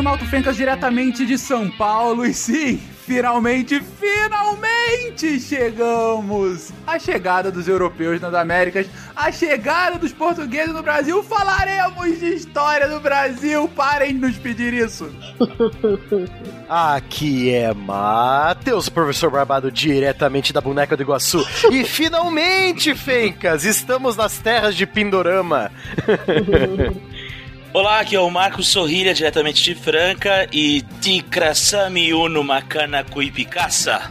no Malto Fencas diretamente de São Paulo e sim, finalmente, finalmente chegamos! A chegada dos europeus nas Américas, a chegada dos portugueses no Brasil. Falaremos de história do Brasil. Parem de nos pedir isso. Aqui é Matheus, professor Barbado, diretamente da Boneca do Iguaçu. e finalmente, Fencas, estamos nas terras de Pindorama. Olá, aqui é o Marcos Sorrilha, diretamente de Franca, e Tikrasami Uno Makana Kuipikasa.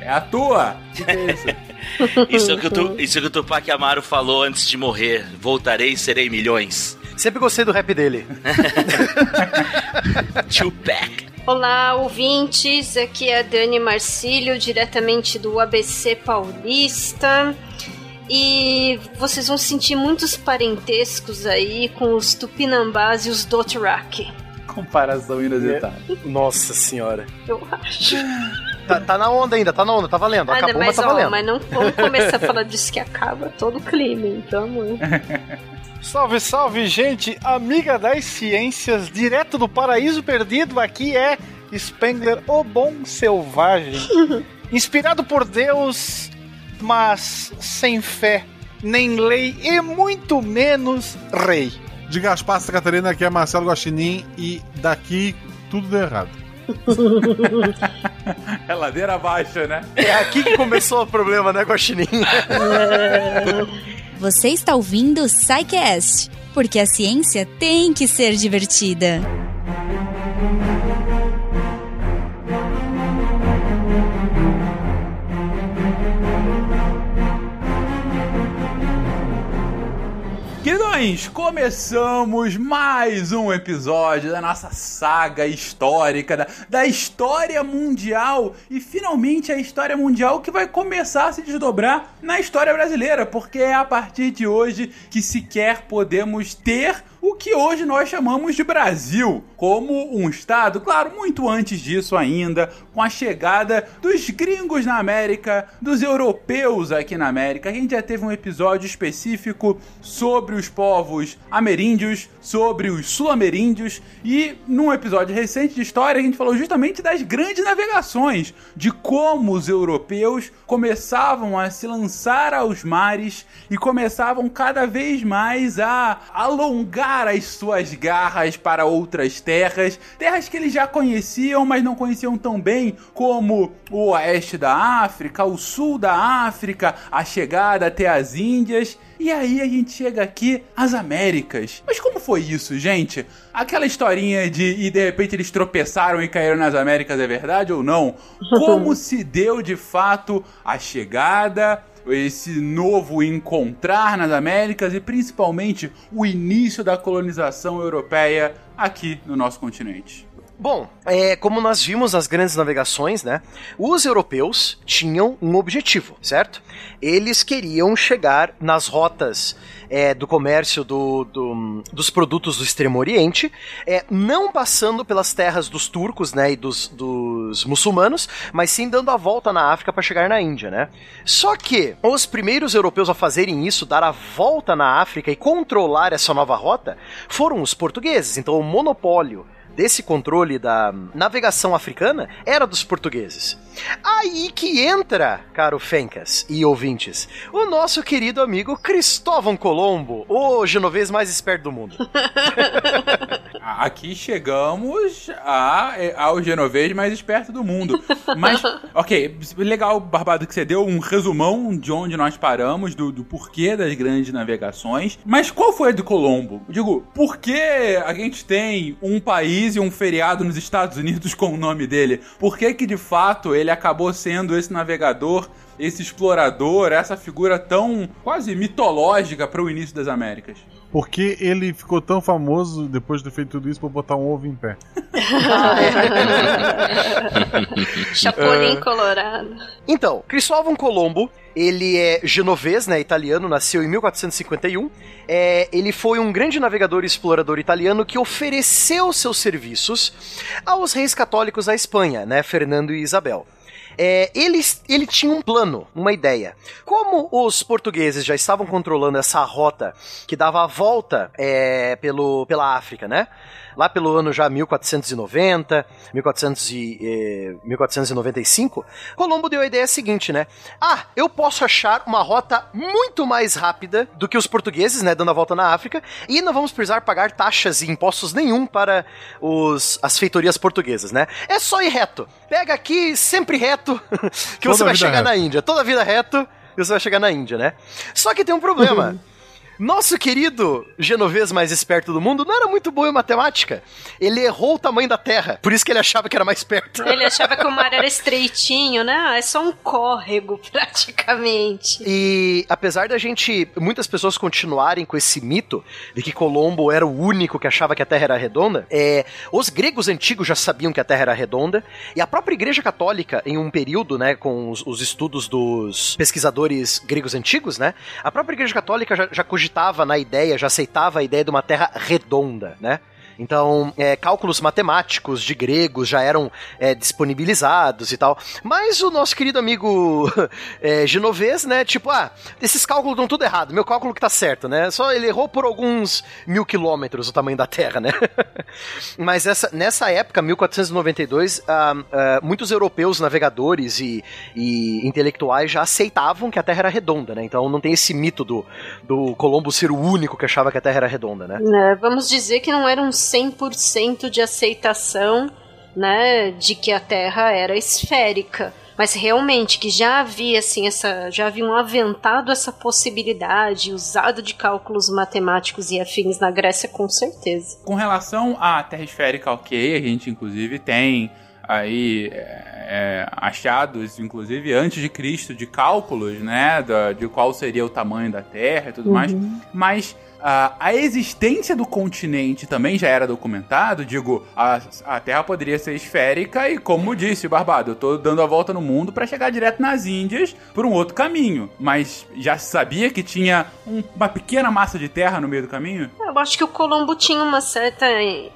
É a tua! Que é isso? isso, que o, isso que o Tupac Amaro falou antes de morrer. Voltarei e serei milhões. Sempre gostei do rap dele. Tupac. Olá, ouvintes. Aqui é a Dani Marcílio, diretamente do ABC Paulista. E vocês vão sentir muitos parentescos aí com os Tupinambás e os Dothraki. Comparação inusitada. Nossa senhora. Eu acho. Tá, tá, na onda ainda, tá na onda, tá valendo. Ah, Acabou, mas, mas tá ó, valendo. mas não vamos começar a falar disso que acaba todo o clima, então. Salve, salve, gente, amiga das ciências, direto do paraíso perdido, aqui é Spengler, o bom selvagem. Inspirado por Deus, mas sem fé, nem lei e muito menos rei. De Gaspar Santa Catarina, aqui é Marcelo Guaxinim e daqui tudo deu errado. é ladeira abaixo, né? É aqui que começou o problema, né, Guaxinim? Você está ouvindo o SciCast, porque a ciência tem que ser divertida. Queridões, começamos mais um episódio da nossa saga histórica, da, da história mundial. E finalmente a história mundial que vai começar a se desdobrar na história brasileira, porque é a partir de hoje que sequer podemos ter o que hoje nós chamamos de Brasil, como um estado, claro, muito antes disso ainda, com a chegada dos gringos na América, dos europeus aqui na América. A gente já teve um episódio específico sobre os povos ameríndios, sobre os sul-ameríndios e num episódio recente de história a gente falou justamente das grandes navegações, de como os europeus começavam a se lançar aos mares e começavam cada vez mais a alongar as suas garras para outras terras, terras que eles já conheciam, mas não conheciam tão bem, como o oeste da África, o sul da África, a chegada até as Índias. E aí a gente chega aqui às Américas. Mas como foi isso, gente? Aquela historinha de e de repente eles tropeçaram e caíram nas Américas é verdade ou não? Como se deu de fato a chegada, esse novo encontrar nas Américas e principalmente o início da colonização europeia aqui no nosso continente. Bom, é, como nós vimos nas grandes navegações, né? Os europeus tinham um objetivo, certo? Eles queriam chegar nas rotas é, do comércio do, do, dos produtos do Extremo Oriente, é, não passando pelas terras dos turcos, né, e dos, dos muçulmanos, mas sim dando a volta na África para chegar na Índia, né? Só que os primeiros europeus a fazerem isso, dar a volta na África e controlar essa nova rota, foram os portugueses. Então o monopólio desse controle da navegação africana era dos portugueses. Aí que entra, caro Fencas e ouvintes, o nosso querido amigo Cristóvão Colombo, o genovês mais esperto do mundo. Aqui chegamos a, ao genovês mais esperto do mundo. Mas, ok, legal, Barbado, que você deu um resumão de onde nós paramos, do, do porquê das grandes navegações. Mas qual foi a de Colombo? Digo, por que a gente tem um país e um feriado nos Estados Unidos com o nome dele? Por que que de fato ele acabou sendo esse navegador, esse explorador, essa figura tão quase mitológica para o início das Américas? Porque ele ficou tão famoso depois de ter feito tudo isso pra botar um ovo em pé. Chapolin colorado. Então, Cristóvão Colombo, ele é genovês, né, italiano, nasceu em 1451. É, ele foi um grande navegador e explorador italiano que ofereceu seus serviços aos reis católicos da Espanha, né, Fernando e Isabel. É, ele, ele tinha um plano, uma ideia. Como os portugueses já estavam controlando essa rota que dava a volta é, pelo, pela África, né? Lá pelo ano já 1490, 1400 e, eh, 1495, Colombo deu a ideia seguinte, né? Ah, eu posso achar uma rota muito mais rápida do que os portugueses, né, dando a volta na África, e não vamos precisar pagar taxas e impostos nenhum para os, as feitorias portuguesas, né? É só ir reto. Pega aqui, sempre reto, que Toda você vai chegar reto. na Índia. Toda a vida reto, e você vai chegar na Índia, né? Só que tem um problema. Nosso querido genovês mais esperto do mundo não era muito bom em matemática. Ele errou o tamanho da Terra, por isso que ele achava que era mais perto. Ele achava que o mar era estreitinho, né? É só um córrego, praticamente. E apesar da gente, muitas pessoas continuarem com esse mito de que Colombo era o único que achava que a Terra era redonda, é, os gregos antigos já sabiam que a Terra era redonda, e a própria Igreja Católica, em um período, né, com os, os estudos dos pesquisadores gregos antigos, né, a própria Igreja Católica já, já cogitava na ideia, já aceitava a ideia de uma Terra redonda, né? Então, é, cálculos matemáticos de gregos já eram é, disponibilizados e tal. Mas o nosso querido amigo é, genovês, né? Tipo, ah, esses cálculos estão tudo errado. Meu cálculo que tá certo, né? Só ele errou por alguns mil quilômetros o tamanho da Terra, né? Mas essa, nessa época, 1492, ah, ah, muitos europeus navegadores e, e intelectuais já aceitavam que a Terra era redonda, né? Então não tem esse mito do, do Colombo ser o único que achava que a Terra era redonda, né? Né, Vamos dizer que não era um 100% de aceitação, né, de que a Terra era esférica. Mas realmente que já havia assim essa, já haviam aventado essa possibilidade, usado de cálculos matemáticos e afins na Grécia com certeza. Com relação à Terra esférica, ok, a gente inclusive tem aí é, é, achados, inclusive antes de Cristo, de cálculos, né, da- de qual seria o tamanho da Terra e tudo mais, mas ah, a existência do continente também já era documentado, digo, a, a Terra poderia ser esférica e, como disse o Barbado, eu tô dando a volta no mundo para chegar direto nas Índias por um outro caminho, mas já sabia que tinha um- uma pequena massa de terra no meio do caminho? Eu acho que o Colombo tinha uma certa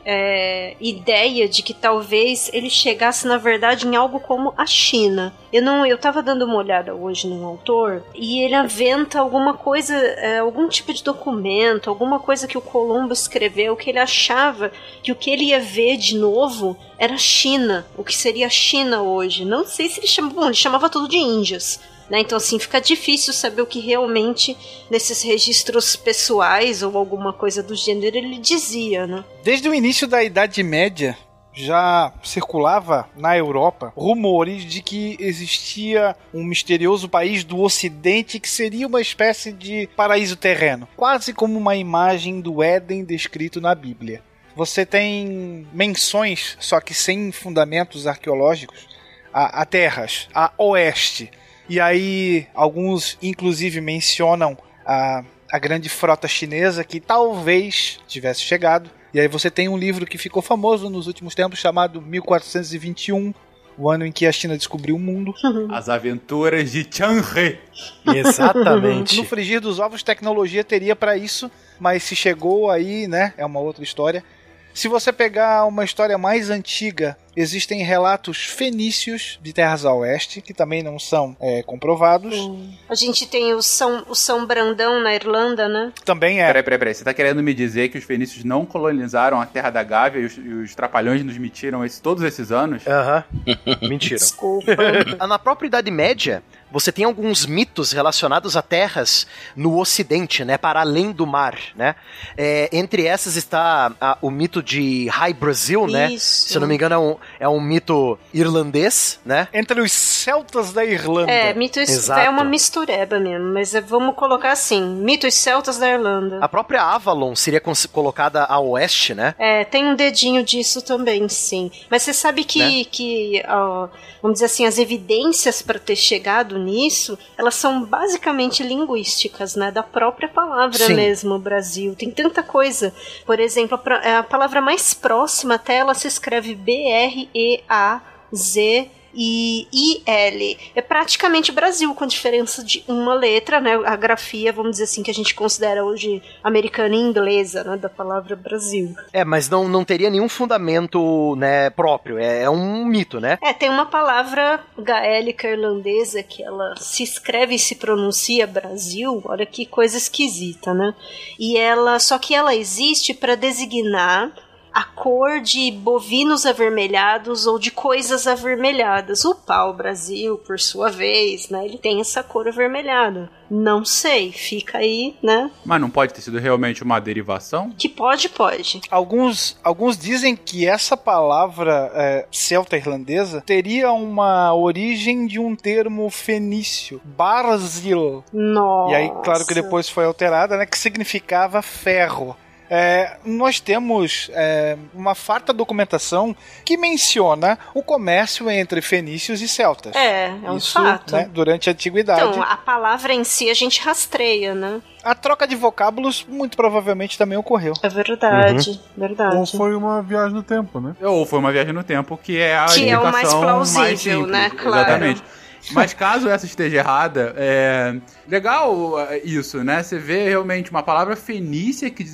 é, ideia de que talvez ele chegasse, na verdade, em algo como a China. Eu não, eu tava dando uma olhada hoje num autor e ele aventa alguma coisa, é, algum tipo de documento, alguma coisa que o Colombo escreveu que ele achava que o que ele ia ver de novo era China, o que seria China hoje. Não sei se ele chamava, bom, ele chamava tudo de Índias. Né? Então, assim, fica difícil saber o que realmente nesses registros pessoais ou alguma coisa do gênero ele dizia, né? Desde o início da Idade Média, já circulava na Europa rumores de que existia um misterioso país do Ocidente que seria uma espécie de paraíso terreno, quase como uma imagem do Éden descrito na Bíblia. Você tem menções, só que sem fundamentos arqueológicos, a, a terras, a oeste. E aí, alguns inclusive mencionam a, a grande frota chinesa que talvez tivesse chegado. E aí você tem um livro que ficou famoso nos últimos tempos chamado 1421, o ano em que a China descobriu o mundo. As aventuras de Changhe. Exatamente. No frigir dos ovos, tecnologia teria para isso, mas se chegou aí, né, é uma outra história. Se você pegar uma história mais antiga, existem relatos fenícios de terras a oeste, que também não são é, comprovados. A gente tem o São, o São Brandão na Irlanda, né? Também é. Peraí, peraí, peraí. Você tá querendo me dizer que os fenícios não colonizaram a terra da Gávea e os, e os trapalhões nos mentiram esse- todos esses anos? Aham. Mentira. Desculpa. Ah, Na própria Idade Média, você tem alguns mitos relacionados a terras no Ocidente, né, para além do mar, né? É, entre essas está ah, o mito de High Brasil, né? Isso. Se eu não me engano é um, é um mito irlandês, né? Entre os celtas da Irlanda. É, mitos Exato. é uma mistureba mesmo, mas é- vamos colocar assim: mitos celtas da Irlanda. A própria Avalon seria colocada a oeste, né? É, tem um dedinho disso também, sim. Mas você sabe que, Né? que ó, vamos dizer assim, as evidências para ter chegado nisso, elas são basicamente linguísticas, né? Da própria palavra Sim. mesmo, Brasil. Tem tanta coisa. Por exemplo, a, pro- a palavra mais próxima até ela se escreve B-R-E-A-Z. E IL. É praticamente Brasil, com diferença de uma letra, né? A grafia, vamos dizer assim, que a gente considera hoje americana e inglesa, né? Da palavra Brasil. É, mas não, não teria nenhum fundamento, né, próprio. É, é um mito, né? É, tem uma palavra gaélica irlandesa que ela se escreve e se pronuncia Brasil. Olha que coisa esquisita, né? E ela, só que ela existe para designar a cor de bovinos avermelhados ou de coisas avermelhadas. O pau-brasil, por sua vez, né, ele tem essa cor avermelhada. Não sei, fica aí, né? Mas não pode ter sido realmente uma derivação? Que pode, pode. Alguns, alguns dizem que essa palavra é, celta-irlandesa teria uma origem de um termo fenício, Barzil. Nossa. E aí, claro que depois foi alterada, né? Que significava ferro. É, nós temos é, uma farta documentação que menciona o comércio entre fenícios e celtas. É, é um Isso, fato. né, durante a antiguidade. Então, a palavra em si a gente rastreia, né? A troca de vocábulos muito provavelmente também ocorreu. É verdade, verdade. Ou foi uma viagem no tempo, né? Ou foi uma viagem no tempo, que é a Que é o mais plausível, simples. né? Claro. Exatamente. Mas caso essa esteja errada, é legal é, isso, né? Você vê realmente uma palavra fenícia que,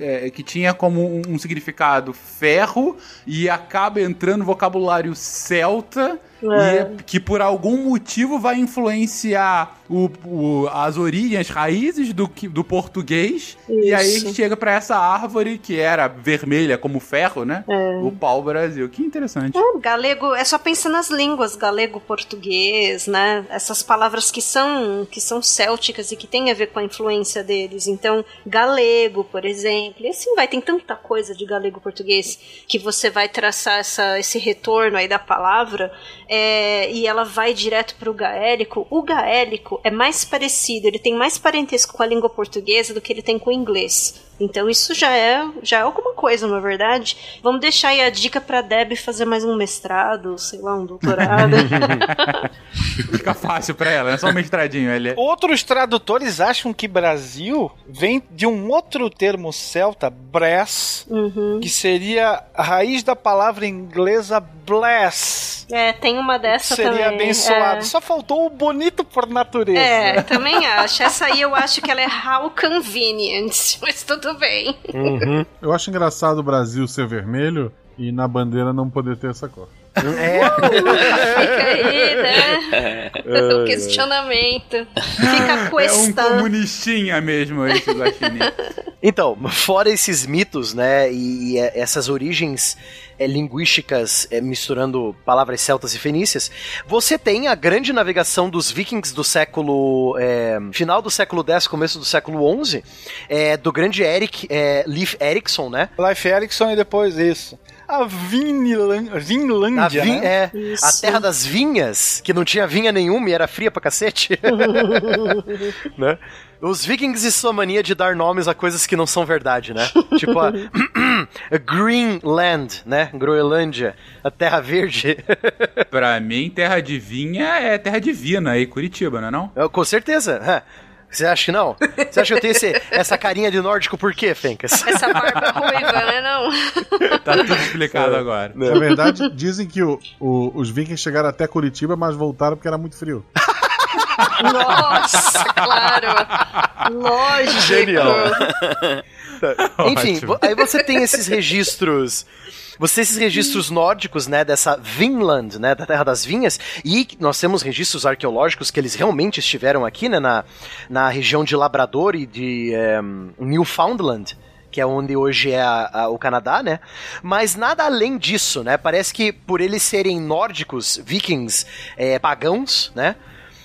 é, que tinha como um significado ferro e acaba entrando no vocabulário celta É. e que por algum motivo vai influenciar o, o- as origens, as raízes do, que- do português. E aí Isso. chega pra essa árvore que era vermelha como ferro, né? É. O pau-brasil. Que interessante. É, galego, é só pensar nas línguas, galego, português, né? Essas palavras que são que são célticas e que têm a ver com a influência deles. Então, galego, por exemplo. E assim vai, tem tanta coisa de galego português que você vai traçar essa, esse retorno aí da palavra é, e ela vai direto pro gaélico. O gaélico é mais parecido, ele tem mais parentesco com a língua portuguesa do que ele tem com o inglês. Então isso já é, já é alguma coisa, na verdade. Vamos deixar aí a dica pra Deb fazer mais um mestrado, sei lá, um doutorado. Fica fácil pra ela, é só um mestradinho. Ele é... Outros tradutores acham que Brasil vem de um outro termo celta, bress, Uhum. que seria a raiz da palavra inglesa bless. É, tem uma dessa seria também. abençoado. Só faltou o bonito por natureza. É, é, também acho. Essa aí eu acho que ela é how convenient, mas tudo bem. Eu acho engraçado o Brasil ser vermelho e na bandeira não poder ter essa cor. É, Fica aí, né? o questionamento. Fica a É um questão. comunistinha mesmo esse guaxinim. Então, fora esses mitos, né, e, e, é, essas origens é, linguísticas é, misturando palavras celtas e fenícias, você tem a grande navegação dos vikings do século é, final do século X, começo do século XI, é, do grande Eric é, Leif Erikson, né? Life Erikson e depois isso. A, Vinlândia, vin- né? é, Isso. a terra das vinhas, que não tinha vinha nenhuma e era fria pra cacete. né? Os vikings e sua mania de dar nomes a coisas que não são verdade, né? tipo a, a Greenland, né? Groenlândia, a Terra Verde. Pra mim, terra de vinha é terra divina aí, Curitiba, não é não? Eu, Com certeza. é. Você acha que não? Você acha que eu tenho esse- essa carinha de nórdico por quê, Fencas? Essa barba ruiva, né? Não. Tá tudo explicado agora. Na verdade, dizem que o- o- os vikings chegaram até Curitiba, mas voltaram porque era muito frio. Nossa, claro. Lógico. Genial. Enfim, Ótimo. vo- aí você tem esses registros. Você tem esses registros nórdicos, né, dessa Vinland, né, da Terra das Vinhas, e nós temos registros arqueológicos que eles realmente estiveram aqui, né, na, na região de Labrador e de em, Newfoundland, que é onde hoje é a- a- o Canadá, né? Mas nada além disso, né? Parece que por eles serem nórdicos, vikings, é, pagãos, né?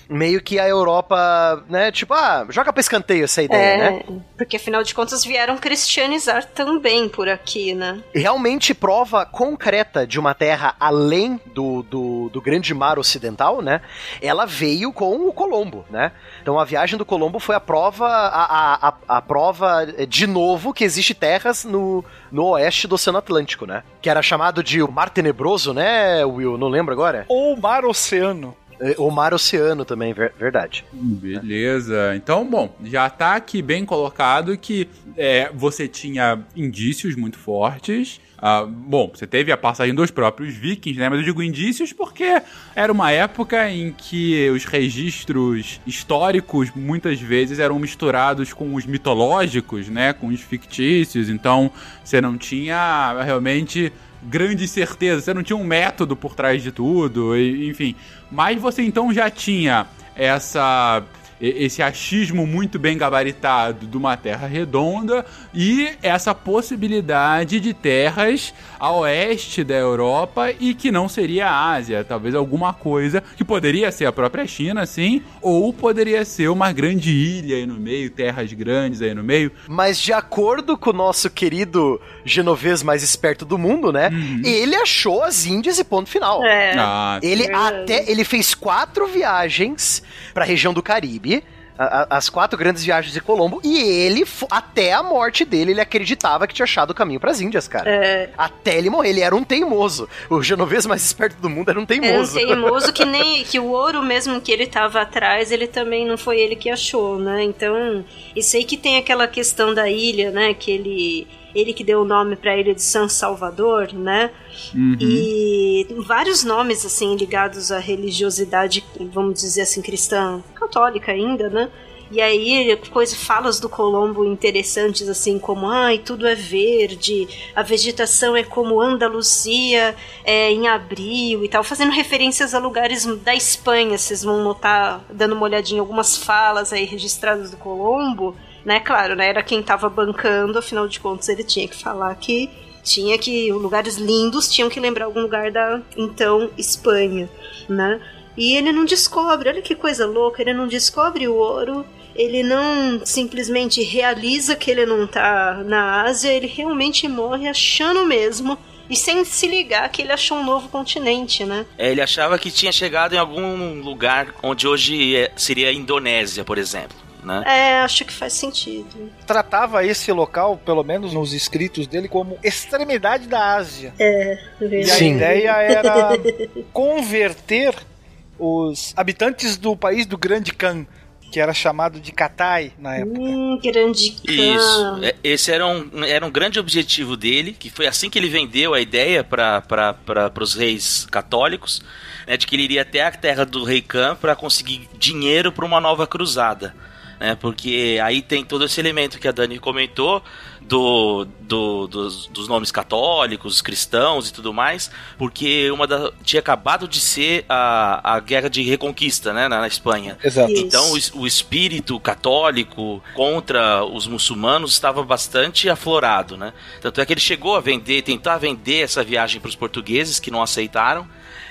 Meio que a Europa, né? Tipo, ah, joga pra escanteio essa ideia, né? É, porque afinal de contas vieram cristianizar também por aqui, né? realmente prova concreta de uma terra além do, do, do grande mar ocidental, né? Ela veio com o Colombo, né? Então a viagem do Colombo foi a prova, a, a, a, a prova de novo que existe terras no, no oeste do Oceano Atlântico, né? Que era chamado de o Mar Tenebroso, né, Will? Não lembro agora? Ou Mar Oceano. Eh, O Mar Oceano também, ver- verdade. Beleza. Então, bom, já tá aqui bem colocado que é, você tinha indícios muito fortes, ah, bom, você teve a passagem dos próprios vikings, né? Mas eu digo indícios porque era uma época em que os registros históricos muitas vezes eram misturados com os mitológicos, né? Com os fictícios. Então você não tinha realmente grande certeza, você não tinha um método por trás de tudo, enfim. Mas você então já tinha essa esse achismo muito bem gabaritado de uma terra redonda e essa possibilidade de terras a oeste da Europa e que não seria a Ásia, talvez alguma coisa que poderia ser a própria China, sim, ou poderia ser uma grande ilha aí no meio, terras grandes aí no meio. Mas de acordo com o nosso querido genovês mais esperto do mundo, né? Uhum. Ele achou as Índias e ponto final. É. Ah, Ele até ele fez quatro viagens para a região do Caribe. A- a- As quatro grandes viagens de Colombo, e ele, até a morte dele, ele acreditava que tinha achado o caminho para as Índias, cara. É. Até ele morrer, ele era um teimoso. O genovês mais esperto do mundo era um Era um teimoso. teimoso que nem que o ouro mesmo que ele tava atrás, ele também não foi ele que achou, né? Então, e sei que tem aquela questão da ilha, né, que ele ele que deu o nome pra ilha de São Salvador, né? uhum. E vários nomes assim ligados à religiosidade, vamos dizer assim, cristã, católica ainda, né? E aí, coisa, falas do Colombo interessantes, assim, como, ai, tudo é verde, a vegetação é como Andaluzia é, em abril e tal, fazendo referências a lugares da Espanha, vocês vão notar, dando uma olhadinha em algumas falas aí registradas do Colombo, né? Claro, né? Era quem tava bancando, afinal de contas, ele tinha que falar que tinha que lugares lindos tinham que lembrar algum lugar da então Espanha, né? E ele não descobre, olha que coisa louca, ele não descobre o ouro, ele não simplesmente realiza que ele não tá na Ásia, ele realmente morre achando mesmo e sem se ligar que ele achou um novo continente, né? É, ele achava que tinha chegado em algum lugar onde hoje é- seria a Indonésia, por exemplo. Né? É, acho que faz sentido. Tratava esse local, pelo menos nos escritos dele, como extremidade da Ásia. E a Sim. ideia era converter os habitantes do país do Grande Khan, que era chamado de Katai na época. Hum, grande Isso. Khan. É, Esse era um, era um grande objetivo dele, que foi assim que ele vendeu a ideia para os reis católicos, né, de que ele iria até a terra do rei Khan para conseguir dinheiro para uma nova cruzada. Né, porque aí tem todo esse elemento que a Dani comentou do, do- dos, dos nomes católicos, cristãos e tudo mais, porque uma da, tinha acabado de ser a, a guerra de reconquista né, na, na Espanha. Exato. Então o, o espírito católico contra os muçulmanos estava bastante aflorado, né? Tanto é que ele chegou a vender, tentar vender essa viagem para os portugueses que não aceitaram.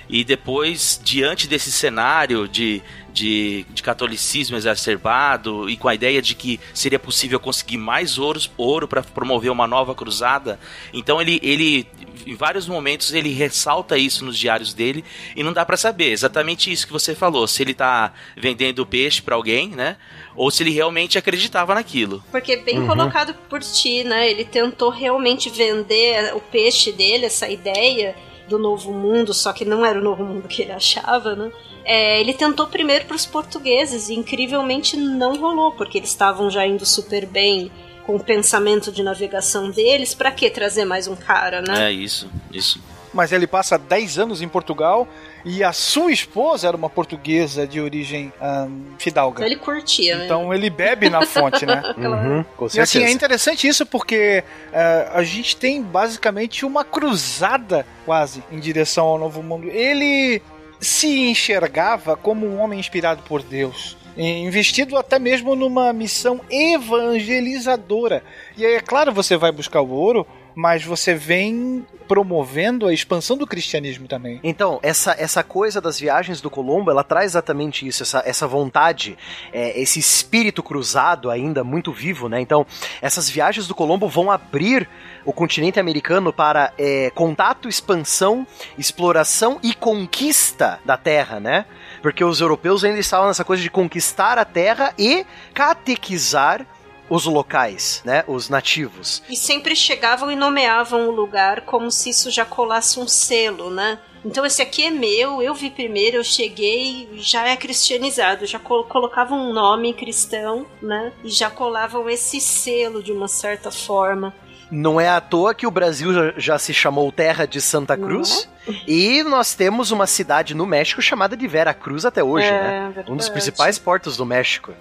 E depois, diante desse cenário de, de, de catolicismo exacerbado e com a ideia de que seria possível conseguir mais ouros, ouro para promover uma nova cruzada, então ele, ele, em vários momentos, ele ressalta isso nos diários dele e não dá para saber exatamente isso que você falou, se ele tá vendendo peixe para alguém, né? Ou se ele realmente acreditava naquilo. Porque bem colocado por ti, né? Ele tentou realmente vender o peixe dele, essa ideia do novo mundo, só que não era o novo mundo que ele achava, né? É, ele tentou primeiro para os portugueses e incrivelmente não rolou, porque eles estavam já indo super bem com o pensamento de navegação deles. Pra que trazer mais um cara, né? É isso, isso. Mas ele passa 10 anos em Portugal e a sua esposa era uma portuguesa de origem ahn, fidalga. Então ele curtia, né? Então ele bebe na fonte, né? Uhum, com E assim, é interessante isso porque eh, a gente tem basicamente uma cruzada quase em direção ao novo mundo. Ele se enxergava como um homem inspirado por Deus. Investido até mesmo numa missão evangelizadora. E aí, é claro, você vai buscar o ouro, mas você vem promovendo a expansão do cristianismo também. Então, essa, essa coisa das viagens do Colombo, ela traz exatamente isso, essa, essa vontade, é, esse espírito cruzado ainda muito vivo, né? Então, essas viagens do Colombo vão abrir o continente americano para é, contato, expansão, exploração e conquista da Terra, né? Porque os europeus ainda estavam nessa coisa de conquistar a Terra e catequizar os locais, né? Os nativos. E sempre chegavam e nomeavam o lugar como se isso já colasse um selo, né? Então esse aqui é meu, eu vi primeiro, eu cheguei já é cristianizado. Já col colocavam um nome cristão, né? E já colavam esse selo de uma certa forma. Não é à toa que o Brasil já, se chamou Terra de Santa Cruz. E nós temos uma cidade no México chamada de Vera Cruz até hoje, É, né? Um dos verdade. principais portos do México.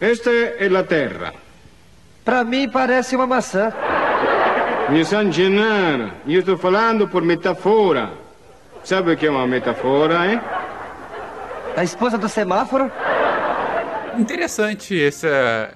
Esta é a terra. Pra mim parece uma maçã. Mi San Gennaro, io sto falando por metafora. Sabe o que é uma metafora, hein? A esposa do semáforo? Interessante essa,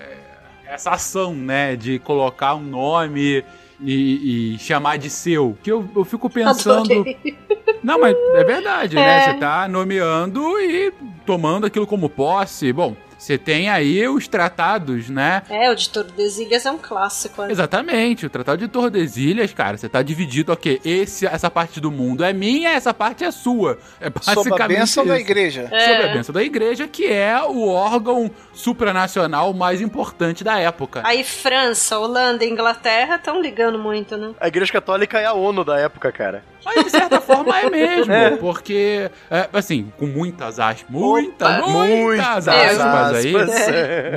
essa ação, né? De colocar um nome e, e chamar de seu. Que eu, eu fico pensando. Adorei. Não, mas é verdade, né? É. Você tá nomeando e tomando aquilo como posse. Bom, você tem aí os tratados, né? É, o de Tordesilhas é um clássico. né? Exatamente, o Tratado de Tordesilhas, cara, você tá dividido, ok, esse, essa parte do mundo é minha, essa parte é sua. É basicamente Sob a bênção da igreja. Sob a bênção da igreja, que é o órgão supranacional mais importante da época. Aí França, Holanda e Inglaterra estão ligando muito, né? A Igreja Católica é a ONU da época, cara. Mas de certa forma é mesmo, porque, é, assim, com muitas aspas, muitas, muitas aspas aí,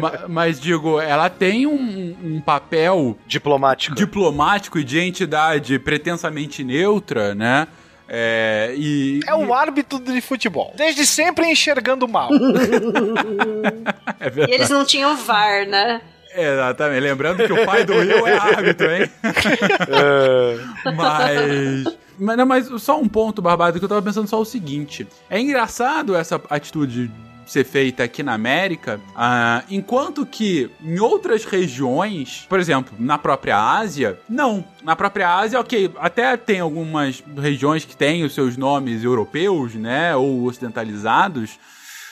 ma- mas digo, ela tem um, um papel Diplomático. diplomático e de entidade pretensamente neutra, né? É, e, É um árbitro de futebol. Desde sempre enxergando mal. é E eles não tinham VAR, né? Exatamente. Lembrando que o pai do Rio é árbitro, hein? mas. Mas, não, mas só um ponto, Barbado, que eu tava pensando só o seguinte. É engraçado essa atitude ser feita aqui na América, ah, enquanto que em outras regiões, por exemplo, na própria Ásia, não. Na própria Ásia, ok, até tem algumas regiões que têm os seus nomes europeus, né, ou ocidentalizados,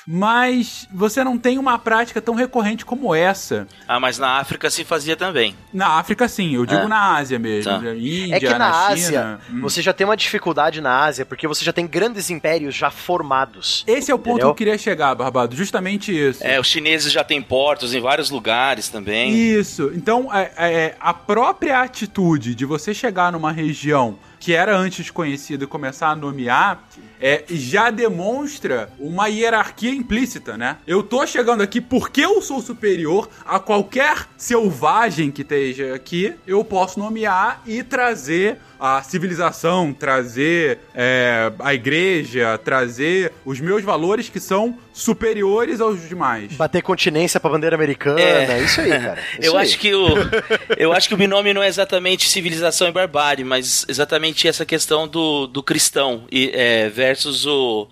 mas você não tem uma prática tão recorrente como essa. Ah, mas na África se fazia também. Na África, sim, eu digo É. na Ásia mesmo. Tá. Índia, É que na, Ásia, China. Hum. você já tem uma dificuldade na Ásia, porque você já tem grandes impérios já formados. Esse é o ponto Entendeu? que eu queria chegar, Barbado. Justamente isso. É, os chineses já têm portos em vários lugares também. Isso. Então, é, é, a própria atitude de você chegar numa região que era antes conhecida e começar a nomear, é, já demonstra uma hierarquia implícita, né? Eu tô chegando aqui porque eu sou superior a qualquer selvagem que esteja aqui, eu posso nomear e trazer a civilização, trazer é, a igreja, trazer os meus valores que são superiores aos demais. Bater continência pra bandeira americana, É. é isso aí, cara. Isso Eu aí. acho que o eu acho que o binômio não é exatamente civilização e barbárie, mas exatamente essa questão do, do cristão e é, versus o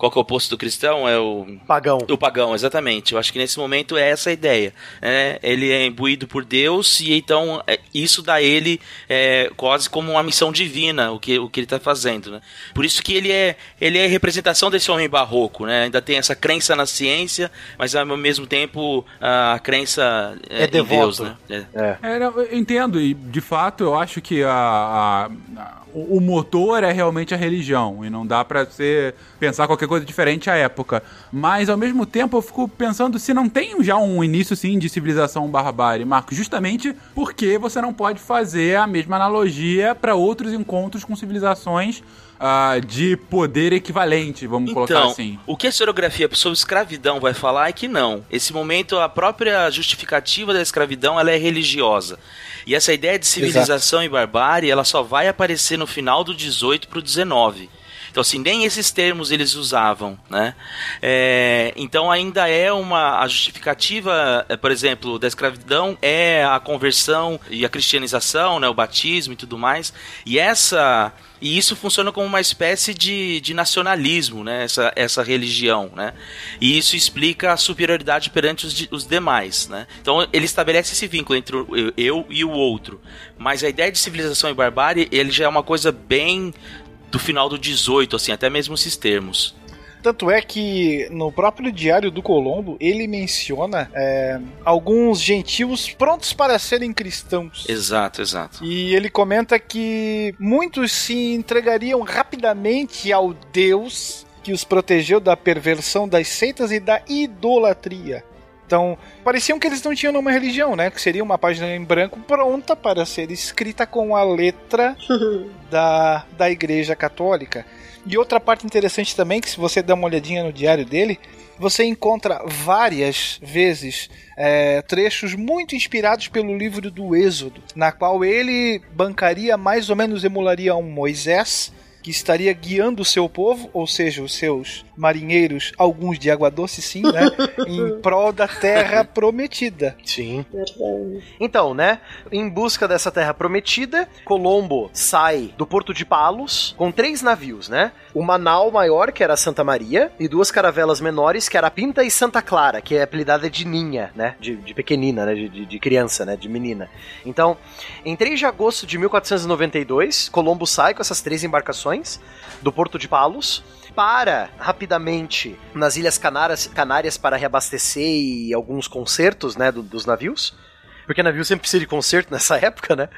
qual que é o oposto do cristão? É o Pagão. o pagão, exatamente. Eu acho que nesse momento é essa a ideia. né? Ele é imbuído por Deus e então é, isso dá a ele é, quase como uma missão divina, o que, o que ele está fazendo. Né? Por isso que ele é, ele é representação desse homem barroco. Né? Ainda tem essa crença na ciência, mas ao mesmo tempo a crença é, É em devoto. Deus. Né? É. É. É, não, eu entendo, e de fato eu acho que a, a- a- o motor é realmente a religião, e não dá pra você pensar qualquer coisa diferente à época. Mas ao mesmo tempo eu fico pensando se não tem já um início sim de civilização barbárie, Marco, justamente porque você não pode fazer a mesma analogia pra outros encontros com civilizações ah, de poder equivalente, vamos colocar Então, assim. o que a historiografia sobre escravidão vai falar é que não. Esse momento, a própria justificativa da escravidão, ela é religiosa. E essa ideia de civilização e barbárie, ela só vai aparecer no final do 18 pro 19. Então, assim, nem esses termos eles usavam, né? É, então, ainda é uma... A justificativa, é, por exemplo, da escravidão é a conversão e a cristianização, né? O batismo e tudo mais. E essa... E isso funciona como uma espécie de, de nacionalismo, né? Essa, essa religião, né? E isso explica a superioridade perante os, os demais, né? Então ele estabelece esse vínculo entre o eu e o outro. Mas a ideia de civilização e barbárie, ele já é uma coisa bem do final do 18, assim, até mesmo esses termos. Tanto é que no próprio Diário do Colombo ele menciona é, alguns gentios prontos para serem cristãos. Exato, exato. E ele comenta que muitos se entregariam rapidamente ao Deus que os protegeu da perversão das seitas e da idolatria. Então, pareciam que eles não tinham nenhuma religião, né? Que seria uma página em branco pronta para ser escrita com a letra da, da Igreja Católica. E outra parte interessante também, que se você der uma olhadinha no diário dele, você encontra várias vezes é, trechos muito inspirados pelo livro do Êxodo, na qual ele bancaria mais ou menos emularia um Moisés que estaria guiando o seu povo, ou seja, os seus marinheiros, alguns de água doce sim, né, em prol da terra prometida. Sim. Verdade. Então, né? Em busca dessa terra prometida, Colombo sai do porto de Palos com três navios, né? Uma nau maior, que era Santa Maria, e duas caravelas menores, que era Pinta e Santa Clara, que é apelidada de Ninha, né? De, de pequenina, né? De, de- de criança, né? De menina. Então, em 3 de agosto de 1492, Colombo sai com essas três embarcações do porto de Palos para rapidamente nas Ilhas Canárias, Canárias para reabastecer e alguns concertos, né, do- dos navios. Porque navio sempre precisa de conserto nessa época, né?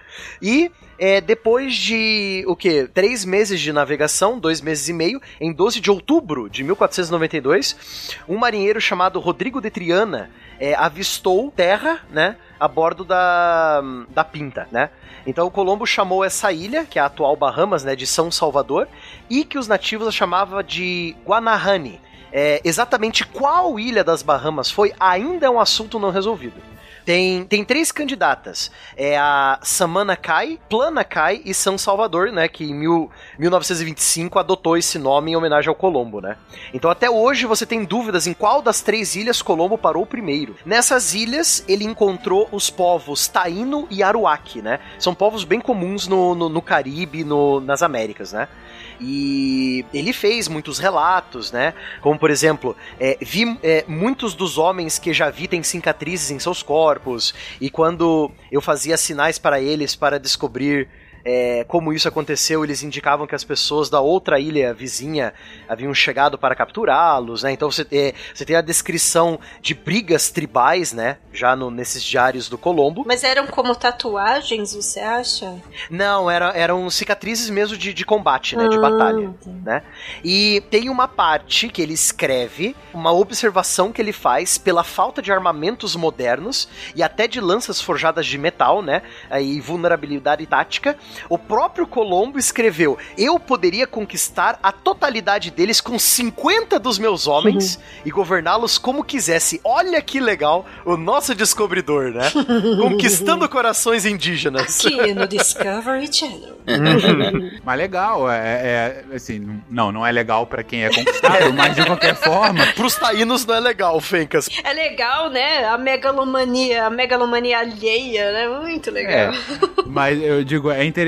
E é, depois de o quê? Três meses de navegação, dois meses e meio, em 12 de outubro de 1492, um marinheiro chamado Rodrigo de Triana é, avistou terra, né? A bordo da, da Pinta, né? Então o Colombo chamou essa ilha, que é a atual Bahamas, né? De São Salvador, e que os nativos a chamavam de Guanahani. É, exatamente qual ilha das Bahamas foi ainda é um assunto não resolvido. Tem, tem três candidatas. É a Samana Kai, Plana Kai e São Salvador, né? Que em mil, 1925 adotou esse nome em homenagem ao Colombo, né? Então até hoje você tem dúvidas em qual das três ilhas Colombo parou primeiro. Nessas ilhas ele encontrou os povos Taíno e Aruac, né? São povos bem comuns no, no, no Caribe, no, nas Américas, né? E ele fez muitos relatos, né? Como, por exemplo, é, vi é, muitos dos homens que já vi têm cicatrizes em seus corpos, e quando eu fazia sinais para eles para descobrir é, como isso aconteceu, eles indicavam que as pessoas da outra ilha vizinha haviam chegado para capturá-los, né? Então você, é, você tem a descrição de brigas tribais, né? Já no- nesses diários do Colombo. Mas eram como tatuagens, você acha? Não, era, eram cicatrizes mesmo de, de combate, né? De Ah, batalha tá. né? E tem uma parte que ele escreve, uma observação que ele faz pela falta de armamentos modernos e até de lanças forjadas de metal, né? E vulnerabilidade tática. O próprio Colombo escreveu: Eu poderia conquistar a totalidade deles com 50 dos meus homens e governá-los como quisesse. Olha que legal o nosso descobridor, né? Conquistando corações indígenas. Aqui no Discovery Channel. Mas legal, é, é- assim, não, não é legal pra quem é conquistado, mas de qualquer forma, Pros taínos não é legal, Fencas. É legal, né? A megalomania, a megalomania alheia, né? Muito legal. É, mas eu digo, é interessante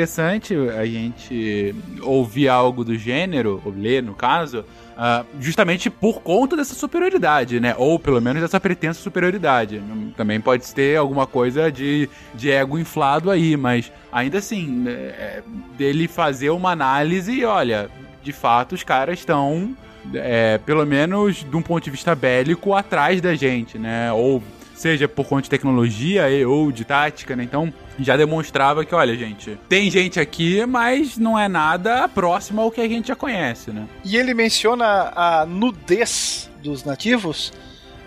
a gente ouvir algo do gênero, ou ler no caso, ah, justamente por conta dessa superioridade, né? Ou pelo menos dessa pretensa superioridade. Também pode ter alguma coisa de, de ego inflado aí, mas ainda assim, né, é, dele fazer uma análise e olha, de fato os caras estão. é, pelo menos de um ponto de vista bélico, atrás da gente, né? Ou seja por conta de tecnologia ou de tática, né? Então já demonstrava que, olha, gente, tem gente aqui, mas não é nada próximo ao que a gente já conhece, né? E ele menciona a nudez dos nativos,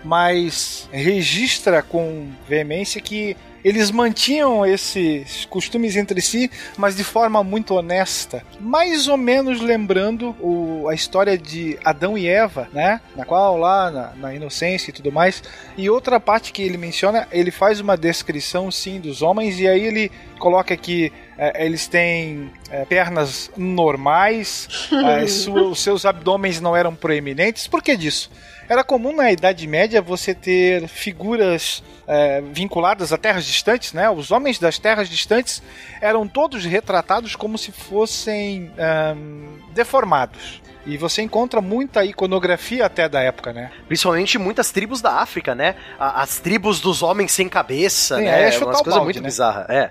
mas registra com veemência que eles mantinham esses costumes entre si, mas de forma muito honesta. Mais ou menos lembrando o- a história de Adão e Eva, né? Na qual lá, na, na inocência e tudo mais. E outra parte que ele menciona, ele faz uma descrição, sim, dos homens, e aí ele coloca que é, eles têm é, pernas normais, é, su- os seus abdômenes não eram proeminentes. Por que disso? Era comum na Idade Média você ter figuras é, vinculadas a terras distantes, né? Os homens das terras distantes eram todos retratados como se fossem deformados. E você encontra muita iconografia até da época, né? Principalmente muitas tribos da África, né? As tribos dos homens sem cabeça, Sim, né? é É umas o coisas balde, muito né? bizarras. É.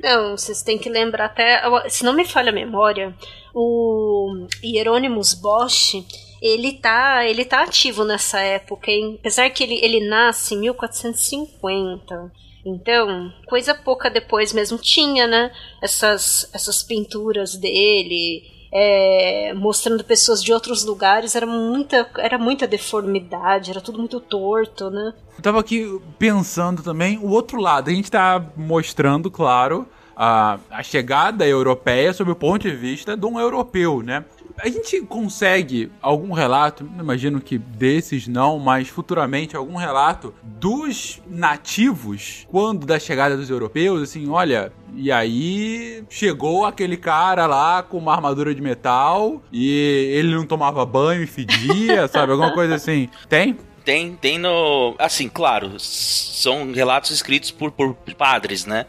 Não, vocês têm que lembrar até. Se não me falha a memória, o Hieronymus Bosch. Ele tá, ele tá ativo nessa época, hein? apesar que ele, ele nasce em 1450. Então, coisa pouca depois mesmo tinha, né? Essas, essas pinturas dele, é, mostrando pessoas de outros lugares, era muita, era muita deformidade, era tudo muito torto, né? Eu tava aqui pensando também o outro lado. A gente tá mostrando, claro, a, a chegada europeia sob o ponto de vista de um europeu, né? A gente consegue algum relato, imagino que desses não, mas futuramente algum relato dos nativos quando da chegada dos europeus, assim, olha, e aí chegou aquele cara lá com uma armadura de metal e ele não tomava banho e fedia, sabe? Alguma coisa assim. Tem? Tem, tem no. Assim, claro, são relatos escritos por, por padres, né?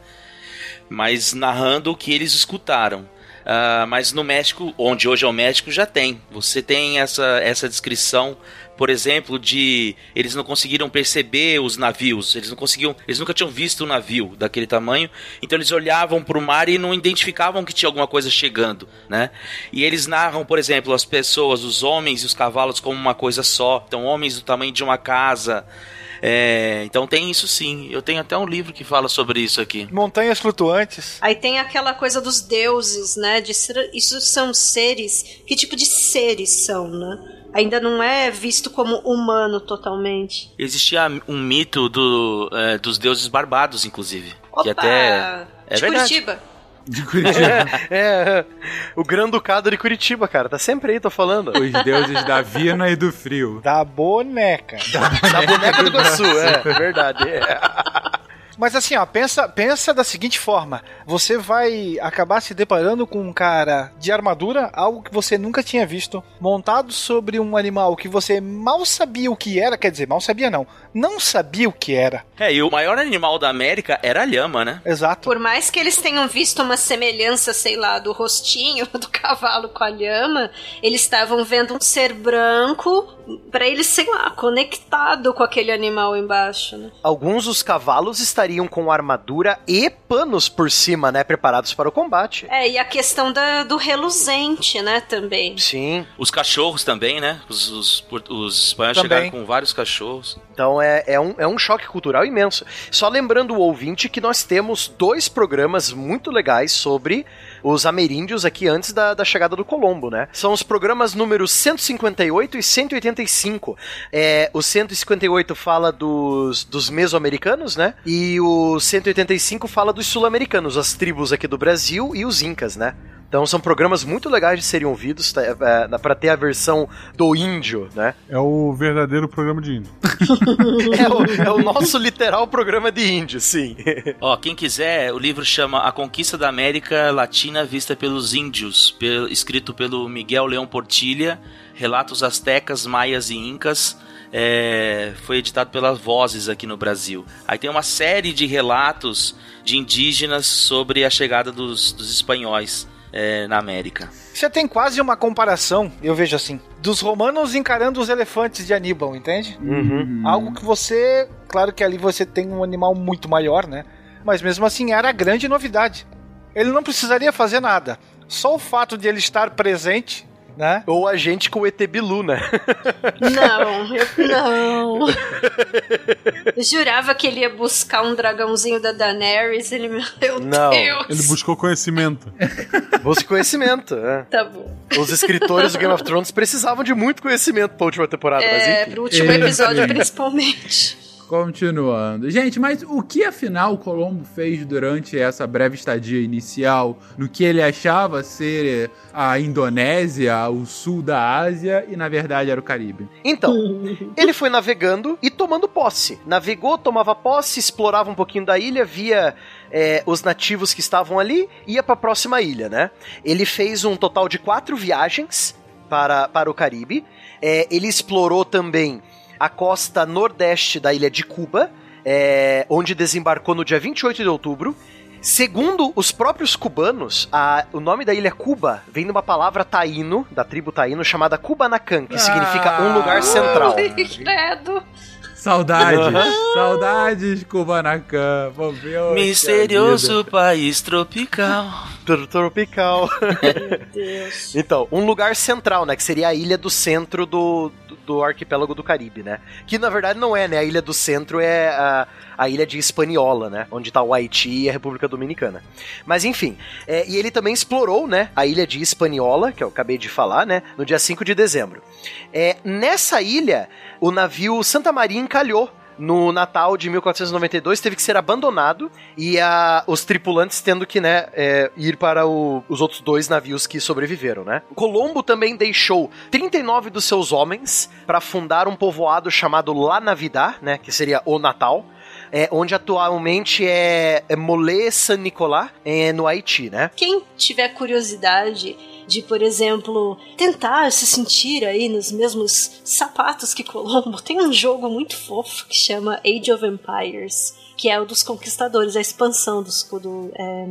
Mas narrando o que eles escutaram. Uh, mas no México, onde hoje é o México, já tem. Você tem essa, essa descrição, por exemplo, de eles não conseguiram perceber os navios, eles não conseguiam, eles nunca tinham visto um navio daquele tamanho, então eles olhavam para o mar e não identificavam que tinha alguma coisa chegando, né? E eles narram, por exemplo, as pessoas, os homens e os cavalos como uma coisa só, então homens do tamanho de uma casa. É, então tem isso sim. Eu tenho até um livro que fala sobre isso aqui. Montanhas flutuantes. Aí tem aquela coisa dos deuses, né? De ser, isso são seres. Que tipo de seres são, né? Ainda não é visto como humano totalmente. Existia um mito do, é, dos deuses barbados, inclusive. Opa! Que até. É de verdade. Curitiba. De Curitiba. É, o Gran Ducado de Curitiba, cara. Tá sempre aí, tô falando. Os deuses da Vina e do frio. Da boneca. Da boneca do Iguaçu, é, verdade. É. Mas assim, ó, pensa, pensa da seguinte forma: você vai acabar se deparando com um cara de armadura, algo que você nunca tinha visto, montado sobre um animal que você mal sabia o que era, quer dizer, mal sabia não, não sabia o que era. É, e o maior animal da América era a lhama, né? Exato. Por mais que eles tenham visto uma semelhança, sei lá, do rostinho do cavalo com a lhama, eles estavam vendo um ser branco para eles, sei lá, conectado com aquele animal embaixo, né? Alguns dos cavalos estariam com armadura e panos por cima, né? Preparados para o combate. É, e a questão da, do reluzente, né, também. Sim. Os cachorros também, né? Os, os, os espanhóis Também. chegaram com vários cachorros. Então é, é, um, é um choque cultural imenso. Só lembrando o ouvinte que nós temos dois programas muito legais sobre os ameríndios aqui antes da, da chegada do Colombo, né? São os programas números 158 e 185. É, o 158 fala dos, dos mesoamericanos, né? E o 185 fala dos sul-americanos, as tribos aqui do Brasil e os incas, né? Então são programas muito legais de serem ouvidos tá, é, para ter a versão do índio, né? É o verdadeiro programa de índio. É o, é o nosso literal programa de índio, sim. Ó, quem quiser, o livro chama A Conquista da América Latina Vista pelos Índios, pel- escrito pelo Miguel Leão Portilha, Relatos Aztecas, Maias e Incas. é, foi editado pelas Vozes aqui no Brasil. Aí tem uma série de relatos de indígenas sobre a chegada dos, dos espanhóis é, na América. Você tem quase uma comparação, eu vejo assim, dos romanos encarando os elefantes de Aníbal, entende? Uhum. Algo que você, claro que ali você tem um animal muito maior, né? Mas mesmo assim era a grande novidade. Ele não precisaria fazer nada. Só o fato de ele estar presente, né? Ou a gente com o ET Bilu, né? Não, eu não. Eu jurava que ele ia buscar um dragãozinho da Daenerys, ele, meu Não, Deus. Ele buscou conhecimento. Busque conhecimento. é. Tá bom. Os escritores do Game of Thrones precisavam de muito conhecimento pra última temporada, É, mas enfim. pro último episódio, principalmente. Continuando. Gente, mas o que afinal o Colombo fez durante essa breve estadia inicial no que ele achava ser a Indonésia, o sul da Ásia e na verdade era o Caribe? Então, ele foi navegando e tomando posse. Navegou, tomava posse, explorava um pouquinho da ilha, via é, os nativos que estavam ali, ia pra próxima ilha, né? Ele fez um total de quatro viagens para, para o Caribe. É, ele explorou também a costa nordeste da ilha de Cuba, é, onde desembarcou no dia 28 de outubro. Segundo os próprios cubanos, a- o nome da ilha Cuba vem de uma palavra taíno, da tribo taíno, chamada Kubanacan, que significa um lugar central. Ui, credo. Saudades, saudades, a Misterioso país tropical. Tro- Tropical. Meu Deus. Então, um lugar central, né? Que seria a ilha do centro do, do, do arquipélago do Caribe, né? Que na verdade não é, né? A ilha do centro é a, a ilha de Hispaniola, né? Onde tá o Haiti e a República Dominicana. Mas enfim, é, e ele também explorou, né? A ilha de Hispaniola, que eu acabei de falar, né? No dia 5 de dezembro. É, nessa ilha, o navio Santa Maria encalhou no Natal de 1492 teve que ser abandonado e a, os tripulantes tendo que né, é, ir para o- os outros dois navios que sobreviveram. Né? Colombo também deixou 39 dos seus homens para fundar um povoado chamado La Navidad, né, que seria o Natal. É, onde atualmente é, é Molé San Nicolás, é, no Haiti, né? Quem tiver curiosidade de, por exemplo, tentar se sentir aí nos mesmos sapatos que Colombo, tem um jogo muito fofo que chama Age of Empires, que é o dos conquistadores, a expansão dos. Do, é...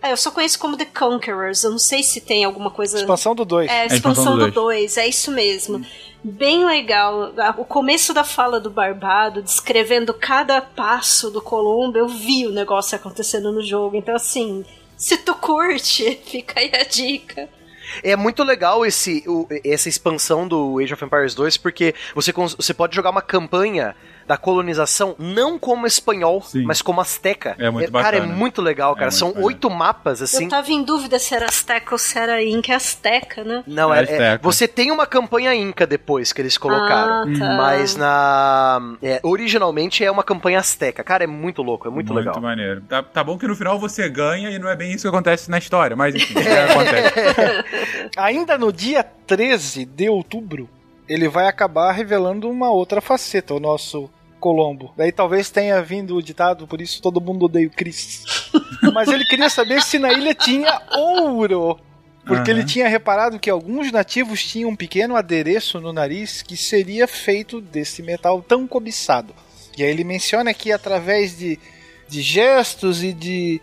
Ah, eu só conheço como The Conquerors, eu não sei se tem alguma coisa. Expansão do 2. É, a expansão expansão do do dois. 2, é isso mesmo. Bem legal. O começo da fala do Barbado, descrevendo cada passo do Colombo, eu vi o negócio acontecendo no jogo. Então, assim, se tu curte, fica aí a dica. É muito legal esse, o- essa expansão do Age of Empires 2, porque você, você pode jogar uma campanha da colonização não como espanhol, Sim. mas como azteca. É muito Cara, é bacana. muito legal, cara. muito São bacana. oito mapas, assim. Eu tava em dúvida se era Azteca ou se era Inca. É Azteca, né? Não, É é, é- você tem uma campanha Inca depois que eles colocaram. Ah, tá. Mas na. é, originalmente é uma campanha azteca. Cara, é muito louco, é muito, legal. maneiro. Tá, tá bom que no final você ganha e não é bem isso que acontece na história, mas enfim, é, acontece. Ainda no dia 13 de outubro, ele vai acabar revelando uma outra faceta, o nosso Colombo. Daí talvez tenha vindo o ditado, por isso todo mundo odeia o Chris. Mas ele queria saber se na ilha tinha ouro. Porque Aham. ele tinha reparado que alguns nativos tinham um pequeno adereço no nariz que seria feito desse metal tão cobiçado. E aí ele menciona que através de, de gestos e de,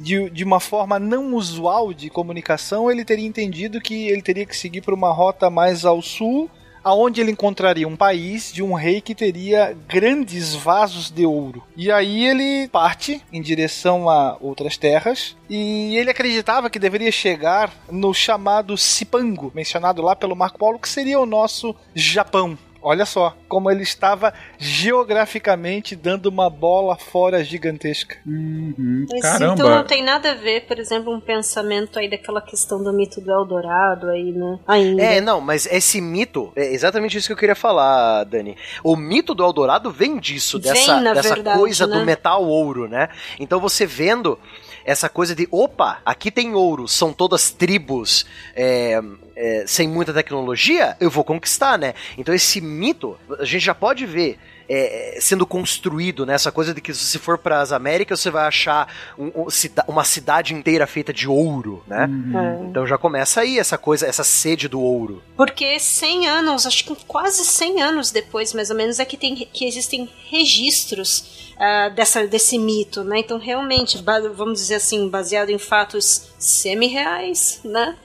de, de uma forma não usual de comunicação, ele teria entendido que ele teria que seguir por uma rota mais ao sul, aonde ele encontraria um país de um rei que teria grandes vasos de ouro. E aí ele parte em direção a outras terras e ele acreditava que deveria chegar no chamado Cipango, mencionado lá pelo Marco Polo, que seria o nosso Japão. Olha só como ele estava geograficamente dando uma bola fora gigantesca. Uhum, Mas Caramba. então não tem nada a ver, por exemplo, um pensamento aí daquela questão do mito do Eldorado aí, né? Ainda. É, não, mas esse mito, é exatamente isso que eu queria falar, Dani. O mito do Eldorado vem disso, Vem, dessa, na dessa verdade, coisa né? do metal ouro, né? Então você vendo essa coisa de, opa, aqui tem ouro, são todas tribos é, é, sem muita tecnologia, eu vou conquistar, né? Então esse mito, a gente já pode ver é, sendo construído, né? Essa coisa de que se você for para as Américas, você vai achar um- um cida- uma cidade inteira feita de ouro, né? É. Então já começa aí essa coisa, essa sede do ouro. Porque 100 anos, acho que quase 100 anos depois, mais ou menos, é que, tem, que existem registros ah, dessa, desse mito, né? Então, realmente, vamos dizer assim, baseado em fatos semi-reais, né?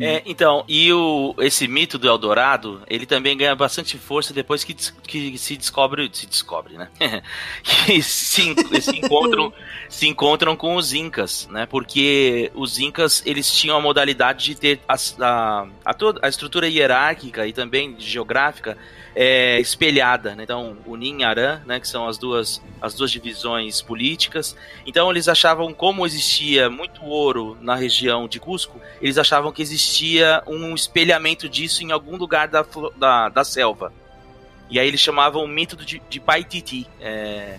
É, então, e o, esse mito do Eldorado, ele também ganha bastante força depois que, que se descobre, se descobre, né? que se, se encontram, se encontram com os Incas, né? Porque os Incas, eles tinham a modalidade de ter a, a, a, toda, a estrutura hierárquica e também geográfica é, espelhada, né? Então, o Nin Aran, né? Que são as duas, as duas divisões políticas. Então, eles achavam, como existia muito ouro na região de Cusco, eles achavam que existia um espelhamento disso em algum lugar da, da, da selva. E aí eles chamavam o mito de, de Paititi. É,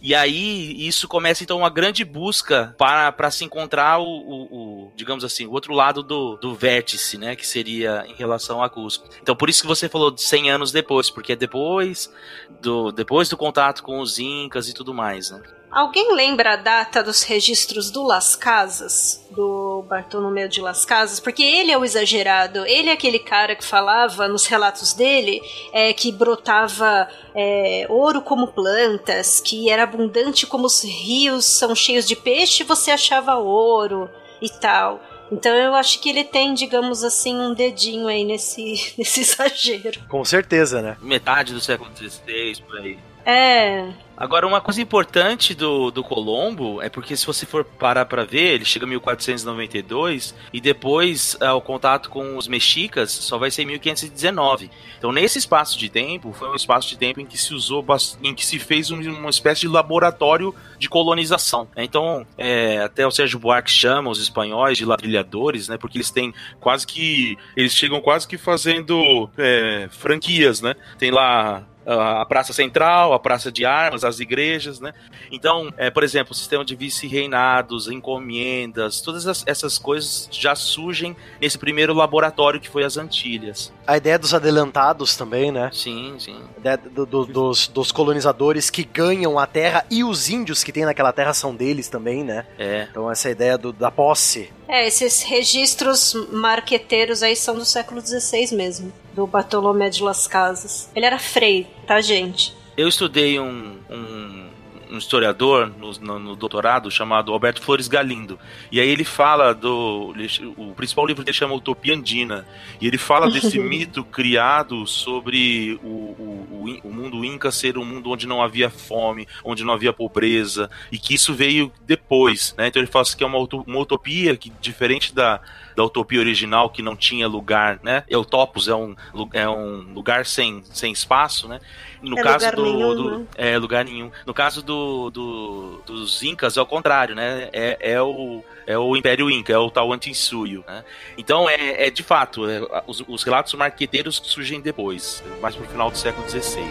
e aí isso começa então uma grande busca para, para se encontrar o, o- o, digamos assim, o outro lado do, do vértice, né? Que seria em relação a Cusco. Então por isso que você falou de 100 anos depois, porque é depois do, depois do contato com os Incas e tudo mais, né? Alguém lembra a data dos registros do Las Casas? Do Bartolomeu de Las Casas? Porque ele é o exagerado. Ele é aquele cara que falava nos relatos dele é, que brotava é, ouro como plantas, que era abundante como os rios são cheios de peixe, você achava ouro e tal. Então eu acho que ele tem, digamos assim, um dedinho aí nesse, nesse exagero. Com certeza, né? Metade do século XVI, por aí. É. Agora, uma coisa importante do, do Colombo é porque se você for parar pra ver, ele chega em 1492 e depois ah, o contato com os mexicas só vai ser em 1519. Então, nesse espaço de tempo, foi um espaço de tempo em que se usou, em que se fez um- uma espécie de laboratório de colonização. Então, é, até o Sérgio Buarque chama os espanhóis de ladrilhadores, né? Porque eles têm quase que. Eles chegam quase que fazendo é, franquias, né? Tem lá a praça central, a praça de armas, as igrejas, né? Então, é, por exemplo, o sistema de vice-reinados, encomendas, todas as- essas coisas já surgem nesse primeiro laboratório que foi as Antilhas. A ideia dos adelantados também, né? Sim, sim. A ideia do- do- dos, dos colonizadores que ganham a terra e os índios que tem naquela terra são deles também, né? É. Então essa ideia do- da posse. É, esses registros marqueteiros aí são do século XVI mesmo, do Bartolomé de Las Casas. Ele era frei, tá, gente? Eu estudei um, um, um historiador no, no- no doutorado chamado Alberto Flores Galindo. E aí ele fala do. ele- O principal livro dele chama Utopia Andina. E ele fala desse mito criado sobre o, o, o o mundo Inca ser um mundo onde não havia fome, onde não havia pobreza, e que isso veio depois. Né? Então ele fala assim que é uma, uma utopia que, diferente da, da utopia original, que não tinha lugar, né? Eutopos é um, é um lugar sem, sem espaço, né? No É caso do, nenhum, do- né? é lugar nenhum. No caso do, do- dos incas é o contrário, né? É, é o é o Império Inca, é o Tawantinsuyo, né? Então é, é de fato, é, os, os relatos marqueteiros surgem depois, mais pro final do século XVI.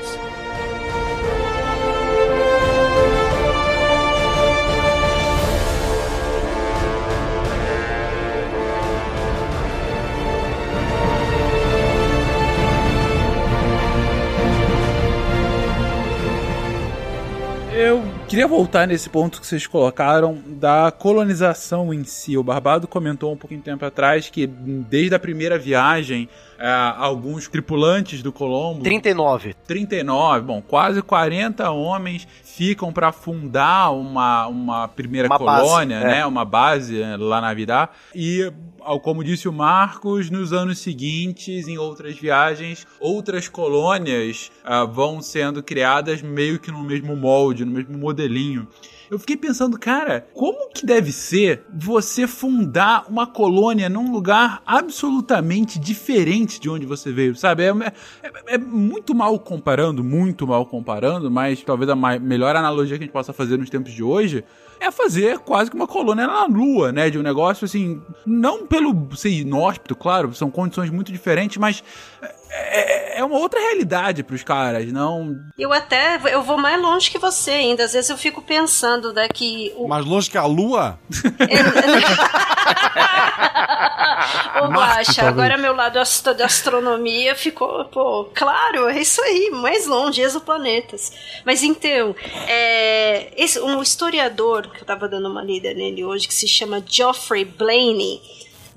Eu queria voltar nesse ponto que vocês colocaram da colonização em si. O Barbado comentou um pouquinho tempo atrás que desde a primeira viagem, é, alguns tripulantes do Colombo 39. 39, bom, quase 40 homens ficam para fundar uma, uma primeira Uma base, colônia, é. né, uma base eh, lá na Vidá. E, como disse o Marcos, nos anos seguintes, em outras viagens, outras colônias ah, vão sendo criadas meio que no mesmo molde, no mesmo modelinho. Eu fiquei pensando, cara, como que deve ser você fundar uma colônia num lugar absolutamente diferente de onde você veio, sabe? É, é- é muito mal comparando, muito mal comparando, mas talvez a mai- melhor analogia que a gente possa fazer nos tempos de hoje é fazer quase que uma colônia na Lua, né? De um negócio assim, não pelo ser inóspito, claro, são condições muito diferentes, mas é, é uma outra realidade pros caras, não. Eu até eu vou mais longe que você ainda. Às vezes eu fico pensando daqui. O, Mais longe que a Lua? Ô, Marte, Guaxa, talvez. agora meu lado astro- da astronomia ficou, pô, claro, é isso aí, mais longe, exoplanetas. Mas então, é, esse, um historiador, que eu tava dando uma lida nele hoje, que se chama Geoffrey Blaney,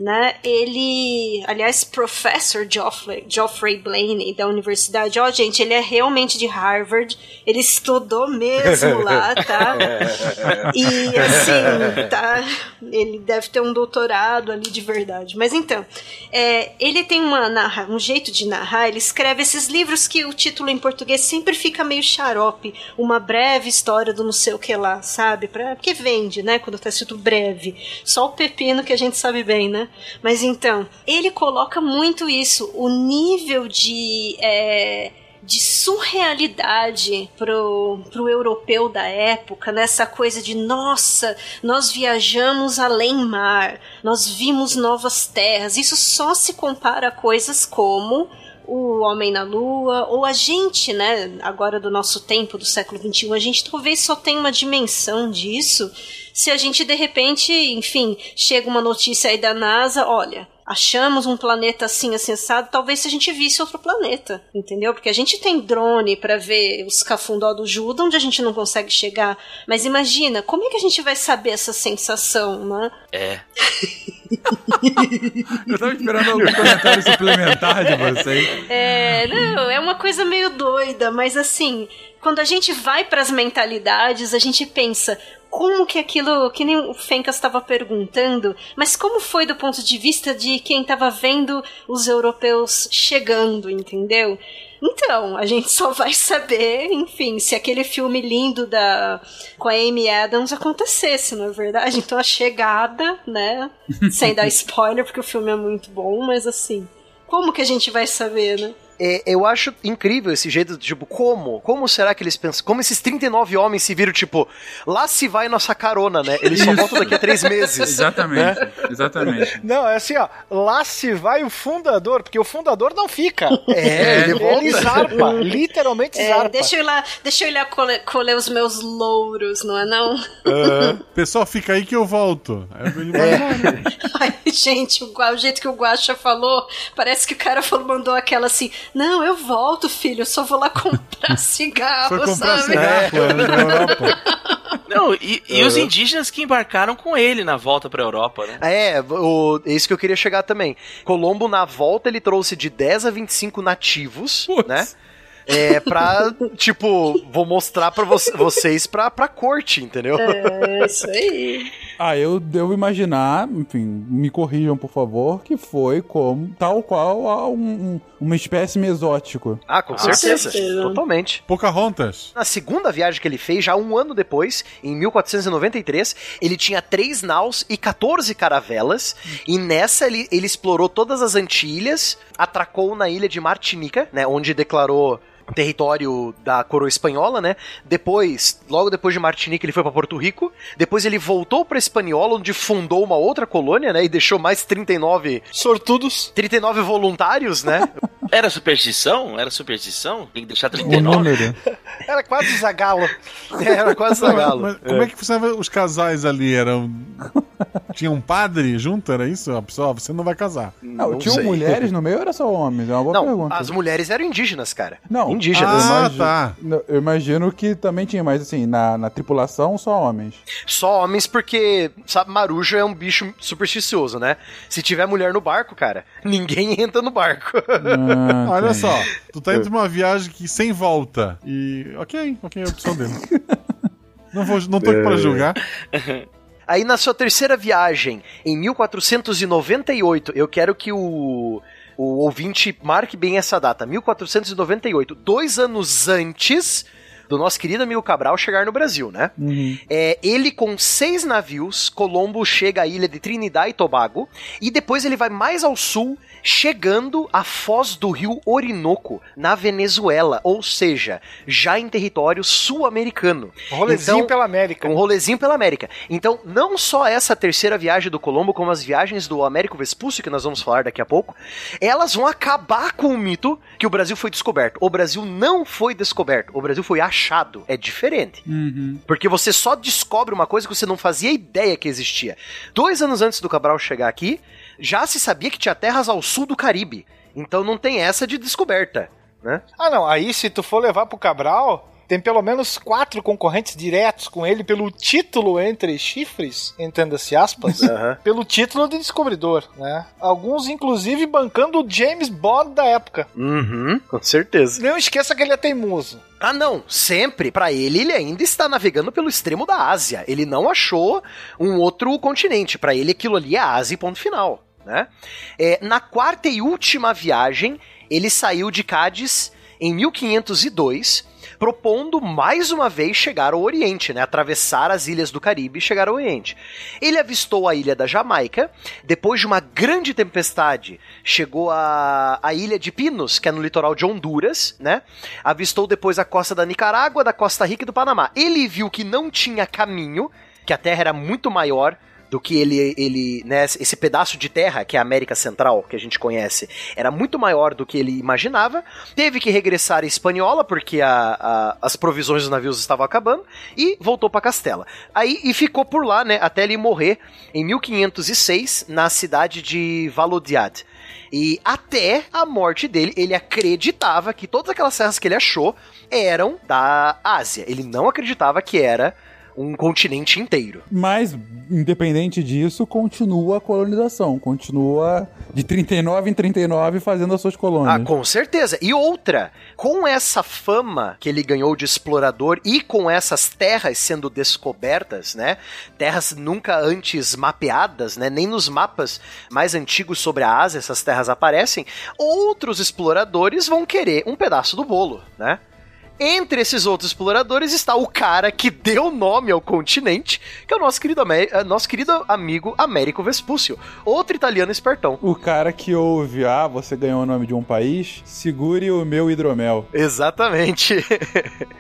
né? Ele, aliás, professor Geoffrey, Geoffrey Blaney da universidade. Ó, gente, ele é realmente de Harvard. Ele estudou mesmo lá, tá? E assim, tá? Ele deve ter um doutorado ali de verdade. Mas então, é, ele tem uma narra, um jeito de narrar. Ele escreve esses livros que o título em português sempre fica meio xarope. Uma breve história do não sei o que lá, sabe? Pra, porque vende, né? Quando tá escrito breve. Só o pepino que a gente sabe bem, né? Mas então, ele coloca muito isso. O nível de. é, de surrealidade pro, pro europeu da época, nessa coisa de nossa, nós viajamos além mar, nós vimos novas terras. Isso só se compara a coisas como o Homem na Lua, ou a gente, né, agora do nosso tempo, do século XXI, a gente talvez só tenha uma dimensão disso se a gente de repente, enfim, chega uma notícia aí da NASA, olha, achamos um planeta assim acessado, talvez se a gente visse outro planeta, entendeu? Porque a gente tem drone para ver os cafundó do Juda, onde a gente não consegue chegar. Mas imagina, como é que a gente vai saber essa sensação, né? É. Eu tava esperando algum comentário suplementar de vocês. É, não, é uma coisa meio doida, mas assim, quando a gente vai para as mentalidades, a gente pensa como que aquilo, que nem o Fencas estava perguntando, mas como foi do ponto de vista de quem estava vendo os europeus chegando, entendeu? Então, a gente só vai saber, enfim, se aquele filme lindo da com a Amy Adams acontecesse, não é verdade? Então a chegada, né, sem dar spoiler, porque o filme é muito bom, mas assim, como que a gente vai saber, né? É, eu acho incrível esse jeito, tipo, como? Como será que eles pensam? Como esses 39 homens se viram, tipo, lá se vai nossa carona, né? Eles só voltam daqui a três meses. Exatamente, exatamente. Não, é assim, ó. Lá se vai o fundador, porque o fundador não fica. É, ele volta. Ele zarpa, literalmente É, zarpa. deixa eu ir lá, deixa eu ir lá colher, colher os meus louros, não é não? Pessoal, fica aí que eu volto. Embora. Ai, gente, o, o jeito que o Guaxa falou, parece que o cara falou, mandou aquela assim, não, eu volto, filho, eu só vou lá comprar cigarro, Foi comprar sabe? cigarro é, na Europa. Não, e, e os indígenas que embarcaram com ele na volta pra Europa, né? É, o, é isso que eu queria chegar também. Colombo, na volta, ele trouxe de 10 a 25 nativos, Putz. né? É, pra, tipo, vou mostrar pra vo vocês pra, pra corte, entendeu? É, isso aí. Ah, eu devo imaginar, enfim, me corrijam por favor, que foi como tal qual a um, um- uma espécie exótico. Ah, com certeza. certeza. Totalmente. Pocahontas. Na segunda viagem que ele fez, já um ano depois, em 1493, ele tinha três naus e 14 caravelas. E nessa ele, ele explorou todas as Antilhas, atracou na ilha de Martinica, né, onde declarou território da coroa espanhola, né? Depois, logo depois de Martinica, ele foi para Porto Rico. Depois ele voltou para Espanhola, onde fundou uma outra colônia, né? E deixou mais 39, Sortudos. 39 voluntários, né? Era superstição? Era superstição? Tem que deixar O 39? número. Era quase Zagalo. Era quase Zagalo. Mas como é que funcionava os casais ali? Eram. Tinha um padre junto? Era isso? A pessoa, você não vai casar. Não, Não tinham sei. mulheres no meio ou era só homens? É uma boa Não, pergunta. as mulheres eram indígenas, cara. Não, Indígenas. Ah, eu imagino, tá. não, Eu imagino que também tinha, mas assim, na, na tripulação só homens. Só homens porque, sabe, marujo é um bicho supersticioso, né? Se tiver mulher no barco, cara, ninguém entra no barco. Ah, Olha ok. só, tu tá indo pra uma viagem que sem volta. E. Ok, ok, é a opção dele. Não, vou, não tô aqui pra julgar. Aí na sua terceira viagem, em 1498, eu quero que o, o ouvinte marque bem essa data, 1498, dois anos antes do nosso querido amigo Cabral chegar no Brasil, né? Uhum. É, ele com seis navios, Colombo chega à ilha de Trinidad e Tobago, e depois ele vai mais ao sul, chegando à foz do rio Orinoco, na Venezuela, ou seja, já em território sul-americano. Rolezinho Então, pela América. um rolezinho pela América. Então, não só essa terceira viagem do Colombo, como as viagens do Américo Vespúcio, que nós vamos falar daqui a pouco, elas vão acabar com o mito que o Brasil foi descoberto. O Brasil não foi descoberto, o Brasil foi achado. É diferente. Uhum. Porque você só descobre uma coisa que você não fazia ideia que existia. Dois anos antes do Cabral chegar aqui, já se sabia que tinha terras ao sul do Caribe. Então não tem essa de descoberta, né? Ah, não. Aí, se tu for levar pro Cabral, tem pelo menos quatro concorrentes diretos com ele pelo título entre chifres, entenda-se aspas, Aham. pelo título de descobridor, né? Alguns, inclusive, bancando o James Bond da época. Uhum, com certeza. Não esqueça que ele é teimoso. Ah, não, sempre. Pra ele, ele ainda está navegando pelo extremo da Ásia. Ele não achou um outro continente. Pra ele, aquilo ali é a Ásia e ponto final, né? É, na quarta e última viagem, ele saiu de Cádiz em 1502, propondo mais uma vez chegar ao Oriente, né? Atravessar as ilhas do Caribe e chegar ao Oriente. Ele avistou a ilha da Jamaica, depois de uma grande tempestade, chegou a, a ilha de Pinos, que é no litoral de Honduras, né? Avistou depois a costa da Nicarágua, da Costa Rica e do Panamá. Ele viu que não tinha caminho, que a terra era muito maior do que ele, ele né, esse pedaço de terra que é a América Central, que a gente conhece, era muito maior do que ele imaginava. Teve que regressar à Espanhola, porque a- a- as provisões dos navios estavam acabando, e voltou para Castela. Aí, e ficou por lá, né, até ele morrer em 1506, na cidade de Valodiad. E até a morte dele, ele acreditava que todas aquelas serras que ele achou eram da Ásia. Ele não acreditava que era um continente inteiro. Mas, independente disso, continua a colonização. Continua de 39 em 39 fazendo as suas Ah, colônias. com certeza. E outra, com essa fama que ele ganhou de explorador e com essas terras sendo descobertas, né? Terras nunca antes mapeadas, né? Nem nos mapas mais antigos sobre a Ásia essas terras aparecem. Outros exploradores vão querer um pedaço do bolo, né? Entre esses outros exploradores está o cara que deu nome ao continente, que é o nosso querido, Amé- eh, nosso querido amigo Américo Vespúcio, outro italiano espertão. O cara que ouve, ah, você ganhou o nome de um país, segure o meu hidromel. Exatamente.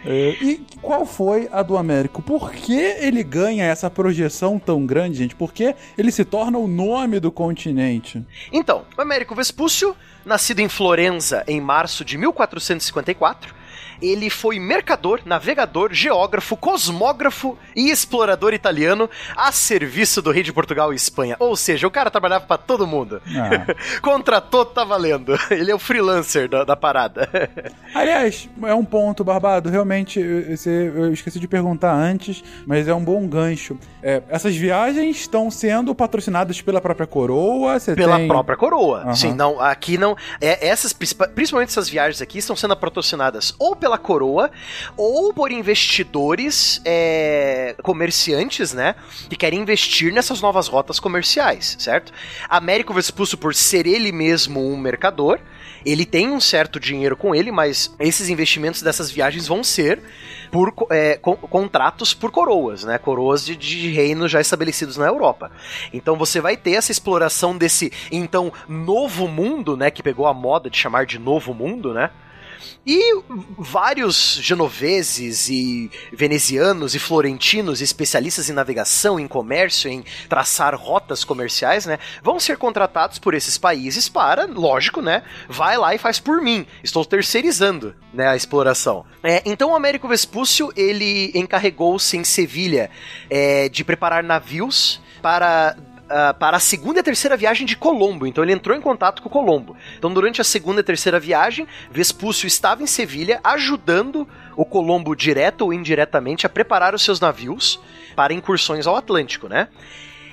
É, e qual foi a do Américo? Por que ele ganha essa projeção tão grande, gente? Por que ele se torna o nome do continente? Então, o Américo Vespúcio, nascido em Florença em março de 1454, ele foi mercador, navegador, geógrafo, cosmógrafo e explorador italiano a serviço do rei de Portugal e Espanha. Ou seja, o cara trabalhava pra todo mundo. Ah. Contratou, tá valendo. Ele é o freelancer da, da parada. Aliás, é um ponto, Barbado. Realmente, eu, esqueci de perguntar antes, mas é um bom gancho. É, essas viagens estão sendo patrocinadas pela própria coroa? Pela tem- própria coroa. Aham. Sim, não, aqui não. É, essas, principal- principalmente essas viagens aqui, estão sendo patrocinadas ou pela coroa, ou por investidores é, comerciantes, né? Que querem investir nessas novas rotas comerciais, certo? Américo Vespúcio, por ser ele mesmo um mercador, ele tem um certo dinheiro com ele, mas esses investimentos dessas viagens vão ser por é, con- contratos por coroas, né? Coroas de, de reinos já estabelecidos na Europa. Então você vai ter essa exploração desse então novo mundo, né? Que pegou a moda de chamar de novo mundo, né? E vários genoveses e venezianos e florentinos, especialistas em navegação, em comércio, em traçar rotas comerciais, né, vão ser contratados por esses países para, lógico, né, vai lá e faz por mim. Estou terceirizando, né, a exploração. É, então o Américo Vespúcio ele encarregou-se em Sevilha é, de preparar navios para ah, para a segunda e terceira viagem de Colombo. Então ele entrou em contato com Colombo. Então durante a segunda e terceira viagem, Vespúcio estava em Sevilha ajudando o Colombo direto ou indiretamente a preparar os seus navios para incursões ao Atlântico, né?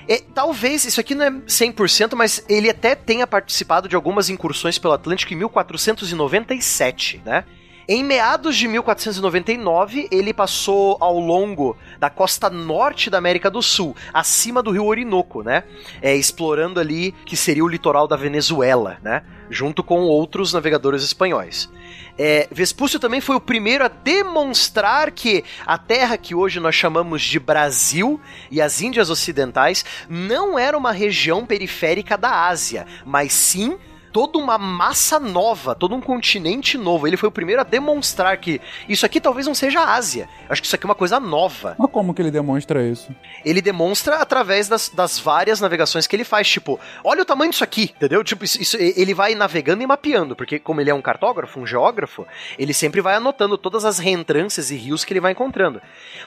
É, talvez, isso aqui não é 100%, mas ele até tenha participado de algumas incursões pelo Atlântico em 1497, né? Em meados de 1499, ele passou ao longo da costa norte da América do Sul, acima do rio Orinoco, né? É, explorando ali que seria o litoral da Venezuela, né? Junto com outros navegadores espanhóis. É, Vespúcio também foi o primeiro a demonstrar que a terra que hoje nós chamamos de Brasil e as Índias Ocidentais não era uma região periférica da Ásia, mas sim toda uma massa nova, todo um continente novo. Ele foi o primeiro a demonstrar que isso aqui talvez não seja a Ásia. Acho que isso aqui é uma coisa nova. Mas como que ele demonstra isso? Ele demonstra através das, das várias navegações que ele faz. Tipo, olha o tamanho disso aqui, entendeu? Tipo, isso, isso- ele vai navegando e mapeando, porque como ele é um cartógrafo, um geógrafo, ele sempre vai anotando todas as reentrâncias e rios que ele vai encontrando.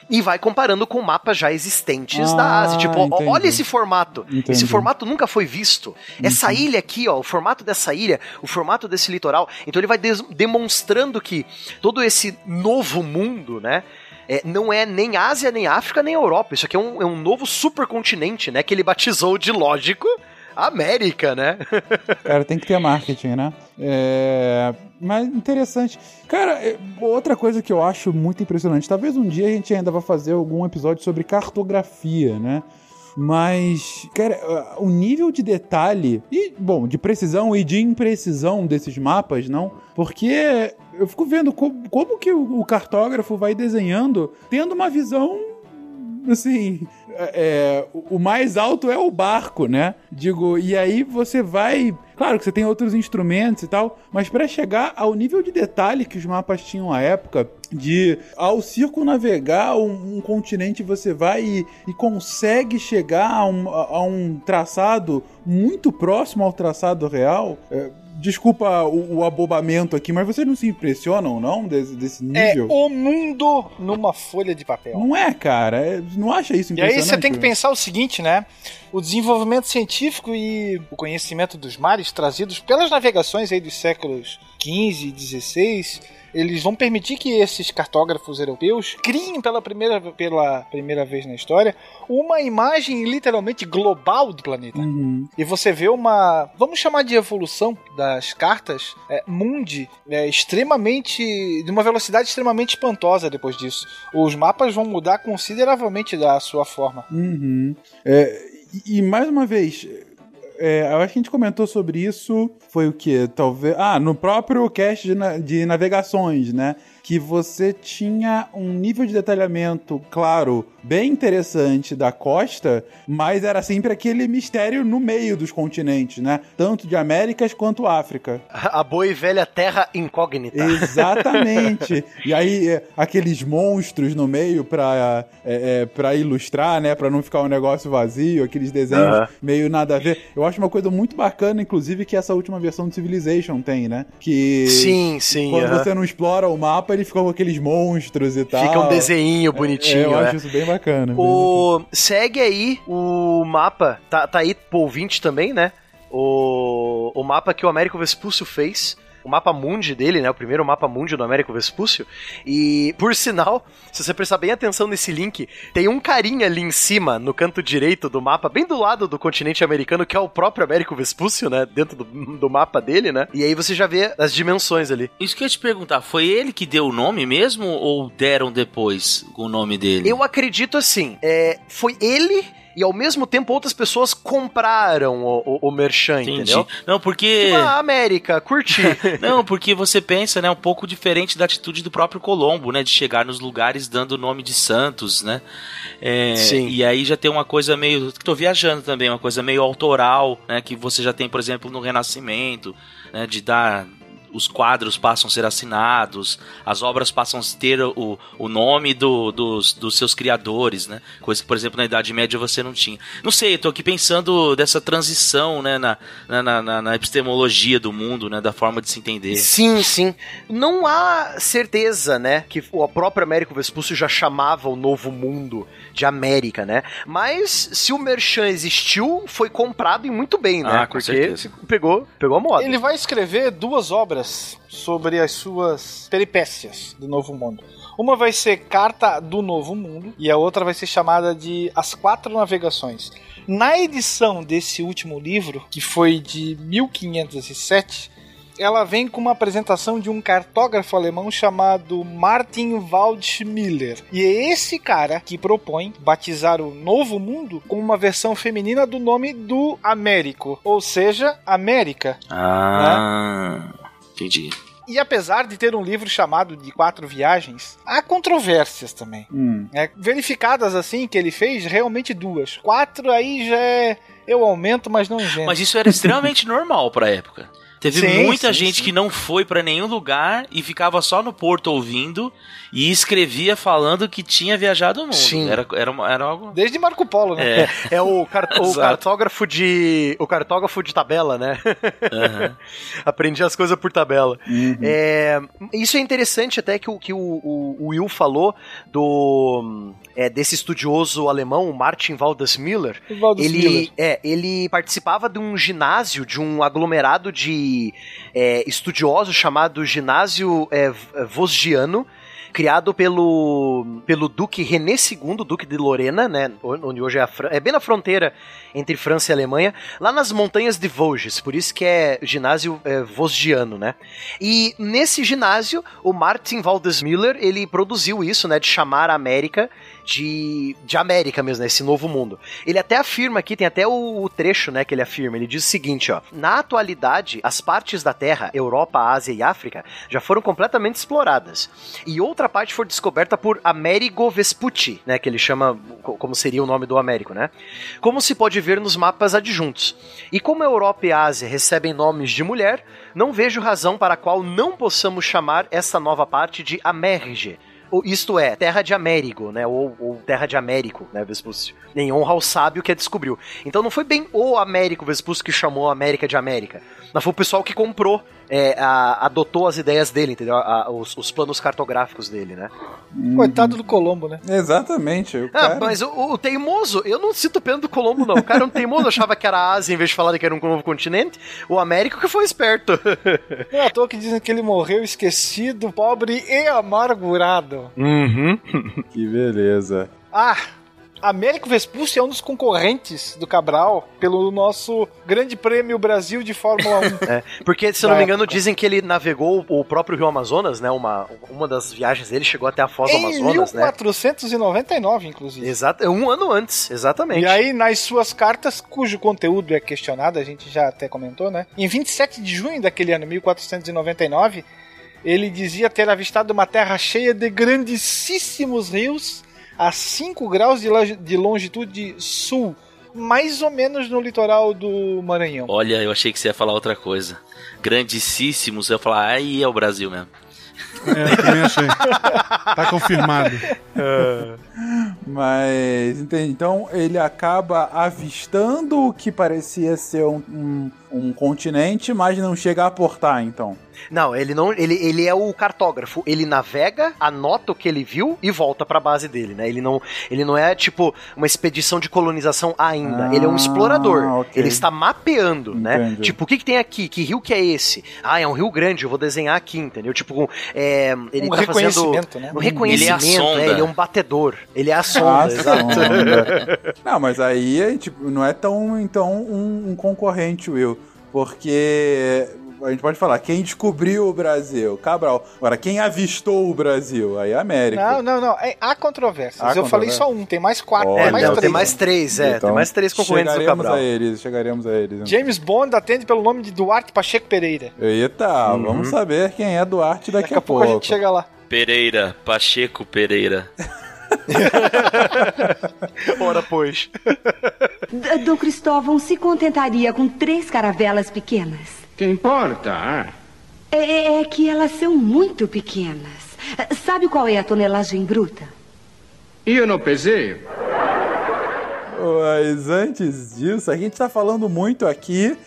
E vai comparando com mapas já existentes da Ah, Ásia. Tipo, entendi. olha esse formato. Entendi. Esse formato nunca foi visto. Essa ilha aqui, ó, o formato dessa ilha, o formato desse litoral. Então ele vai demonstrando que todo esse novo mundo, né? é, não é nem Ásia, nem África, nem Europa. Isso aqui é um, é um novo supercontinente, né? Que ele batizou de, lógico, América, né? Cara, tem que ter marketing, né? É... Mas interessante. Cara, é, outra coisa que eu acho muito impressionante, talvez um dia a gente ainda vá fazer algum episódio sobre cartografia, né? Mas, cara, o nível de detalhe e, bom, de precisão e de imprecisão desses mapas, não? Porque eu fico vendo como, como que o, cartógrafo vai desenhando tendo uma visão assim, é, o mais alto é o barco, né? Digo, e aí você vai. Claro que você tem outros instrumentos e tal, mas para chegar ao nível de detalhe que os mapas tinham à época, de ao circunnavegar um, um continente, você vai e, e consegue chegar a um, a um traçado muito próximo ao traçado real. É, Desculpa o, o abobamento aqui, mas vocês não se impressionam, não? Desse, desse É nível? o mundo numa folha de papel. Não é, cara. É- não acha isso E impressionante? aí você tem que pensar o seguinte, né? O desenvolvimento científico e o conhecimento dos mares trazidos pelas navegações aí dos séculos XV e XVI, eles vão permitir que esses cartógrafos europeus criem pela primeira, pela primeira vez na história uma imagem literalmente global do planeta. Uhum. E você vê uma, vamos chamar de evolução das cartas é, mundi é, extremamente, de uma velocidade extremamente espantosa depois disso. Os mapas vão mudar consideravelmente da sua forma. Uhum. É, e, e mais uma vez, é, eu acho que a gente comentou sobre isso. Foi o que? Talvez. Ah, no próprio cast de, na- de navegações, né? Que você tinha um nível de detalhamento, claro, bem interessante da costa, mas era sempre aquele mistério no meio dos continentes, né? Tanto de Américas quanto África. A boa e velha terra incógnita. Exatamente. e aí, é, aqueles monstros no meio pra, é, é, pra ilustrar, né? Pra não ficar um negócio vazio, aqueles desenhos Aham. meio nada a ver. Eu acho uma coisa muito bacana, inclusive, que essa última versão de Civilization tem, né? Que. Sim, sim. Quando aham. você não explora o mapa, ele fica com aqueles monstros e tal. Fica um desenho bonitinho. É, eu né? acho isso bem bacana. O... Segue aí o mapa, tá, tá aí pro ouvinte também, né? O, o mapa que o Américo Vespúcio fez. O mapa mundi dele, né? O primeiro mapa mundi do Américo Vespúcio. E, por sinal, se você prestar bem atenção nesse link, tem um carinha ali em cima, no canto direito do mapa, bem do lado do continente americano, que é o próprio Américo Vespúcio, né? Dentro do, do mapa dele, né? E aí você já vê as dimensões ali. Isso que eu ia te perguntar, foi ele que deu o nome mesmo ou deram depois o nome dele? Eu acredito assim, é, foi ele e ao mesmo tempo outras pessoas compraram o, o, o merchan, Entendi. entendeu? Não, porque. Tipo, ah, América, curti. Não, porque você pensa, né, um pouco diferente da atitude do próprio Colombo, né, de chegar nos lugares dando o nome de santos, né? É, Sim. E aí já tem uma coisa meio, tô viajando também, uma coisa meio autoral, né, que você já tem, por exemplo, no Renascimento, né, de dar os quadros passam a ser assinados, as obras passam a ter o, o nome do- dos, dos seus criadores, né? Coisa que, por exemplo, na Idade Média você não tinha. Não sei, eu tô aqui pensando dessa transição, né, na, na, na, na epistemologia do mundo, né, da forma de se entender. sim, sim. Não há certeza, né, que o próprio Américo Vespúcio já chamava o novo mundo de América, né? Mas se o merchan existiu, foi comprado e muito bem, né? Ah, com Porque certeza. pegou, pegou a moda. Ele vai escrever duas obras sobre as suas peripécias do Novo Mundo. Uma vai ser Carta do Novo Mundo e a outra vai ser chamada de As Quatro Navegações. Na edição desse último livro, que foi de 1507, ela vem com uma apresentação de um cartógrafo alemão chamado Martin Waldschmiller. E é esse cara que propõe batizar o Novo Mundo com uma versão feminina do nome do Américo, ou seja, América. Ah, entendi. E apesar de ter um livro chamado de Quatro Viagens, há controvérsias também. Hum. É, verificadas assim que ele fez, realmente duas. Quatro aí já é. Eu aumento, mas não invento. Mas isso era extremamente normal pra época. Teve Sim, muita sim, gente sim. que não foi pra nenhum lugar e ficava só no porto ouvindo e escrevia falando que tinha viajado o mundo. Sim. Era, era, era algo. Desde Marco Polo, né? É. É o, car- o cartógrafo de. O cartógrafo de tabela, né? Aham. Aprendi as coisas por tabela. Uhum. É, isso é interessante até que o que o, o- o Will falou do é, desse estudioso alemão, o Martin Waldesmiller. Valdes Ele, Miller. é, ele participava de um ginásio, de um aglomerado de é, estudiosos chamado Ginásio é, Vosgiano, criado pelo, pelo Duque René II, Duque de Lorena, né, onde hoje é a Fran é bem na fronteira entre França e Alemanha, lá nas montanhas de Vosges, por isso que é ginásio é, Vosgiano, né? E nesse ginásio, o Martin Waldesmiller, ele produziu isso, né, de chamar a América de, de América mesmo, né, esse novo mundo. Ele até afirma aqui, tem até o, o trecho, né, que ele afirma, ele diz o seguinte, ó, na atualidade, as partes da Terra, Europa, Ásia e África, já foram completamente exploradas, e outra parte foi descoberta por Amerigo Vespucci, né, que ele chama, co- como seria o nome do Américo, né, como se pode ver nos mapas adjuntos. E como a Europa e a Ásia recebem nomes de mulher, não vejo razão para a qual não possamos chamar essa nova parte de Amerge, isto é, Terra de Américo, né? Ou, ou Terra de Américo, né, Vespúcio? Em honra ao sábio que a descobriu. Então não foi bem o Américo Vespúcio que chamou a América de América. Mas foi o pessoal que comprou, é, a- adotou as ideias dele, entendeu? A- a- os, os planos cartográficos dele, né? Coitado do Colombo, né? Exatamente. O Ah, cara... mas o, o teimoso, eu não sinto pena do Colombo, não. O cara é um teimoso, achava que era a Ásia em vez de falar que era um novo continente. O Américo que foi esperto. Não é à toa que dizem que ele morreu esquecido, pobre e amargurado. uhum. Que beleza. Ah, Américo Vespúcio é um dos concorrentes do Cabral pelo nosso Grande Prêmio Brasil de Fórmula 1. É, porque, se eu não me engano, dizem que ele navegou o próprio Rio Amazonas, né? Uma, uma das viagens dele chegou até a Foz do Amazonas, né? 1499, inclusive. Exato, um ano antes, exatamente. E aí, nas suas cartas, cujo conteúdo é questionado, a gente já até comentou, né? Em 27 de junho daquele ano, 1499, ele dizia ter avistado uma terra cheia de grandíssimos rios a 5 graus de, de longitude sul, mais ou menos no litoral do Maranhão. Olha, eu achei que você ia falar outra coisa. Grandíssimos, eu ia falar, aí é o Brasil mesmo. É, eu também achei. Tá confirmado. Mas, entende? Então ele acaba avistando o que parecia ser um, um, um continente, mas não chega a aportar, então. Não, ele não, ele, ele é o cartógrafo. Ele navega, anota o que ele viu e volta pra base dele, né? Ele não, ele não é tipo uma expedição de colonização ainda. Ah, ele é um explorador. ok. Ele está mapeando, né? Entendi. Tipo, o que, que tem aqui? Que rio que é esse? Ah, é um rio grande. Eu vou desenhar aqui, entendeu? Tipo, é, ele Um tá fazendo reconhecimento, né? um reconhecimento. Ele é a sonda. é, ele é um batedor. Ele é a Sonda, exato. sonda. Não, mas aí tipo, não é tão então um, um concorrente, Will. Porque a gente pode falar, quem descobriu o Brasil? Cabral. Agora, quem avistou o Brasil? Aí é a América. Não, não, não. É, há controvérsias. Há eu falei controvérsias. só um, tem mais quatro, Olha, É, tem mais não, três. tem mais três, é. Então, tem mais três concorrentes do chegaremos Cabral. a eles, chegaremos a eles. então. James Bond atende pelo nome de Duarte Pacheco Pereira. Eita, vamos saber quem é Duarte daqui, Daqui a pouco a gente chega lá. Pereira, Pacheco Pereira. Ora, pois. D- Dom Cristóvão se contentaria com três caravelas pequenas. Che importa, eh? É, é que elas são muito pequenas. Sabe qual é a tonelagem bruta? Io non peseo. Mas antes disso, a gente tá falando muito aqui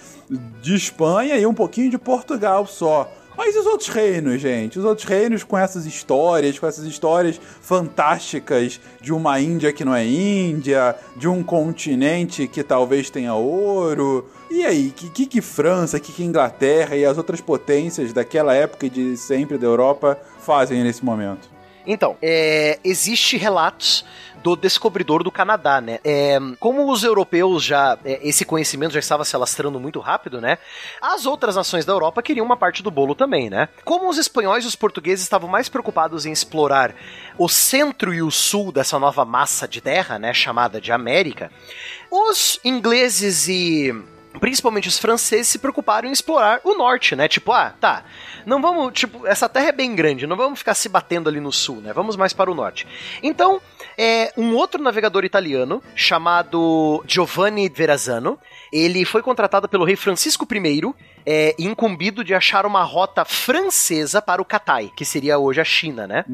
de Espanha e um pouquinho de Portugal só. Mas e os outros reinos, gente? Os outros reinos com essas histórias, com essas histórias fantásticas de uma Índia que não é Índia, de um continente que talvez tenha ouro. E aí, que que, que França, que, que Inglaterra e as outras potências daquela época e de sempre da Europa fazem nesse momento? Então, é, existe relatos do descobridor do Canadá, né? É, como os europeus já é, esse conhecimento já estava se alastrando muito rápido, né? As outras nações da Europa queriam uma parte do bolo também, né? Como os espanhóis e os portugueses estavam mais preocupados em explorar o centro e o sul dessa nova massa de terra, né, chamada de América, os ingleses e principalmente os franceses se preocuparam em explorar o norte, né? Tipo, ah, tá, não vamos, tipo, essa terra é bem grande, não vamos ficar se batendo ali no sul, né? Vamos mais para o norte. Então, é, um outro navegador italiano chamado Giovanni Verrazzano, ele foi contratado pelo rei Francisco I é, e incumbido de achar uma rota francesa para o Catai, que seria hoje a China, né?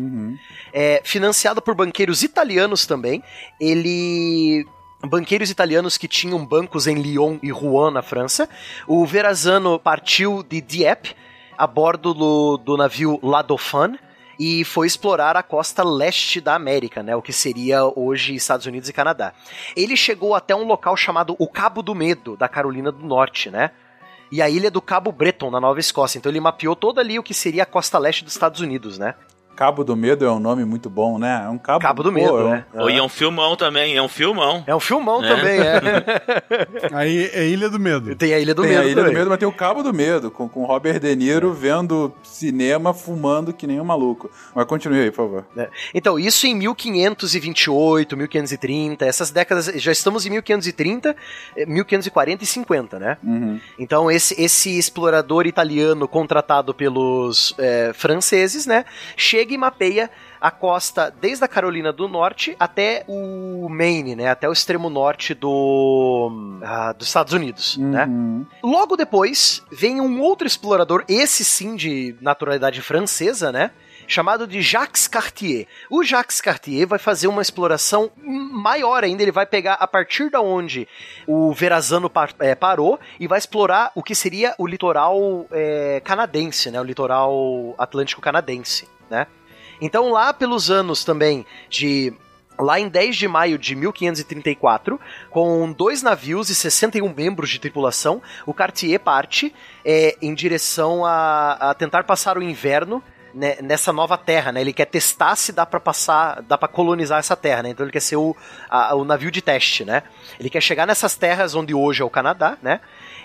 É, financiado por banqueiros italianos também, ele banqueiros italianos que tinham bancos em Lyon e Rouen, na França. O Verrazzano partiu de Dieppe a bordo do, do navio La Dauphine e foi explorar a costa leste da América, né, o que seria hoje Estados Unidos e Canadá. Ele chegou até um local chamado o Cabo do Medo, da Carolina do Norte, né? E a ilha do Cabo Breton, na Nova Escócia. Então ele mapeou toda ali o que seria a costa leste dos Estados Unidos, né? Cabo do Medo é um nome muito bom, né? É um cabo, Cabo do pô, Medo, é um- né? Ou e é um filmão também, é um filmão. É um filmão É. também, é. Aí é Ilha do Medo. Tem a Ilha do tem Medo a Ilha também. do Medo, mas tem o Cabo do Medo, com, com Robert De Niro vendo cinema, fumando que nem um maluco. Mas continue aí, por favor. né? Então, isso em 1528, 1530, essas décadas, já estamos em 1530, eh, 1540 e 50, né? Uhum. Então, esse, esse explorador italiano contratado pelos eh, franceses, né, chega e mapeia a costa desde a Carolina do Norte até o Maine, né, até o extremo norte do, ah, dos Estados Unidos, né? Uhum. Logo depois, vem um outro explorador, esse sim de naturalidade francesa, né? Chamado de Jacques Cartier. O Jacques Cartier vai fazer uma exploração maior ainda. Ele vai pegar a partir da onde o Verrazano par- eh, parou e vai explorar o que seria o litoral eh, canadense, né? O litoral atlântico canadense, né? Então, lá pelos anos também de. Lá em 10 de maio de 1534, com dois navios e 61 membros de tripulação, o Cartier parte é, em direção a, a tentar passar o inverno né, nessa nova terra, né? Ele quer testar se dá pra passar, dá para colonizar essa terra, né? Então ele quer ser o, a- o navio de teste, né? Ele quer chegar nessas terras onde hoje é o Canadá, né?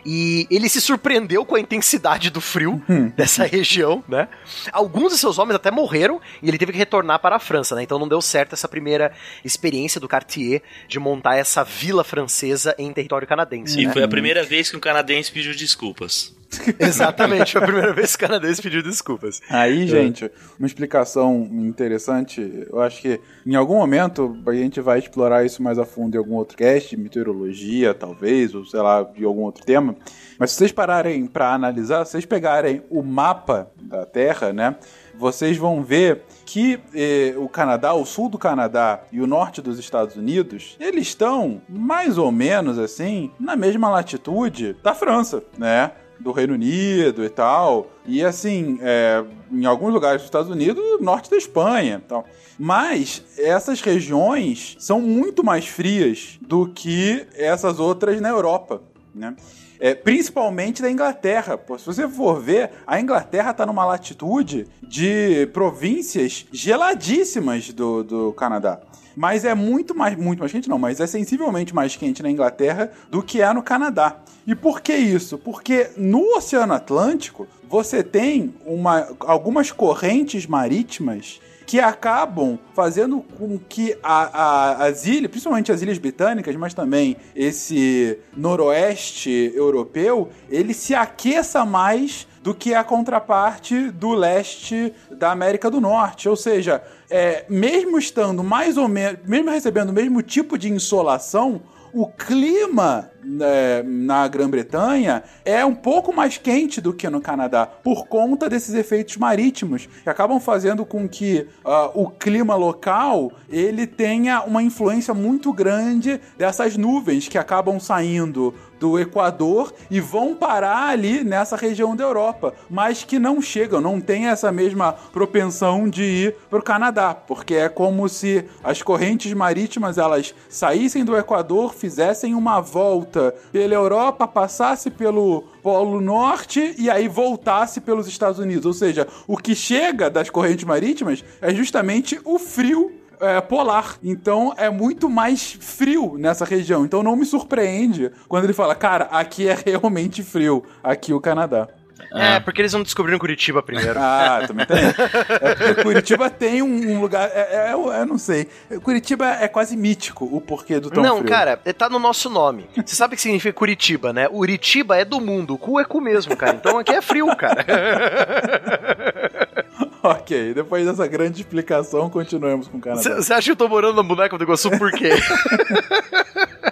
E ele se surpreendeu com a intensidade do frio dessa região, né? Alguns de seus homens até morreram e ele teve que retornar para a França, né? Então não deu certo essa primeira experiência do Cartier de montar essa vila francesa em território canadense, E né? foi a primeira vez que um canadense pediu desculpas. Exatamente, foi a primeira vez que o canadense pediu desculpas. Aí, gente, uma explicação interessante, eu acho que em algum momento a gente vai explorar isso mais a fundo em algum outro cast, meteorologia, talvez, ou sei lá, de algum outro tema. Mas se vocês pararem para analisar, se vocês pegarem o mapa da Terra, né? Vocês vão ver que eh, o Canadá, o sul do Canadá e o norte dos Estados Unidos, eles estão mais ou menos assim na mesma latitude da França, né? Do Reino Unido e tal. E assim, é, em alguns lugares dos Estados Unidos, norte da Espanha e tal. Mas essas regiões são muito mais frias do que essas outras na Europa, né? É, principalmente da Inglaterra. Pô, se você for ver, a Inglaterra está numa latitude de províncias geladíssimas do, do Canadá. Mas é muito mais, muito mais quente não, mas é sensivelmente mais quente na Inglaterra do que é no Canadá. E por que isso? Porque no Oceano Atlântico você tem uma, algumas correntes marítimas que acabam fazendo com que a, a, as ilhas, principalmente as ilhas britânicas, mas também esse noroeste europeu, ele se aqueça mais do que a contraparte do leste da América do Norte. Ou seja, é, mesmo estando mais ou menos, mesmo recebendo o mesmo tipo de insolação, o clima né, na Grã-Bretanha é um pouco mais quente do que no Canadá, por conta desses efeitos marítimos, que acabam fazendo com que uh, o clima local ele tenha uma influência muito grande dessas nuvens que acabam saindo do Equador e vão parar ali nessa região da Europa, mas que não chegam, não tem essa mesma propensão de ir para o Canadá, porque é como se as correntes marítimas elas saíssem do Equador, fizessem uma volta pela Europa, passasse pelo Polo Norte e aí voltasse pelos Estados Unidos. Ou seja, o que chega das correntes marítimas é justamente o frio é, polar. Então é muito mais frio nessa região. Então não me surpreende quando ele fala, cara, aqui é realmente frio, aqui o Canadá. É, porque eles não descobriram Curitiba primeiro. Ah, também tem. É Curitiba tem um lugar. É, é, eu, não sei. Curitiba é quase mítico o porquê do tão Não, frio. cara, tá no nosso nome. Você sabe o que significa Curitiba, né? Uritiba é do mundo, o cu é cu mesmo, cara. Então aqui é frio, cara. ok, depois dessa grande explicação, continuamos com o Canadá. Você acha que eu tô morando na boneca do Iguaçu por quê?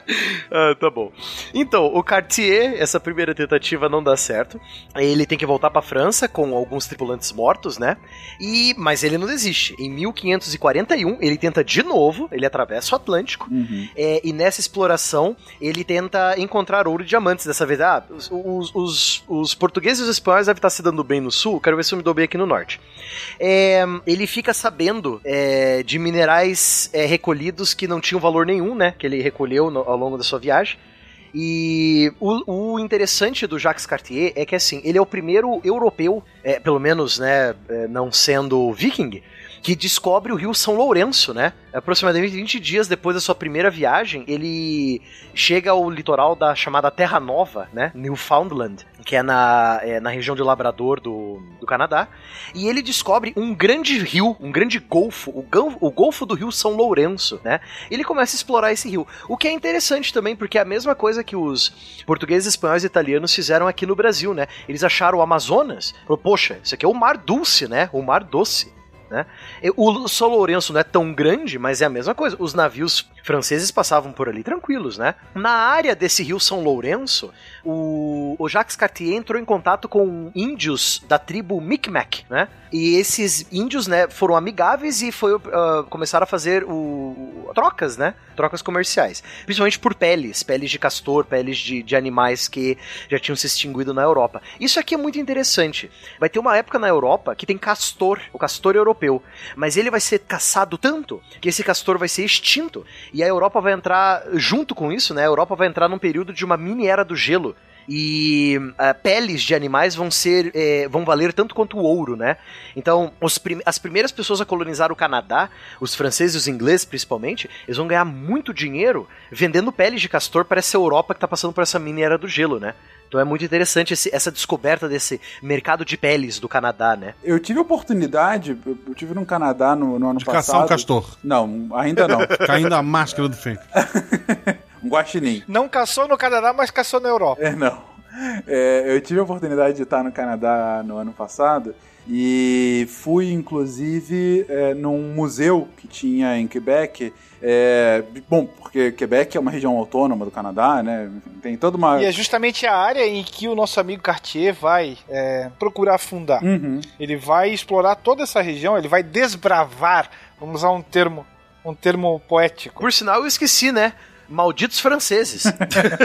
ah, tá bom. Então, o Cartier, essa primeira tentativa não dá certo. Ele tem que voltar para França com alguns tripulantes mortos, né? E mas ele não desiste. Em 1541 ele tenta de novo. Ele atravessa o Atlântico Uhum. é, e nessa exploração ele tenta encontrar ouro e diamantes. Dessa vez, ah, os, os, os, os portugueses e os espanhóis devem estar se dando bem no sul. Quero ver se eu me dou bem aqui no norte. É, ele fica sabendo é, de minerais é, recolhidos que não tinham valor nenhum, né? Que ele recolheu no- ao longo da sua viagem. E o, o interessante do Jacques Cartier é que assim, ele é o primeiro europeu, é, pelo menos, né, é, não sendo viking, que descobre o rio São Lourenço, né? Aproximadamente 20 dias depois da sua primeira viagem, ele chega ao litoral da chamada Terra Nova, né? Newfoundland, que é na, é, na região de Labrador do, do Canadá. E ele descobre um grande rio, um grande golfo, o, o golfo do rio São Lourenço, né? Ele começa a explorar esse rio. O que é interessante também, porque é a mesma coisa que os portugueses, espanhóis e italianos fizeram aqui no Brasil, né? Eles acharam o Amazonas, falou, poxa, isso aqui é o Mar Dulce, né? O Mar Doce. Né? O São Lourenço não é tão grande, mas é a mesma coisa. Os navios franceses passavam por ali tranquilos, né? Na área desse rio São Lourenço, o, o Jacques Cartier entrou em contato com índios da tribo Micmac, né? E esses índios, né, foram amigáveis e foi, ah, começaram a fazer o- trocas, né? Trocas comerciais. Principalmente por peles, peles de castor, peles de, de animais que já tinham se extinguido na Europa. Isso aqui é muito interessante. Vai ter uma época na Europa que tem castor, o castor europeu. Mas ele vai ser caçado tanto que esse castor vai ser extinto. E a Europa vai entrar, junto com isso, né? A Europa vai entrar num período de uma mini era do gelo. E ah, peles de animais vão ser eh, vão valer tanto quanto o ouro, né? Então, os prim- as primeiras pessoas a colonizar o Canadá, os franceses e os ingleses principalmente, eles vão ganhar muito dinheiro vendendo peles de castor para essa Europa que tá passando por essa mini era do gelo, né? Então é muito interessante esse- essa descoberta desse mercado de peles do Canadá, né? Eu tive a oportunidade, eu tive no Canadá no, no ano De passado. caçar um castor. Não, ainda não. Caindo a máscara do fake. um guaxinim. Não caçou no Canadá, mas caçou na Europa. É, não. É, eu tive a oportunidade de estar no Canadá no ano passado e fui, inclusive, é, num museu que tinha em Quebec. É, bom, porque Quebec é uma região autônoma do Canadá, né? Tem toda uma. E é justamente a área em que o nosso amigo Cartier vai é, procurar fundar. Uhum. Ele vai explorar toda essa região, ele vai desbravar, vamos usar um termo, um termo poético. Por sinal, eu esqueci, né? Malditos franceses.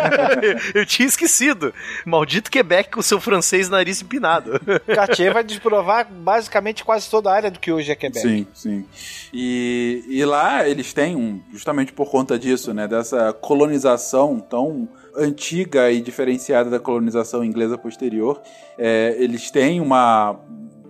eu tinha esquecido. Maldito Quebec com seu francês nariz empinado. Cartier vai desprovar basicamente quase toda a área do que hoje é Quebec. Sim, sim. E, e lá eles têm, um, justamente por conta disso, né, dessa colonização tão antiga e diferenciada da colonização inglesa posterior, é, eles têm uma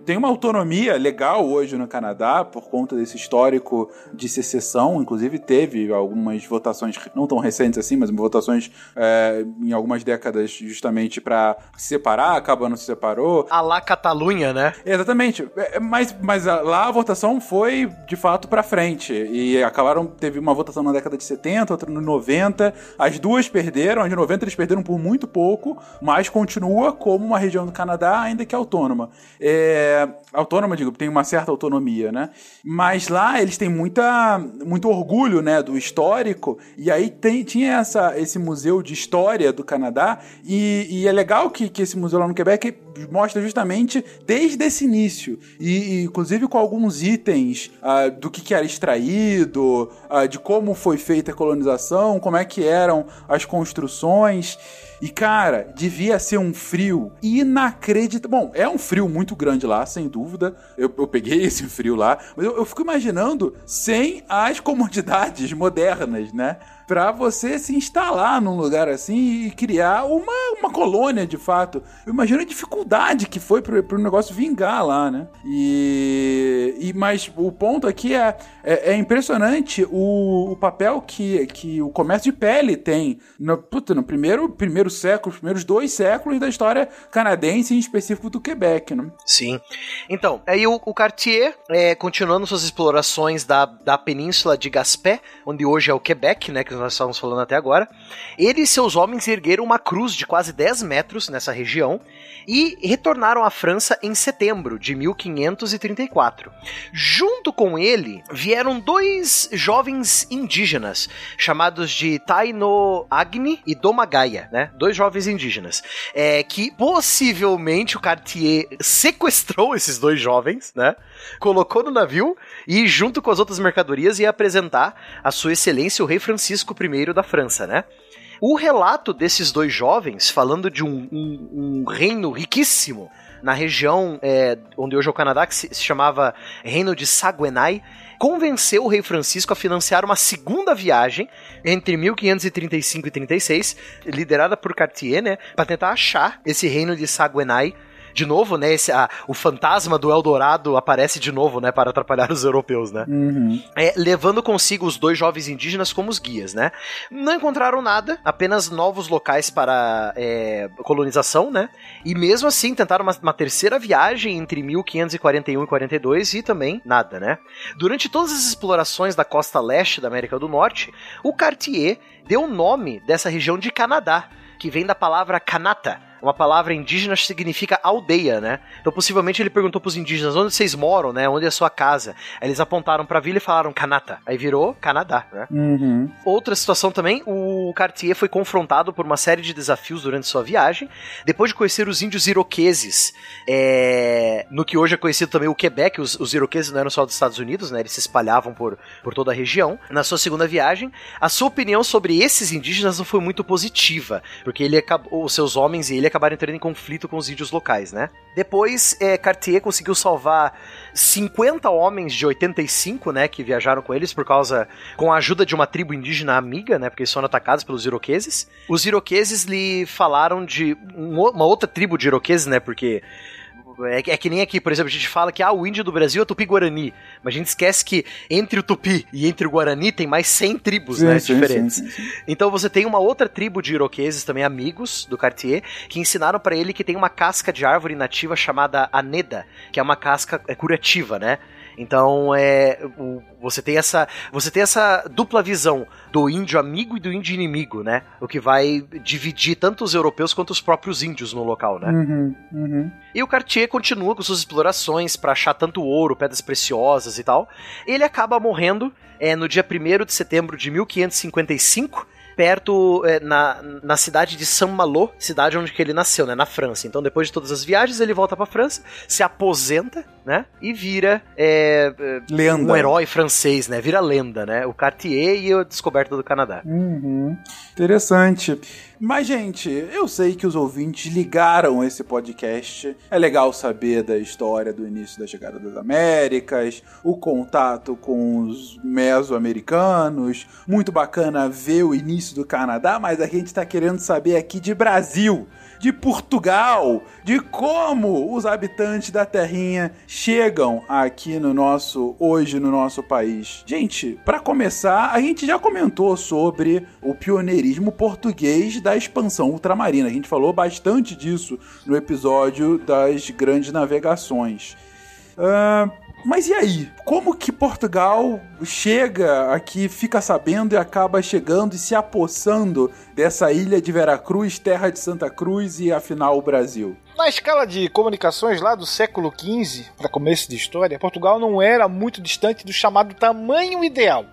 tem uma autonomia legal hoje no Canadá por conta desse histórico de secessão. Inclusive, teve algumas votações, não tão recentes assim, mas votações é, em algumas décadas justamente para se separar, acaba não se separou. A lá Catalunha, né? Exatamente. É, Mas, mas a- lá a votação foi de fato para frente. E acabaram. Teve uma votação na década de 70, outra no 90. As duas perderam. As de 90 eles perderam por muito pouco, mas continua como uma região do Canadá, ainda que autônoma. É, autônoma, digo, tem uma certa autonomia, né? Mas lá eles têm muita, muito orgulho, né, do histórico. E aí tem, tinha essa, esse museu de história do Canadá. E, e é legal que, que esse museu lá no Quebec mostra justamente desde esse início. E, e, inclusive com alguns itens ah, do que, que era extraído, ah, de como foi feita a colonização, como é que eram as construções. E, cara, devia ser um frio inacreditável. Bom, é um frio muito grande lá, sem dúvida. Eu, eu peguei esse frio lá. Mas eu, eu fico imaginando sem as comodidades modernas, né? Pra você se instalar num lugar assim e criar uma, uma colônia de fato. Eu imagino a dificuldade que foi pro, pro negócio vingar lá, né? E, e mas o ponto aqui é, é, é impressionante o, o papel que, que o comércio de pele tem no, puta, no primeiro, primeiro século, os primeiros dois séculos da história canadense, em específico do Quebec, né? Sim. Então, aí o, o Cartier, é, continuando suas explorações da, da península de Gaspé, onde hoje é o Quebec, né, que nós estávamos falando até agora, ele e seus homens ergueram uma cruz de quase 10 metros nessa região e retornaram à França em setembro de 1534. Junto com ele vieram dois jovens indígenas chamados de Taino Agni e Domagaia, né? Dois jovens indígenas, é, que possivelmente o Cartier sequestrou esses dois jovens, né? Colocou no navio e junto com as outras mercadorias ia apresentar a sua excelência o rei Francisco I da França, né? O relato desses dois jovens, falando de um, um- um reino riquíssimo na região é, onde hoje é o Canadá, que se, se chamava Reino de Saguenay, convenceu o rei Francisco a financiar uma segunda viagem entre 1535 e 36, liderada por Cartier, né, para tentar achar esse reino de Saguenay. De novo, né, esse, a- o fantasma do Eldorado aparece de novo, né, para atrapalhar os europeus, né? É, levando consigo os dois jovens indígenas como os guias, né? Não encontraram nada, apenas novos locais para é, colonização, né? E mesmo assim tentaram uma, uma terceira viagem entre 1541 e 42 e também nada, né? Durante todas as explorações da costa leste da América do Norte, o Cartier deu o nome dessa região de Canadá, que vem da palavra kanata, uma palavra indígena significa aldeia, né? Então possivelmente ele perguntou pros indígenas onde vocês moram, né? Onde é a sua casa? Aí eles apontaram pra vila e falaram Kanata. Aí virou Canadá, né? Uhum. Outra situação também, o Cartier foi confrontado por uma série de desafios durante sua viagem, depois de conhecer os índios iroqueses, é, no que hoje é conhecido também o Quebec, os, os iroqueses não eram só dos Estados Unidos, né, eles se espalhavam por, por toda a região. Na sua segunda viagem, a sua opinião sobre esses indígenas não foi muito positiva, porque ele acabou, os seus homens e ele acabaram entrando em conflito com os índios locais, né. Depois, é, Cartier conseguiu salvar 50 homens de 85, né, que viajaram com eles por causa com a ajuda de uma tribo indígena amiga, né, porque eles foram atacados pelos iroqueses. Os iroqueses lhe falaram de um uma outra tribo de iroqueses, né, porque é que, é que nem aqui, por exemplo, a gente fala que ah, o índio do Brasil é Tupi-Guarani, mas a gente esquece que entre o Tupi e entre o Guarani tem mais 100 tribos, Sim, né, sim, diferentes. sim. Então você tem uma outra tribo de iroqueses, também amigos do Cartier, que ensinaram pra ele que tem uma casca de árvore nativa chamada aneda, que é uma casca é, curativa, né? Então, é, você tem essa, você tem essa dupla visão do índio amigo e do índio inimigo, né? O que vai dividir tanto os europeus quanto os próprios índios no local, né? Uhum, uhum. E o Cartier continua com suas explorações para achar tanto ouro, pedras preciosas e tal. Ele acaba morrendo é, no dia 1 de setembro de 1555, perto é, na, na cidade de Saint-Malo, cidade onde que ele nasceu, né, na França. Então, depois de todas as viagens, ele volta para França, se aposenta, né, e vira é, é, Lenda. um herói francês, né, vira lenda, né, o Cartier e a descoberta do Canadá. Uhum. Interessante. Mas, gente, eu sei que os ouvintes ligaram esse podcast. É legal saber da história do início da chegada das Américas, o contato com os mesoamericanos. Muito bacana ver o início do Canadá, mas a gente tá querendo saber aqui de Brasil. De Portugal, de como os habitantes da terrinha chegam aqui no nosso hoje no nosso país. Gente, para começar, a gente já comentou sobre o pioneirismo português da expansão ultramarina. A gente falou bastante disso no episódio das grandes navegações. Ah, mas e aí? Como que Portugal chega aqui, fica sabendo e acaba chegando e se apossando dessa ilha de Veracruz, terra de Santa Cruz e afinal o Brasil? Na escala de comunicações lá do século XV, para começo de história, Portugal não era muito distante do chamado tamanho ideal.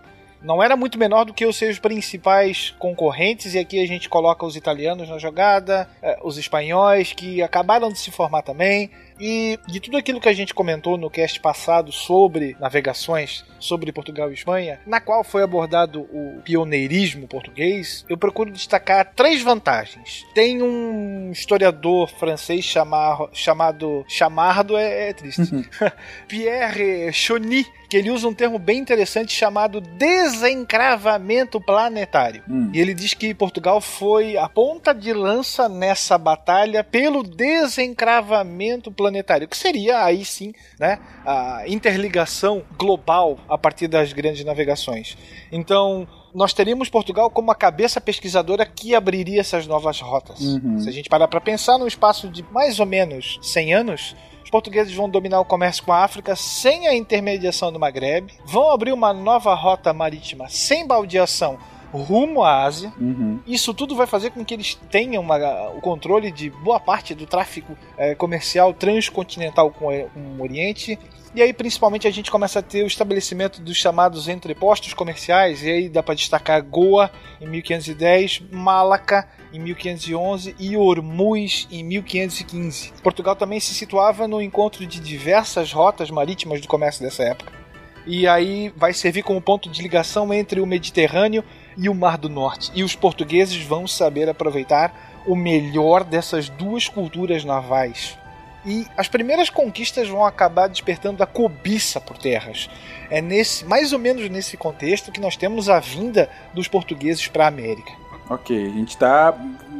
Não era muito menor do que os seus principais concorrentes, e aqui a gente coloca os italianos na jogada, eh, os espanhóis, que acabaram de se formar também, e de tudo aquilo que a gente comentou no cast passado sobre navegações, sobre Portugal e Espanha, na qual foi abordado o pioneirismo português, eu procuro destacar três vantagens. Tem um historiador francês chamar, chamado Chamardo, é, é triste, Pierre Chauny, que ele usa um termo bem interessante chamado desencravamento planetário. Hum. E ele diz que Portugal foi a ponta de lança nessa batalha pelo desencravamento planetário, que seria aí sim, né, a interligação global a partir das grandes navegações. Então, nós teríamos Portugal como a cabeça pesquisadora que abriria essas novas rotas. Uhum. Se a gente parar para pensar, num espaço de mais ou menos 100 anos, os portugueses vão dominar o comércio com a África sem a intermediação do Maghreb, vão abrir uma nova rota marítima sem baldeação rumo à Ásia. Uhum. Isso tudo vai fazer com que eles tenham uma- o controle de boa parte do tráfico eh, comercial transcontinental com, com o Oriente. E aí, principalmente, a gente começa a ter o estabelecimento dos chamados entrepostos comerciais. E aí dá para destacar Goa em 1510, Malaca em 1511 e Hormuz em 1515. Portugal também se situava no encontro de diversas rotas marítimas do comércio dessa época. E aí vai servir como ponto de ligação entre o Mediterrâneo e o Mar do Norte. E os portugueses vão saber aproveitar o melhor dessas duas culturas navais. E as primeiras conquistas vão acabar despertando a cobiça por terras. É nesse, mais ou menos nesse contexto que nós temos a vinda dos portugueses para a América. Ok, a gente tá.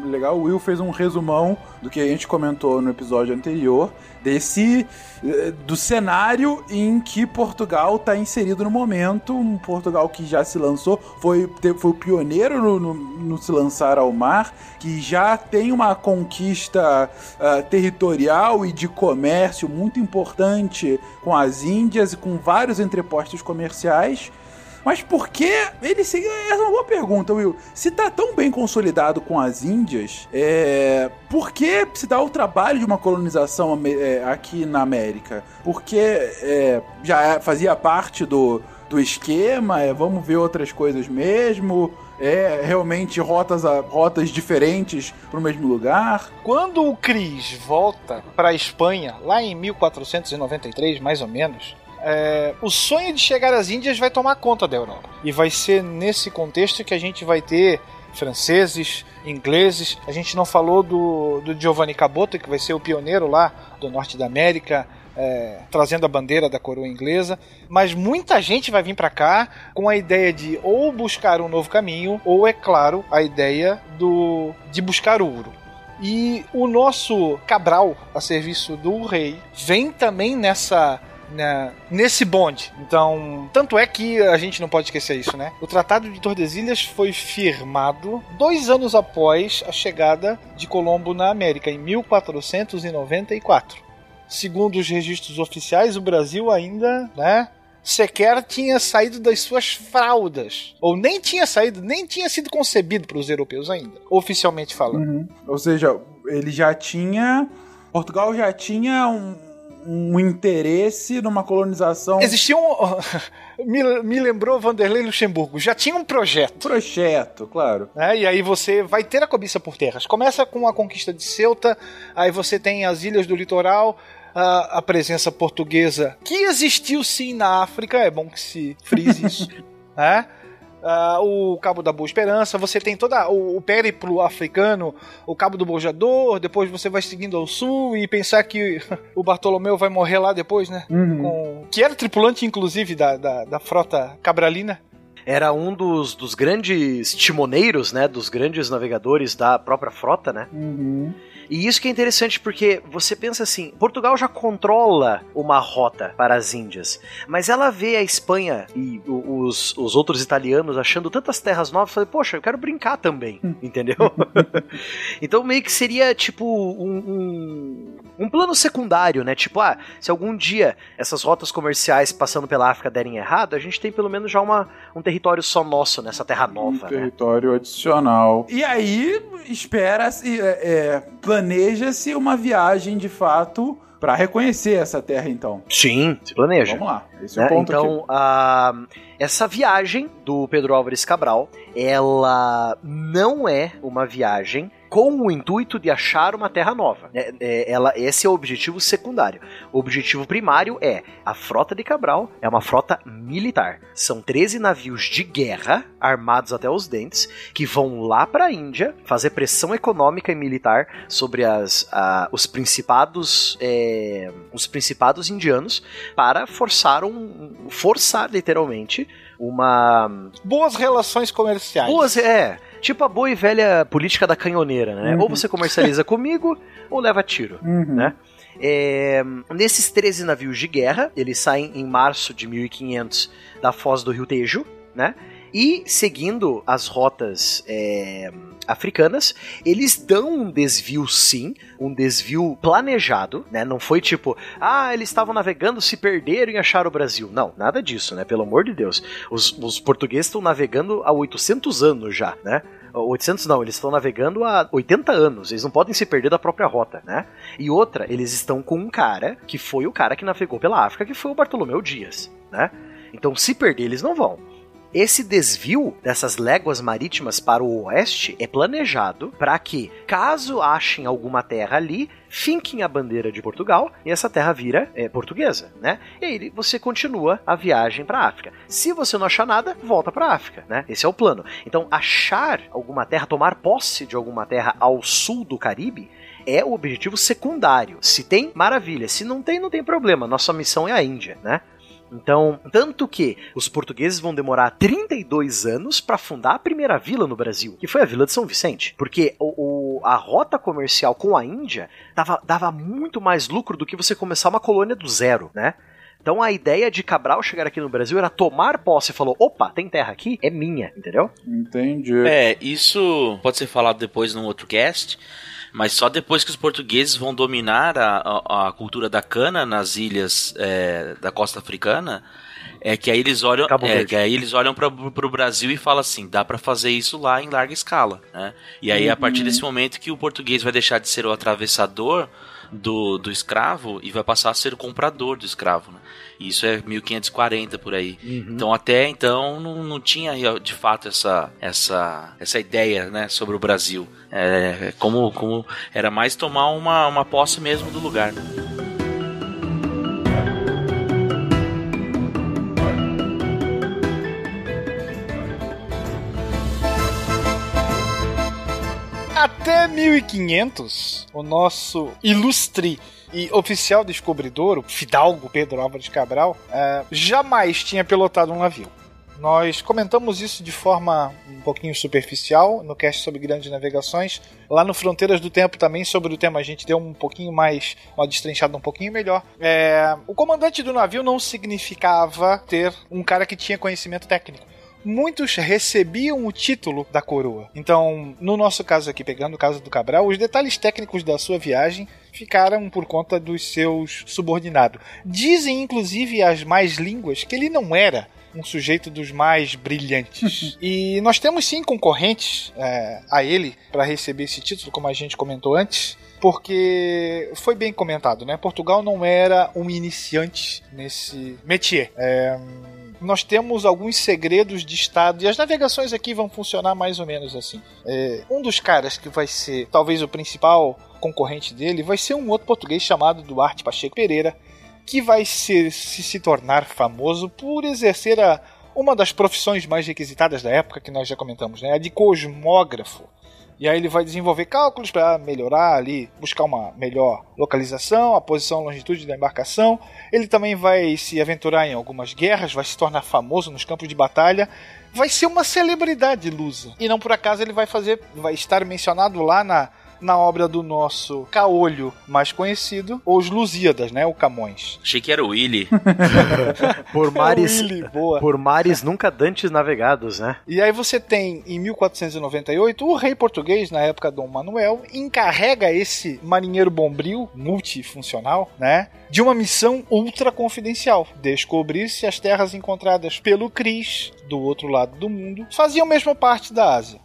Legal, o Will fez um resumão do que a gente comentou no episódio anterior, desse. eh, do cenário em que Portugal está inserido no momento. Um Portugal que já se lançou, foi, foi o pioneiro no, no- no se lançar ao mar, que já tem uma conquista ah, territorial e de comércio muito importante com as Índias e com vários entrepostos comerciais. Mas por que ele. Essa é uma boa pergunta, Will. Se tá tão bem consolidado com as Índias, é... por que se dá o trabalho de uma colonização é, aqui na América? Porque é, já é- fazia parte do, do esquema, é, vamos ver outras coisas mesmo, é realmente rotas, a- rotas diferentes para o mesmo lugar. Quando o Cris volta para a Espanha, lá em 1493, mais ou menos, é, o sonho de chegar às Índias vai tomar conta da Europa. E vai ser nesse contexto que a gente vai ter franceses, ingleses. A gente não falou do, do Giovanni Caboto, que vai ser o pioneiro lá do norte da América, é, trazendo a bandeira da coroa inglesa, mas muita gente vai vir para cá com a ideia de ou buscar um novo caminho, ou, é claro, a ideia do, de buscar ouro. E o nosso Cabral, a serviço do rei, vem também nessa. Na- nesse bonde. Então, tanto é que a gente não pode esquecer isso, né? O Tratado de Tordesilhas foi firmado dois anos após a chegada de Colombo na América, em 1494. segundo os registros oficiais, o Brasil ainda, né, sequer tinha saído das suas fraldas. Ou nem tinha saído, nem tinha sido concebido para os europeus ainda, oficialmente falando. Uhum. Ou seja, ele já tinha. Portugal já tinha um, um interesse numa colonização. Existia um. me, me lembrou Vanderlei Luxemburgo. Já tinha um projeto. Projeto, claro. Né? E aí você vai ter a cobiça por terras. Começa com a conquista de Ceuta, aí você tem as ilhas do litoral, a, a presença portuguesa, que existiu sim na África, é bom que se frise isso. né? Uh, o Cabo da Boa Esperança, você tem todo o, o périplo africano, o Cabo do Bojador, depois você vai seguindo ao sul e pensar que o Bartolomeu vai morrer lá depois, né? Uhum. Com, que era tripulante, inclusive, da, da, da frota cabralina era um dos, dos grandes timoneiros, né? Dos grandes navegadores da própria frota, né? Uhum. E isso que é interessante porque você pensa assim, Portugal já controla uma rota para as Índias, mas ela vê a Espanha e os, os outros italianos achando tantas terras novas, fala, poxa, eu quero brincar também, entendeu? então meio que seria tipo um, um, um, plano secundário, né? Tipo, ah, se algum dia essas rotas comerciais passando pela África derem errado, a gente tem pelo menos já uma, um território só nosso nessa terra nova. Um né? território adicional. E aí espera-se é, é, planeja-se uma viagem de fato para reconhecer essa terra, então. Sim, se planeja. Vamos lá, esse é, o ponto Então, a, essa viagem do Pedro Álvares Cabral, ela não é uma viagem com o intuito de achar uma terra nova. É, é, ela, esse é o objetivo secundário. O objetivo primário é a frota de Cabral é uma frota militar. São 13 navios de guerra armados até os dentes que vão lá para a Índia fazer pressão econômica e militar sobre as, a, os principados é, os principados indianos para forçar um forçar literalmente uma boas relações comerciais. Boas é Tipo a boa e velha política da canhoneira, né? Uhum. Ou você comercializa comigo, ou leva tiro, uhum. né? É, nesses 13 navios de guerra, eles saem em março de 1500 da foz do Rio Tejo, né? E seguindo as rotas é, africanas, eles dão um desvio sim, um desvio planejado, né? Não foi tipo, ah, eles estavam navegando, se perderam e acharam o Brasil. Não, nada disso, né? Pelo amor de Deus. Os, os portugueses estão navegando há 800 anos já, né? 800 não, eles estão navegando há 80 anos, eles não podem se perder da própria rota, né? E outra, eles estão com um cara que foi o cara que navegou pela África, que foi o Bartolomeu Dias, né? Então, se perder, eles não vão. Esse desvio dessas léguas marítimas para o oeste é planejado para que, caso achem alguma terra ali, finquem a bandeira de Portugal e essa terra vira é, portuguesa, né? E aí você continua a viagem para a África. Se você não achar nada, volta para a África, né? Esse é o plano. Então, achar alguma terra, tomar posse de alguma terra ao sul do Caribe é o objetivo secundário. Se tem, maravilha. Se não tem, não tem problema. Nossa missão é a Índia, né? Então, tanto que os portugueses vão demorar 32 anos para fundar a primeira vila no Brasil, que foi a Vila de São Vicente. Porque o, o, a rota comercial com a Índia dava, dava muito mais lucro do que você começar uma colônia do zero, né? Então a ideia de Cabral chegar aqui no Brasil era tomar posse e falou: opa, tem terra aqui? É minha, entendeu? Entendi. É, isso pode ser falado depois num outro cast. Mas só depois que os portugueses vão dominar a, a, a cultura da cana nas ilhas é, da costa africana, é que aí eles olham, é, que aí eles olham para o Brasil e falam assim, dá para fazer isso lá em larga escala, né? E aí uhum. a partir desse momento que o português vai deixar de ser o atravessador do, do escravo e vai passar a ser o comprador do escravo, né? Isso é 1540 por aí. Uhum. Então até então não, não tinha de fato essa, essa, essa ideia né, sobre o Brasil. É, como, como era mais tomar uma, uma posse mesmo do lugar. Né? Até 1500, o nosso ilustre e oficial descobridor, o fidalgo Pedro Álvares Cabral, uh, jamais tinha pilotado um navio. Nós comentamos isso de forma um pouquinho superficial no cast sobre grandes navegações. Lá no Fronteiras do Tempo também, sobre o tema, a gente deu um pouquinho mais, uma destrinchada um pouquinho melhor. É, o comandante do navio não significava ter um cara que tinha conhecimento técnico muitos recebiam o título da coroa. Então, no nosso caso aqui, pegando o caso do Cabral, os detalhes técnicos da sua viagem ficaram por conta dos seus subordinados. Dizem, inclusive, as mais línguas que ele não era um sujeito dos mais brilhantes. e nós temos sim concorrentes é, a ele para receber esse título, como a gente comentou antes. Porque foi bem comentado, né? Portugal não era um iniciante nesse métier. É, nós temos alguns segredos de Estado e as navegações aqui vão funcionar mais ou menos assim. É, um dos caras que vai ser talvez o principal concorrente dele vai ser um outro português chamado Duarte Pacheco Pereira, que vai ser, se, se tornar famoso por exercer a, uma das profissões mais requisitadas da época que nós já comentamos, né? A de cosmógrafo. E aí ele vai desenvolver cálculos para melhorar ali, buscar uma melhor localização, a posição, a longitude da embarcação. Ele também vai se aventurar em algumas guerras, vai se tornar famoso nos campos de batalha, vai ser uma celebridade lusa. E não por acaso ele vai fazer, vai estar mencionado lá na na obra do nosso caolho mais conhecido, Os Lusíadas, né? O Camões. Achei que era o Willy. por mares, É o Willy, boa. por mares nunca dantes navegados, né? E aí você tem, em 1498, o rei português, na época Dom Manuel, encarrega esse marinheiro bombril, multifuncional, né? De uma missão ultra confidencial. Descobrir se as terras encontradas pelo Cris, do outro lado do mundo, faziam mesmo parte da Ásia.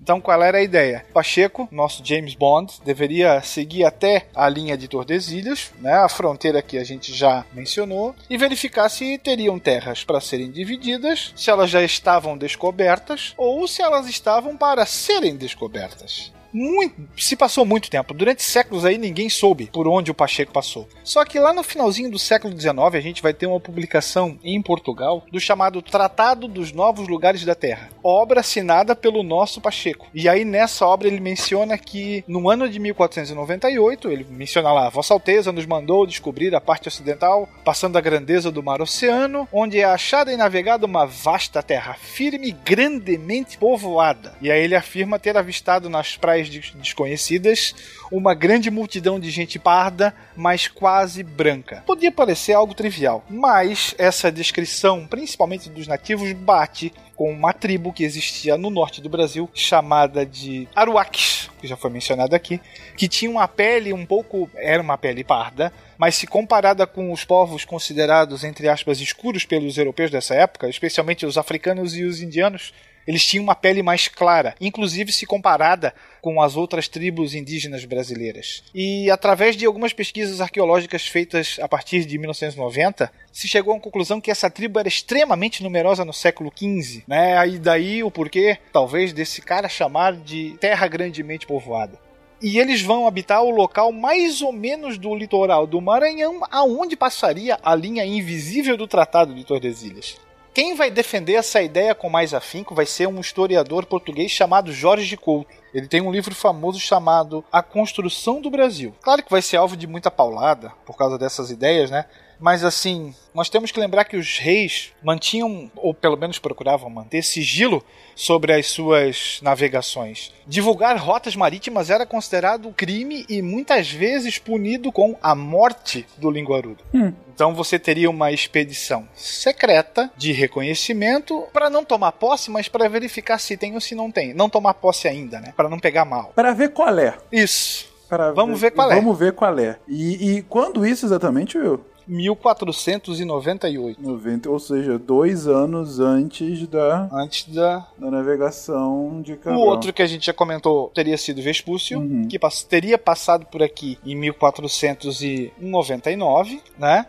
Então, qual era a ideia? Pacheco, nosso James Bond, deveria seguir até a linha de Tordesilhas, né, a fronteira que a gente já mencionou, e verificar se teriam terras para serem divididas, se elas já estavam descobertas ou se elas estavam para serem descobertas. Muito, se passou muito tempo. Durante séculos aí ninguém soube por onde o Pacheco passou. Só que lá no finalzinho do século XIX a gente vai ter uma publicação em Portugal do chamado Tratado dos Novos Lugares da Terra, obra assinada pelo nosso Pacheco. E aí nessa obra ele menciona que no ano de 1498 ele menciona lá: Vossa Alteza nos mandou descobrir a parte ocidental, passando a grandeza do mar Oceano, onde é achada e navegada uma vasta terra firme, grandemente povoada. E aí ele afirma ter avistado nas praias desconhecidas uma grande multidão de gente parda, mas quase branca. Podia parecer algo trivial, mas essa descrição, principalmente dos nativos, bate com uma tribo que existia no norte do Brasil, chamada de Aruaques, que já foi mencionado aqui, que tinha uma pele um pouco. era uma pele parda, mas se comparada com os povos considerados, entre aspas, escuros pelos europeus dessa época, especialmente os africanos e os indianos, eles tinham uma pele mais clara, inclusive se comparada com as outras tribos indígenas brasileiras. E através de algumas pesquisas arqueológicas feitas a partir de 1990, se chegou à conclusão que essa tribo era extremamente numerosa no século XV, né? E daí o porquê, talvez, desse cara chamar de terra grandemente povoada e eles vão habitar o local mais ou menos do litoral do Maranhão, aonde passaria a linha invisível do Tratado de Tordesilhas. Quem vai defender essa ideia com mais afinco vai ser um historiador português chamado Jorge Couto. Ele tem um livro famoso chamado A Construção do Brasil. Claro que vai ser alvo de muita paulada por causa dessas ideias, né? Mas assim, nós temos que lembrar que os reis mantinham, ou pelo menos procuravam manter, sigilo sobre as suas navegações. Divulgar rotas marítimas era considerado crime e muitas vezes punido com a morte do linguarudo. Hum. Então você teria uma expedição secreta de reconhecimento para não tomar posse, mas para verificar se tem ou se não tem. Não tomar posse ainda, né? Para não pegar mal. Para ver qual é. Isso. Pra Vamos ver qual é. Vamos ver qual é. E, e quando isso exatamente, Will? 1498. 90, ou seja, dois anos antes da, Antes da. da navegação de O Cabral. outro que a gente já comentou teria sido Vespúcio, que pass- teria passado por aqui em 1499, né?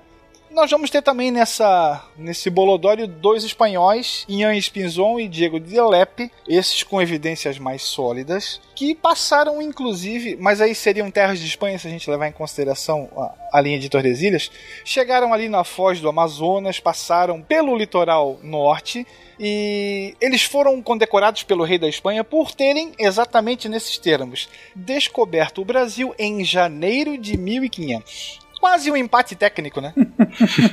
Nós vamos ter também nessa nesse bolodório dois espanhóis, Ian Espinzon e Diego de Lepe, esses com evidências mais sólidas, que passaram inclusive, mas aí seriam terras de Espanha se a gente levar em consideração a, a linha de Tordesilhas, chegaram ali na foz do Amazonas, passaram pelo litoral norte e eles foram condecorados pelo rei da Espanha por terem exatamente nesses termos descoberto o Brasil em janeiro de 1500. Quase um empate técnico, né?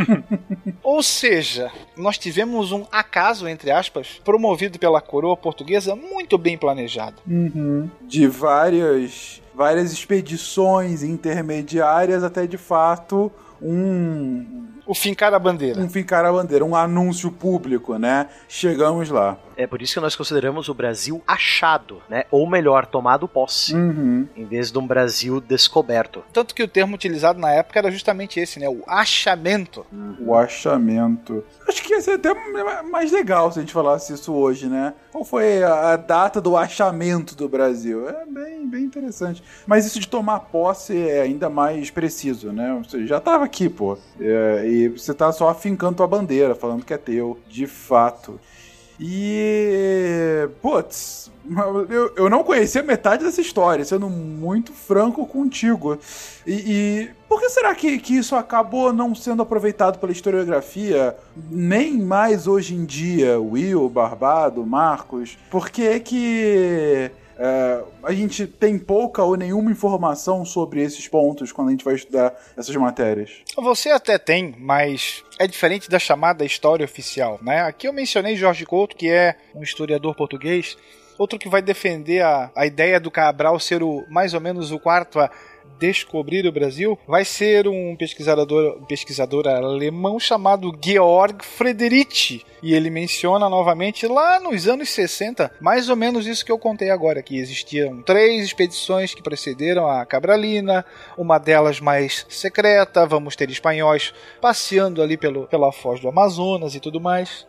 Ou seja, nós tivemos um acaso, entre aspas, promovido pela coroa portuguesa muito bem planejado. Uhum. De várias, várias expedições intermediárias até de fato um O fincar a bandeira. um fincar a bandeira, um anúncio público, né? Chegamos lá. É por isso que nós consideramos o Brasil achado, né? Ou melhor, tomado posse, Uhum. em vez de um Brasil descoberto. Tanto que o termo utilizado na época era justamente esse, né? O achamento. O achamento. Acho que ia ser até mais legal se a gente falasse isso hoje, né? Qual foi a a data do achamento do Brasil? É bem, bem interessante. Mas isso de tomar posse é ainda mais preciso, né? Você já tava aqui, pô. É, e você tá só afincando tua bandeira, falando que é teu, de fato. E. Putz, eu, eu não conhecia metade dessa história, sendo muito franco contigo. E, e por que será que, que isso acabou não sendo aproveitado pela historiografia nem mais hoje em dia? Will, Barbado, Marcos? Por que que. É, a gente tem pouca ou nenhuma informação sobre esses pontos quando a gente vai estudar essas matérias. Você até tem, mas é diferente da chamada história oficial, né? Aqui eu mencionei Jorge Couto, que é um historiador português, outro que vai defender a, a ideia do Cabral ser o mais ou menos o quarto a descobrir o Brasil, vai ser um pesquisador, um pesquisador alemão chamado Georg Friedrich. E ele menciona novamente lá nos anos 60, mais ou menos isso que eu contei agora, que existiam três expedições que precederam a Cabralina, uma delas mais secreta, vamos ter espanhóis passeando ali pelo, pela foz do Amazonas e tudo mais.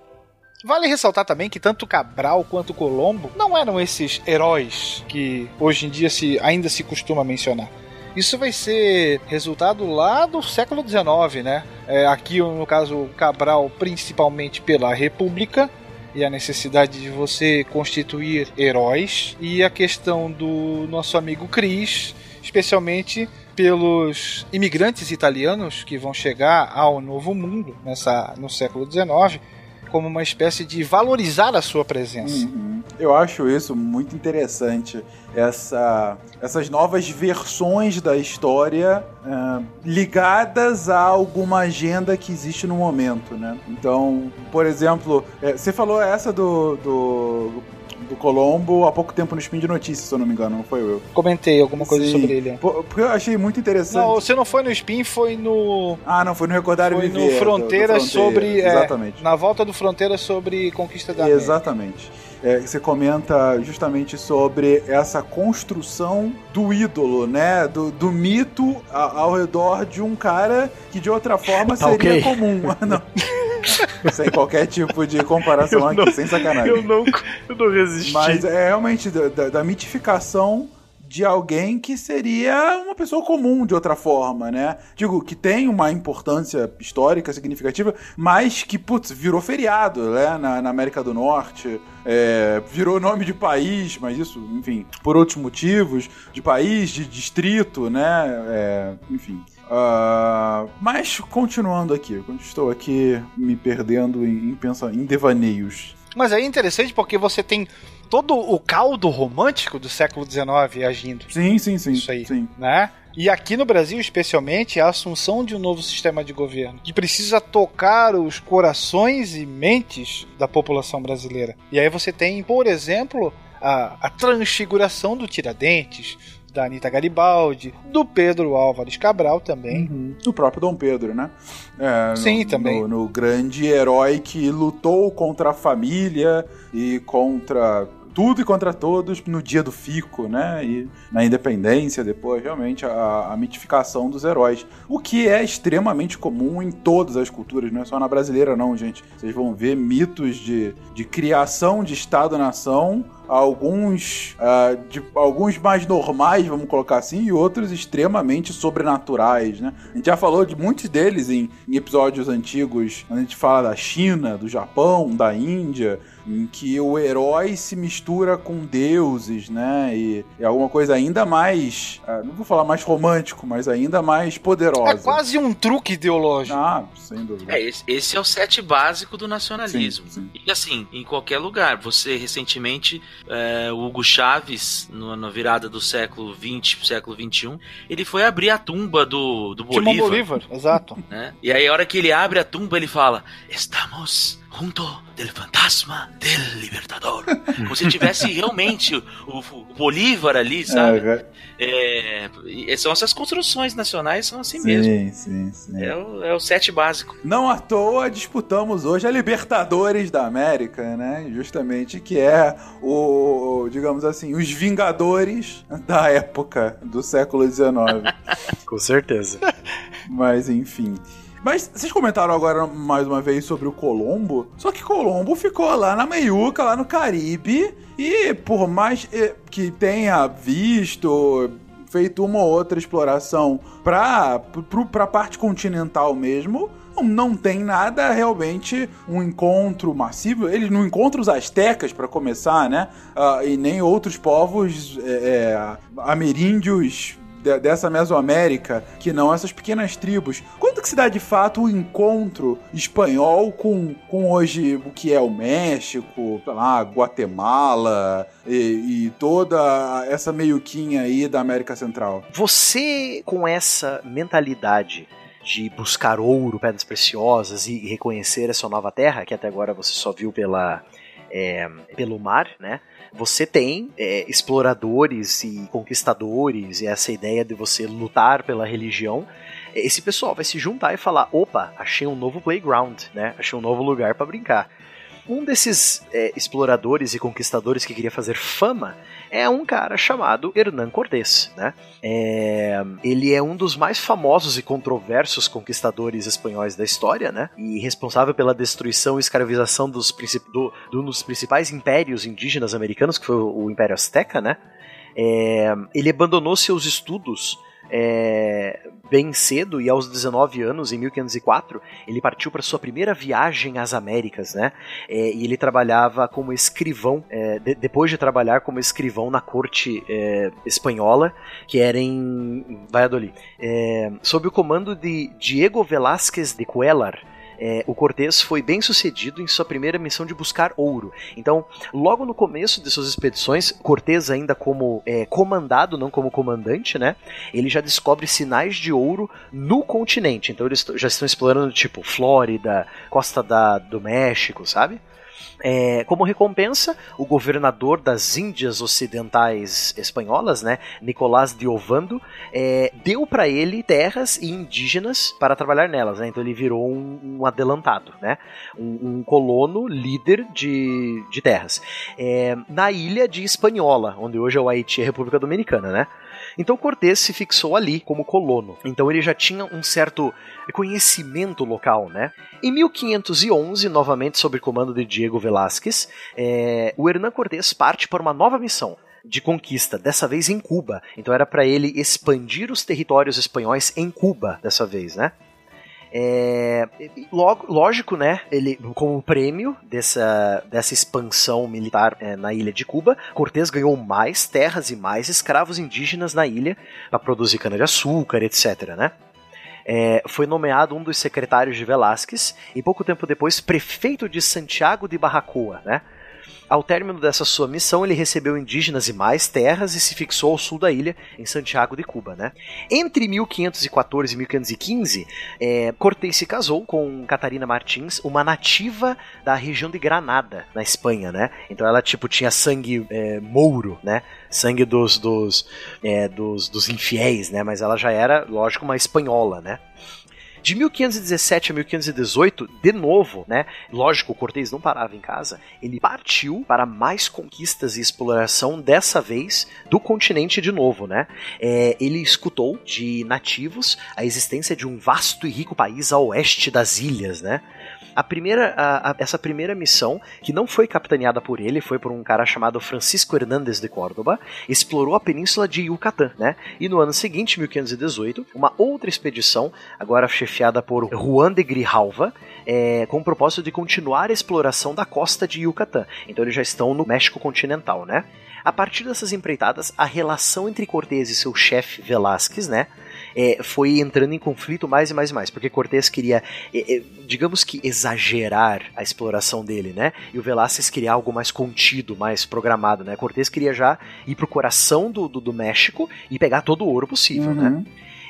Vale ressaltar também que tanto Cabral quanto Colombo não eram esses heróis que hoje em dia se, ainda se costuma mencionar. Isso vai ser resultado lá do século XIX, né? É, aqui, no caso, Cabral, principalmente pela República e a necessidade de você constituir heróis, e a questão do nosso amigo Cris, especialmente pelos imigrantes italianos que vão chegar ao Novo Mundo nessa, no século XIX, como uma espécie de valorizar a sua presença. Uhum. Eu acho isso muito interessante. Essa, essas novas versões da história uh, ligadas a alguma agenda que existe no momento, né? Então, por exemplo, é, você falou essa do, do, do Colombo há pouco tempo no Spin de Notícias, se eu não me engano, não foi eu? Comentei alguma coisa Sim. sobre ele. Porque eu achei muito interessante. Não, você não foi no Spin, foi no. Ah, não, foi no Recordar e Foi Viver. no do- do Fronteira sobre. é, Exatamente. na volta do Fronteira sobre Conquista da América. Exatamente. É, você comenta justamente sobre essa construção do ídolo, né? Do, do mito ao redor de um cara que de outra forma Tá seria ok. comum. Não. Sem qualquer tipo de comparação aqui, sem sacanagem. Eu não, eu não resisti. Mas é realmente da, da- da mitificação de alguém que seria uma pessoa comum de outra forma, né? Digo, que tem uma importância histórica significativa, mas que, putz, virou feriado, né? Na, na América do Norte, é, virou nome de país, mas isso, enfim, por outros motivos, de país, de distrito, né? É, enfim. Ah, mas continuando aqui, estou aqui me perdendo em, em, pensa, em devaneios. Mas é interessante porque você tem todo o caldo romântico do século XIX agindo. Sim, sim, sim. Isso aí. Sim. Né? E aqui no Brasil, especialmente, a assunção de um novo sistema de governo que precisa tocar os corações e mentes da população brasileira. E aí você tem, por exemplo, a, a transfiguração do Tiradentes, da Anitta Garibaldi, do Pedro Álvares Cabral também. Do próprio Dom Pedro, né? É, Sim, no, também. No, no grande herói que lutou contra a família e contra tudo e contra todos no dia do fico, né? E na independência, depois, realmente, a, a mitificação dos heróis. O que é extremamente comum em todas as culturas, não é só na brasileira, não, gente. Vocês vão ver mitos de, de criação de Estado-nação, alguns, ah, de, alguns mais normais, vamos colocar assim, e outros extremamente sobrenaturais, né? A gente já falou de muitos deles em, em episódios antigos, a gente fala da China, do Japão, da Índia, em que o herói se mistura com deuses, né? E é alguma coisa ainda mais, ah, não vou falar mais romântico, mas ainda mais poderosa. É quase um truque ideológico. Ah, sem dúvida. É, esse, esse é o set básico do nacionalismo. Sim, sim. E assim, em qualquer lugar. Você recentemente, é, o Hugo Chaves, no- na virada do século XX século XXI, ele foi abrir a tumba do, do Bolívar. Bolívar, exato. né? E aí, a hora que ele abre a tumba, ele fala: Estamos junto del fantasma del libertador. Como se tivesse realmente o, o Bolívar ali, sabe? É, é, são essas construções nacionais, são assim sim, mesmo. Sim, sim, é o, é o set básico. Não à toa disputamos hoje a Libertadores da América, né? Justamente que é o, digamos assim, os Vingadores da época do século XIX. Com certeza. Mas enfim. Mas vocês comentaram agora mais uma vez sobre o Colombo. Só que Colombo ficou lá na meiuca, lá no Caribe. E por mais que tenha visto, feito uma ou outra exploração para a parte continental mesmo, não tem nada realmente um encontro massivo. Ele não encontra os astecas para começar, né? Uh, e nem outros povos é, é, ameríndios dessa Mesoamérica, que não essas pequenas tribos. Quando que se dá de fato o encontro espanhol com, com hoje o que é o México, sei lá, Guatemala e, e toda essa meioquinha aí da América Central? Você, com essa mentalidade de buscar ouro, pedras preciosas e reconhecer essa nova terra, que até agora você só viu pela, é, pelo mar, né? Você tem é, exploradores e conquistadores e essa ideia de você lutar pela religião. Esse pessoal vai se juntar e falar: opa, achei um novo playground, né? Achei um novo lugar para brincar. Um desses é, exploradores e conquistadores que queria fazer fama é um cara chamado Hernán Cortés, né? É, ele é um dos mais famosos e controversos conquistadores espanhóis da história, né? E responsável pela destruição e escravização dos, do, do, um dos principais impérios indígenas americanos, que foi o, o Império Azteca, né? É, ele abandonou seus estudos é, bem cedo e aos 19 anos, em 1504, ele partiu para sua primeira viagem às Américas, né? É, e ele trabalhava como escrivão, é, de, depois de trabalhar como escrivão na corte é, espanhola, que era em Valladolid, é, sob o comando de Diego Velázquez de Cuellar, é, o Cortés foi bem sucedido em sua primeira missão de buscar ouro. Então, logo no começo de suas expedições, Cortés ainda como é, comandado, não como comandante, né? Ele já descobre sinais de ouro no continente. Então eles já estão explorando tipo Flórida, costa da, do México, sabe? É, como recompensa, o governador das Índias Ocidentais Espanholas, né, Nicolás de Ovando, é, deu para ele terras e indígenas para trabalhar nelas. Né, então ele virou um, um adelantado, né, um, um, colono líder de, de terras. É, na ilha de Espanhola, onde hoje é o Haiti a República Dominicana, né? Então Cortés se fixou ali como colono. Então ele já tinha um certo conhecimento local, né? Em 1511, novamente sob comando de Diego Velázquez, é, o Hernán Cortés parte para uma nova missão de conquista, dessa vez em Cuba. Então era para ele expandir os territórios espanhóis em Cuba, dessa vez, né? É, lógico, né? Ele, como prêmio dessa, dessa expansão militar é, na ilha de Cuba, Cortés ganhou mais terras e mais escravos indígenas na ilha para produzir cana-de-açúcar, etc. Né? É, foi nomeado um dos secretários de Velázquez e pouco tempo depois prefeito de Santiago de Barracoa, né? Ao término dessa sua missão, ele recebeu indígenas e mais terras e se fixou ao sul da ilha, em Santiago de Cuba. Né? Entre 1514 e 1515, é, Cortés se casou com Catarina Martins, uma nativa da região de Granada, na Espanha. Né? Então ela tipo tinha sangue é, mouro, né? sangue dos, dos, é, dos, dos infiéis, né? mas ela já era, lógico, uma espanhola. Né? De 1517 a 1518, de novo, né? Lógico, o Cortez não parava em casa. Ele partiu para mais conquistas e exploração, dessa vez do continente de novo, né? É, ele escutou de nativos a existência de um vasto e rico país a oeste das ilhas, né? A primeira, a, a, essa primeira missão, que não foi capitaneada por ele, foi por um cara chamado Francisco Hernández de Córdoba, explorou a península de Yucatán, né? E no ano seguinte, 1518, uma outra expedição, agora chefiada por Juan de Grijalva, é, com o propósito de continuar a exploração da costa de Yucatán. Então eles já estão no México continental, né? A partir dessas empreitadas, a relação entre Cortés e seu chefe Velázquez, né, é, foi entrando em conflito mais e mais e mais, porque Cortés queria, é, é, digamos que, exagerar a exploração dele, né? E o Velázquez queria algo mais contido, mais programado, né? Cortés queria já ir pro coração do, do, do México e pegar todo o ouro possível, né? uhum. né?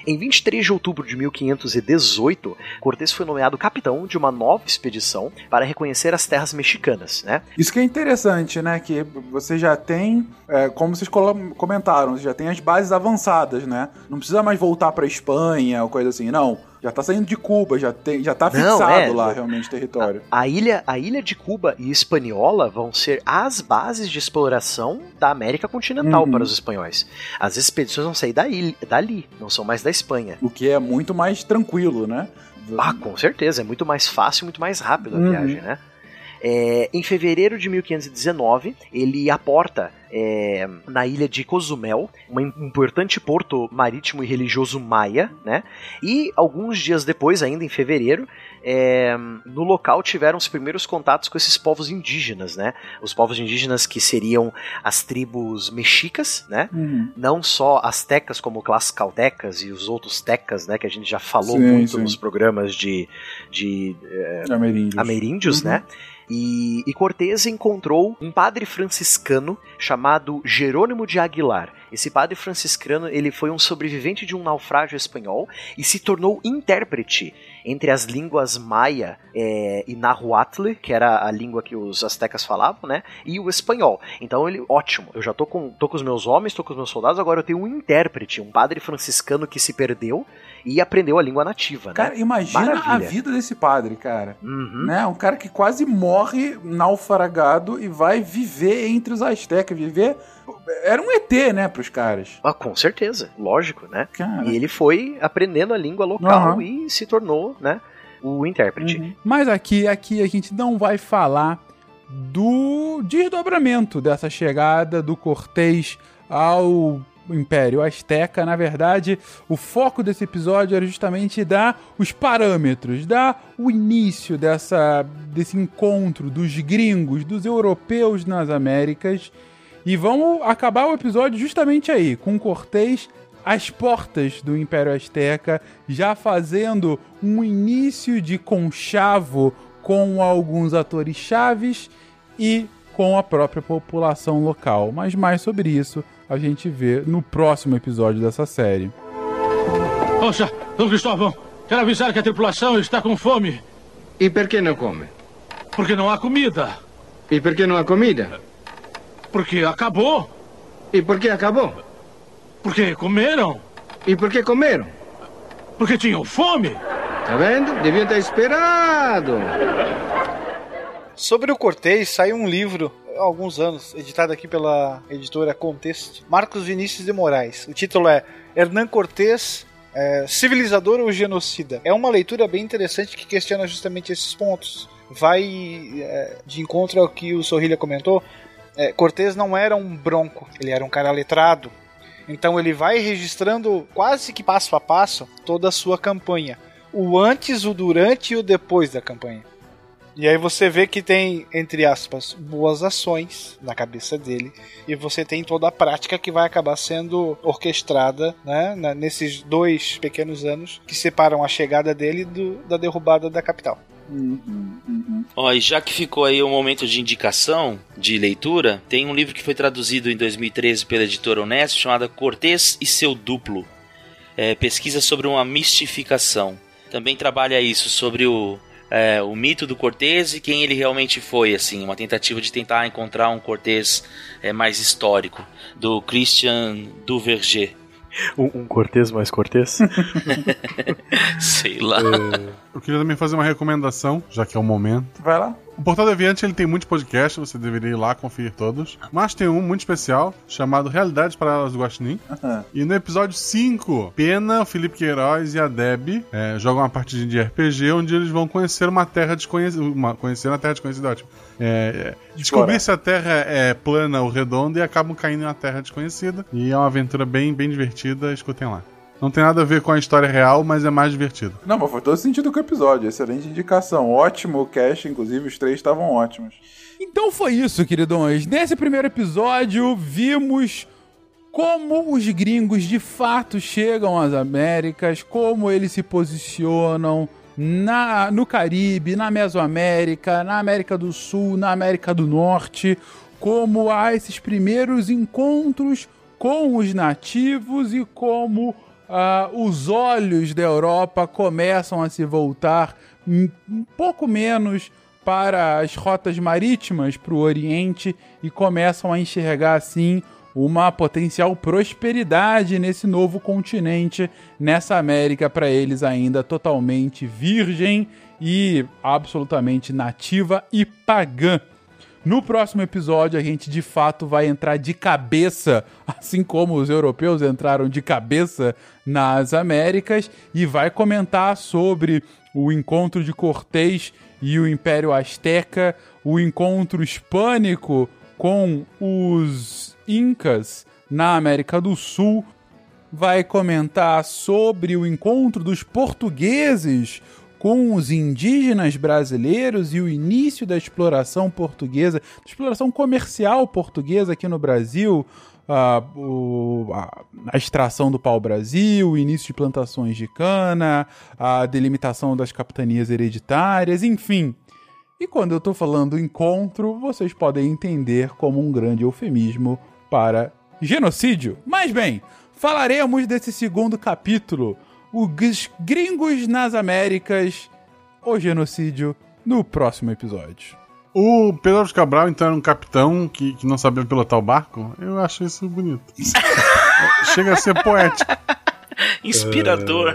Em 23 de outubro de 1518, Cortés foi nomeado capitão de uma nova expedição para reconhecer as terras mexicanas, né? Isso que é interessante, né? Que você já tem, é, como vocês comentaram, você já tem as bases avançadas, né? Não precisa mais voltar pra Espanha ou coisa assim, não. Já tá saindo de Cuba, já, tem, já tá Não, fixado é, lá no- realmente território. A ilha, a ilha de Cuba e Hispaniola vão ser as bases de exploração da América continental Uhum. para os espanhóis. As expedições vão sair da ilha, dali, não são mais da Espanha. O que é muito mais tranquilo, né? Ah, com certeza, é muito mais fácil, muito mais rápido a Uhum. viagem, né? É, em fevereiro de 1519, ele aporta é, na ilha de Cozumel, um importante porto marítimo e religioso maia, né? E alguns dias depois, ainda em fevereiro, é, no local tiveram os primeiros contatos com esses povos indígenas, né? Os povos indígenas que seriam as tribos mexicas, né? Uhum. Não só as tecas como as caldecas e os outros tecas, né? Que a gente já falou Sim, muito sim. nos programas de, de é, Ameríndios. ameríndios, Uhum. né? E, e Cortés encontrou um padre franciscano chamado Jerônimo de Aguilar. Esse padre franciscano ele foi um sobrevivente de um naufrágio espanhol e se tornou intérprete entre as línguas maia é, e nahuatl, que era a língua que os astecas falavam, né? E o espanhol. Então ele, ótimo. Eu já tô com, tô com os meus homens, tô com os meus soldados, agora eu tenho um intérprete, um padre franciscano que se perdeu e aprendeu a língua nativa, né? Cara, imagina Maravilha. a vida desse padre, cara. Uhum. Né? Um cara que quase morre naufragado e vai viver entre os astecas, viver... Era um ET, né, pros caras. Ah, com certeza, lógico, né? Cara. E ele foi aprendendo a língua local Aham. e se tornou, né, o intérprete. Mas aqui, aqui a gente não vai falar do desdobramento dessa chegada do Cortês ao Império Azteca. Na verdade, o foco desse episódio era justamente dar os parâmetros, dar o início dessa, desse encontro dos gringos, dos europeus nas Américas. E vamos acabar o episódio justamente aí, com Cortês às portas do Império Azteca, já fazendo um início de conchavo com alguns atores chaves e com a própria população local. Mas mais sobre isso a gente vê no próximo episódio dessa série. Poxa, Dom Cristóvão, quero avisar que a tripulação está com fome. E perché não come? Porque não há comida. E perché não há comida? Porque acabou. E perché acabou? Porque comeram. E perché comeram? Porque tinham fome. Tá vendo? Deviam ter esperado. Sobre o Cortez, saiu um livro alguns anos, editado aqui pela editora Contexto, Marcos Vinícius de Moraes. O título é Hernán Cortés, é, Civilizador ou Genocida? É uma leitura bem interessante que questiona justamente esses pontos. Vai é, de encontro ao que o Sorrilha comentou. É, Cortés não era um bronco, ele era um cara letrado. Então ele vai registrando quase que passo a passo toda a sua campanha. O antes, o durante e o depois da campanha. E aí você vê que tem, entre aspas, boas ações na cabeça dele. E você tem toda a prática que vai acabar sendo orquestrada né, nesses dois pequenos anos que separam a chegada dele do- da derrubada da capital. Ó, e já que ficou aí um momento de indicação, de leitura, tem um livro que foi traduzido em 2013 pela editora Honesto, chamado Cortês e seu Duplo. É, pesquisa sobre uma mistificação. Também trabalha isso, sobre o, é, o mito do Cortês e quem ele realmente foi, assim, uma tentativa de tentar encontrar um Cortês é, mais histórico, do Christian Duverger. Um, um Cortês mais Cortês? Sei lá. Eu queria também fazer uma recomendação, já que é o momento. Vai lá. O Portal Deviante ele tem muitos podcasts, você deveria ir lá conferir todos. Mas tem um muito especial chamado Realidades Paralelas do Guaxinim. E no episódio 5, Pena, o Felipe Queiroz e a Deb é, jogam uma partidinha de RPG onde eles vão conhecer uma terra desconhecida. Uma, conhecer uma terra desconhecida, ótimo. É, descobrir se a terra é plana ou redonda e acabam caindo em uma terra desconhecida. E é uma aventura bem, bem divertida, escutem lá. Não tem nada a ver com a história real, mas é mais divertido. Não, mas foi todo sentido com o episódio. Excelente indicação. Ótimo cast, inclusive os três estavam ótimos. Então foi isso, queridões. Nesse primeiro episódio, vimos como os gringos de fato chegam às Américas, como eles se posicionam na, no Caribe, na Mesoamérica, na América do Sul, na América do Norte, como há esses primeiros encontros com os nativos e como uh, os olhos da Europa começam a se voltar um, um pouco menos para as rotas marítimas para o Oriente e começam a enxergar assim uma potencial prosperidade nesse novo continente, nessa América para eles ainda totalmente virgem e absolutamente nativa e pagã. No próximo episódio, a gente de fato vai entrar de cabeça, assim como os europeus entraram de cabeça nas Américas, e vai comentar sobre o encontro de Cortés e o Império Azteca, o encontro hispânico com os Incas na América do Sul, vai comentar sobre o encontro dos portugueses com os indígenas brasileiros e o início da exploração portuguesa, exploração comercial portuguesa aqui no Brasil, a, a, a, extração do pau-brasil, o início de plantações de cana, a delimitação das capitanias hereditárias, enfim. E quando eu estou falando encontro, vocês podem entender como um grande eufemismo para genocídio. Mas bem, falaremos desse segundo capítulo os gringos nas Américas, o genocídio, no próximo episódio. O Pedro de Cabral, então, era um capitão que, que não sabia pilotar o barco. Eu acho isso bonito. Chega a ser poético. Inspirador.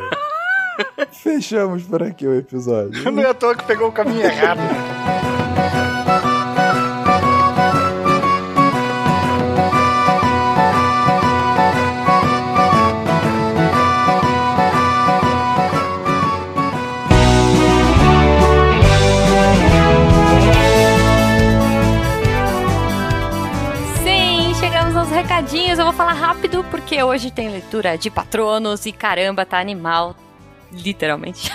É... Fechamos por aqui o episódio. Não é à toa que pegou o caminho errado. Recadinhos, eu vou falar rápido porque hoje tem leitura de patronos e caramba, tá animal. Literalmente.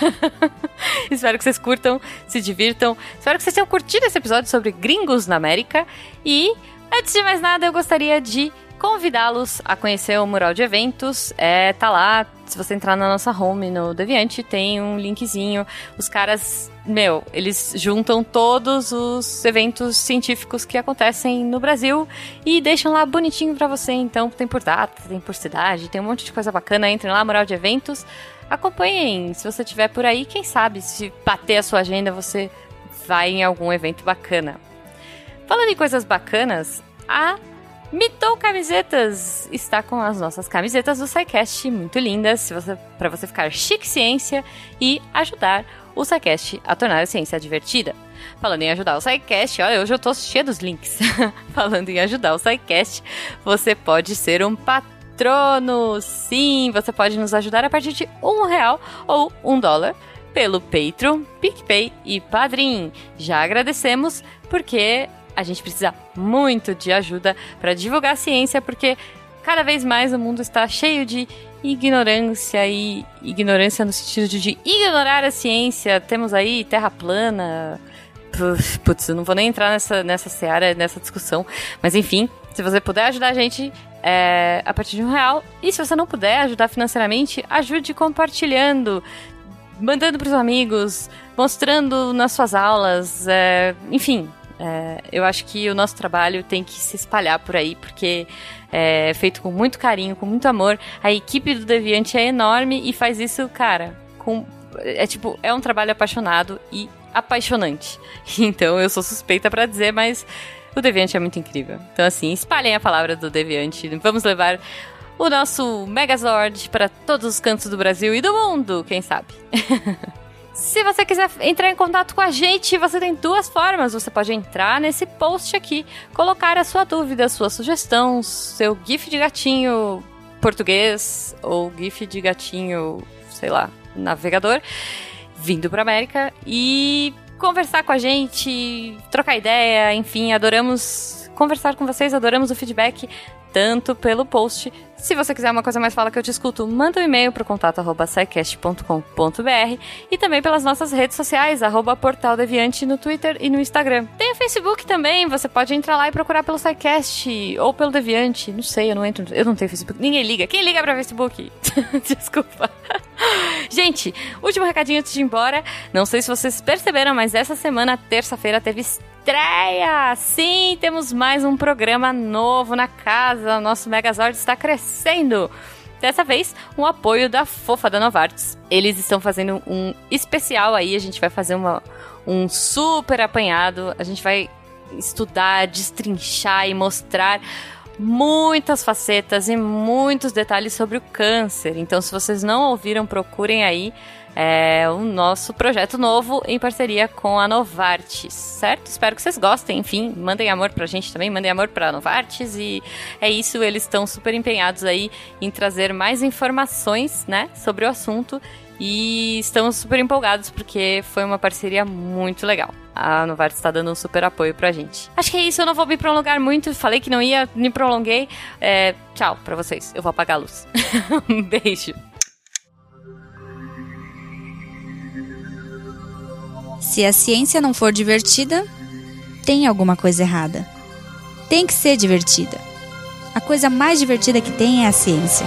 Espero que vocês curtam, se divirtam. Espero que vocês tenham curtido esse episódio sobre gringos na América. E, antes de mais nada, eu gostaria de convidá-los a conhecer o mural de eventos. É, tá lá. Se você entrar na nossa home no Deviante, tem um linkzinho. Os caras, meu, eles juntam todos os eventos científicos que acontecem no Brasil e deixam lá bonitinho para você. Então, tem por data, tem por cidade, tem um monte de coisa bacana. Entrem lá, mural de eventos. Acompanhem, se você estiver por aí, quem sabe, se bater a sua agenda, você vai em algum evento bacana. Falando em coisas bacanas, a Mitou Camisetas está com as nossas camisetas do SciCast, muito lindas, para você ficar chique ciência e ajudar o SciCast a tornar a ciência divertida. Falando em ajudar o SciCast, olha, hoje eu tô cheia dos links. Falando em ajudar o SciCast, você pode ser um patrono. Sim, você pode nos ajudar a partir de um real ou um dólar pelo Patreon, PicPay e Padrim. Já agradecemos porque a gente precisa muito de ajuda para divulgar a ciência, porque cada vez mais o mundo está cheio de ignorância e ignorância no sentido de ignorar a ciência. Temos aí terra plana. Putz, eu não vou nem entrar nessa, nessa seara, nessa discussão. Mas enfim, se você puder ajudar a gente é, a partir de um real. E se você não puder ajudar financeiramente, ajude compartilhando, mandando para os amigos, mostrando nas suas aulas, é, enfim, é, eu acho que o nosso trabalho tem que se espalhar por aí, porque é feito com muito carinho, com muito amor. A equipe do Deviante é enorme e faz isso, cara, com. É tipo, é um trabalho apaixonado e apaixonante. Então eu sou suspeita para dizer, mas o Deviante é muito incrível. Então, assim, espalhem a palavra do Deviante. Vamos levar o nosso Megazord para todos os cantos do Brasil e do mundo, quem sabe? Se você quiser entrar em contato com a gente, você tem duas formas. Você pode entrar nesse post aqui, colocar a sua dúvida, a sua sugestão, seu GIF de gatinho português ou GIF de gatinho, sei lá, navegador, vindo para América e conversar com a gente, trocar ideia, enfim, adoramos conversar com vocês, adoramos o feedback tanto pelo post. Se você quiser uma coisa mais fala que eu te escuto, manda um e-mail para o contato arroba e também pelas nossas redes sociais, arroba Portal Deviante no Twitter e no Instagram. Tem o Facebook também, você pode entrar lá e procurar pelo SciCast ou pelo Deviante. Não sei, eu não entro, eu não tenho Facebook. Ninguém liga. Quem liga para Facebook? Desculpa. Gente, último recadinho antes de ir embora. Não sei se vocês perceberam, mas essa semana, terça-feira, teve estreia! Sim, temos mais um programa novo na casa. Nosso Megazord está crescendo. dessa vez um apoio da Fofa da Novartis. Eles estão fazendo um especial aí, a gente vai fazer uma, um super apanhado, a gente vai estudar, destrinchar e mostrar muitas facetas e muitos detalhes sobre o câncer. Então, se vocês não ouviram, procurem aí é, o nosso projeto novo em parceria com a Novartis, certo? Espero que vocês gostem. Enfim, mandem amor pra gente também, mandem amor pra Novartis. E é isso, eles estão super empenhados aí em trazer mais informações, né, sobre o assunto. E estamos super empolgados porque foi uma parceria muito legal. A Novartis está dando um super apoio pra gente. Acho que é isso, eu não vou me prolongar muito. Falei que não ia, me prolonguei. É, tchau pra vocês, eu vou apagar a luz. um beijo. Se a ciência não for divertida, tem alguma coisa errada. Tem que ser divertida. A coisa mais divertida que tem é a ciência.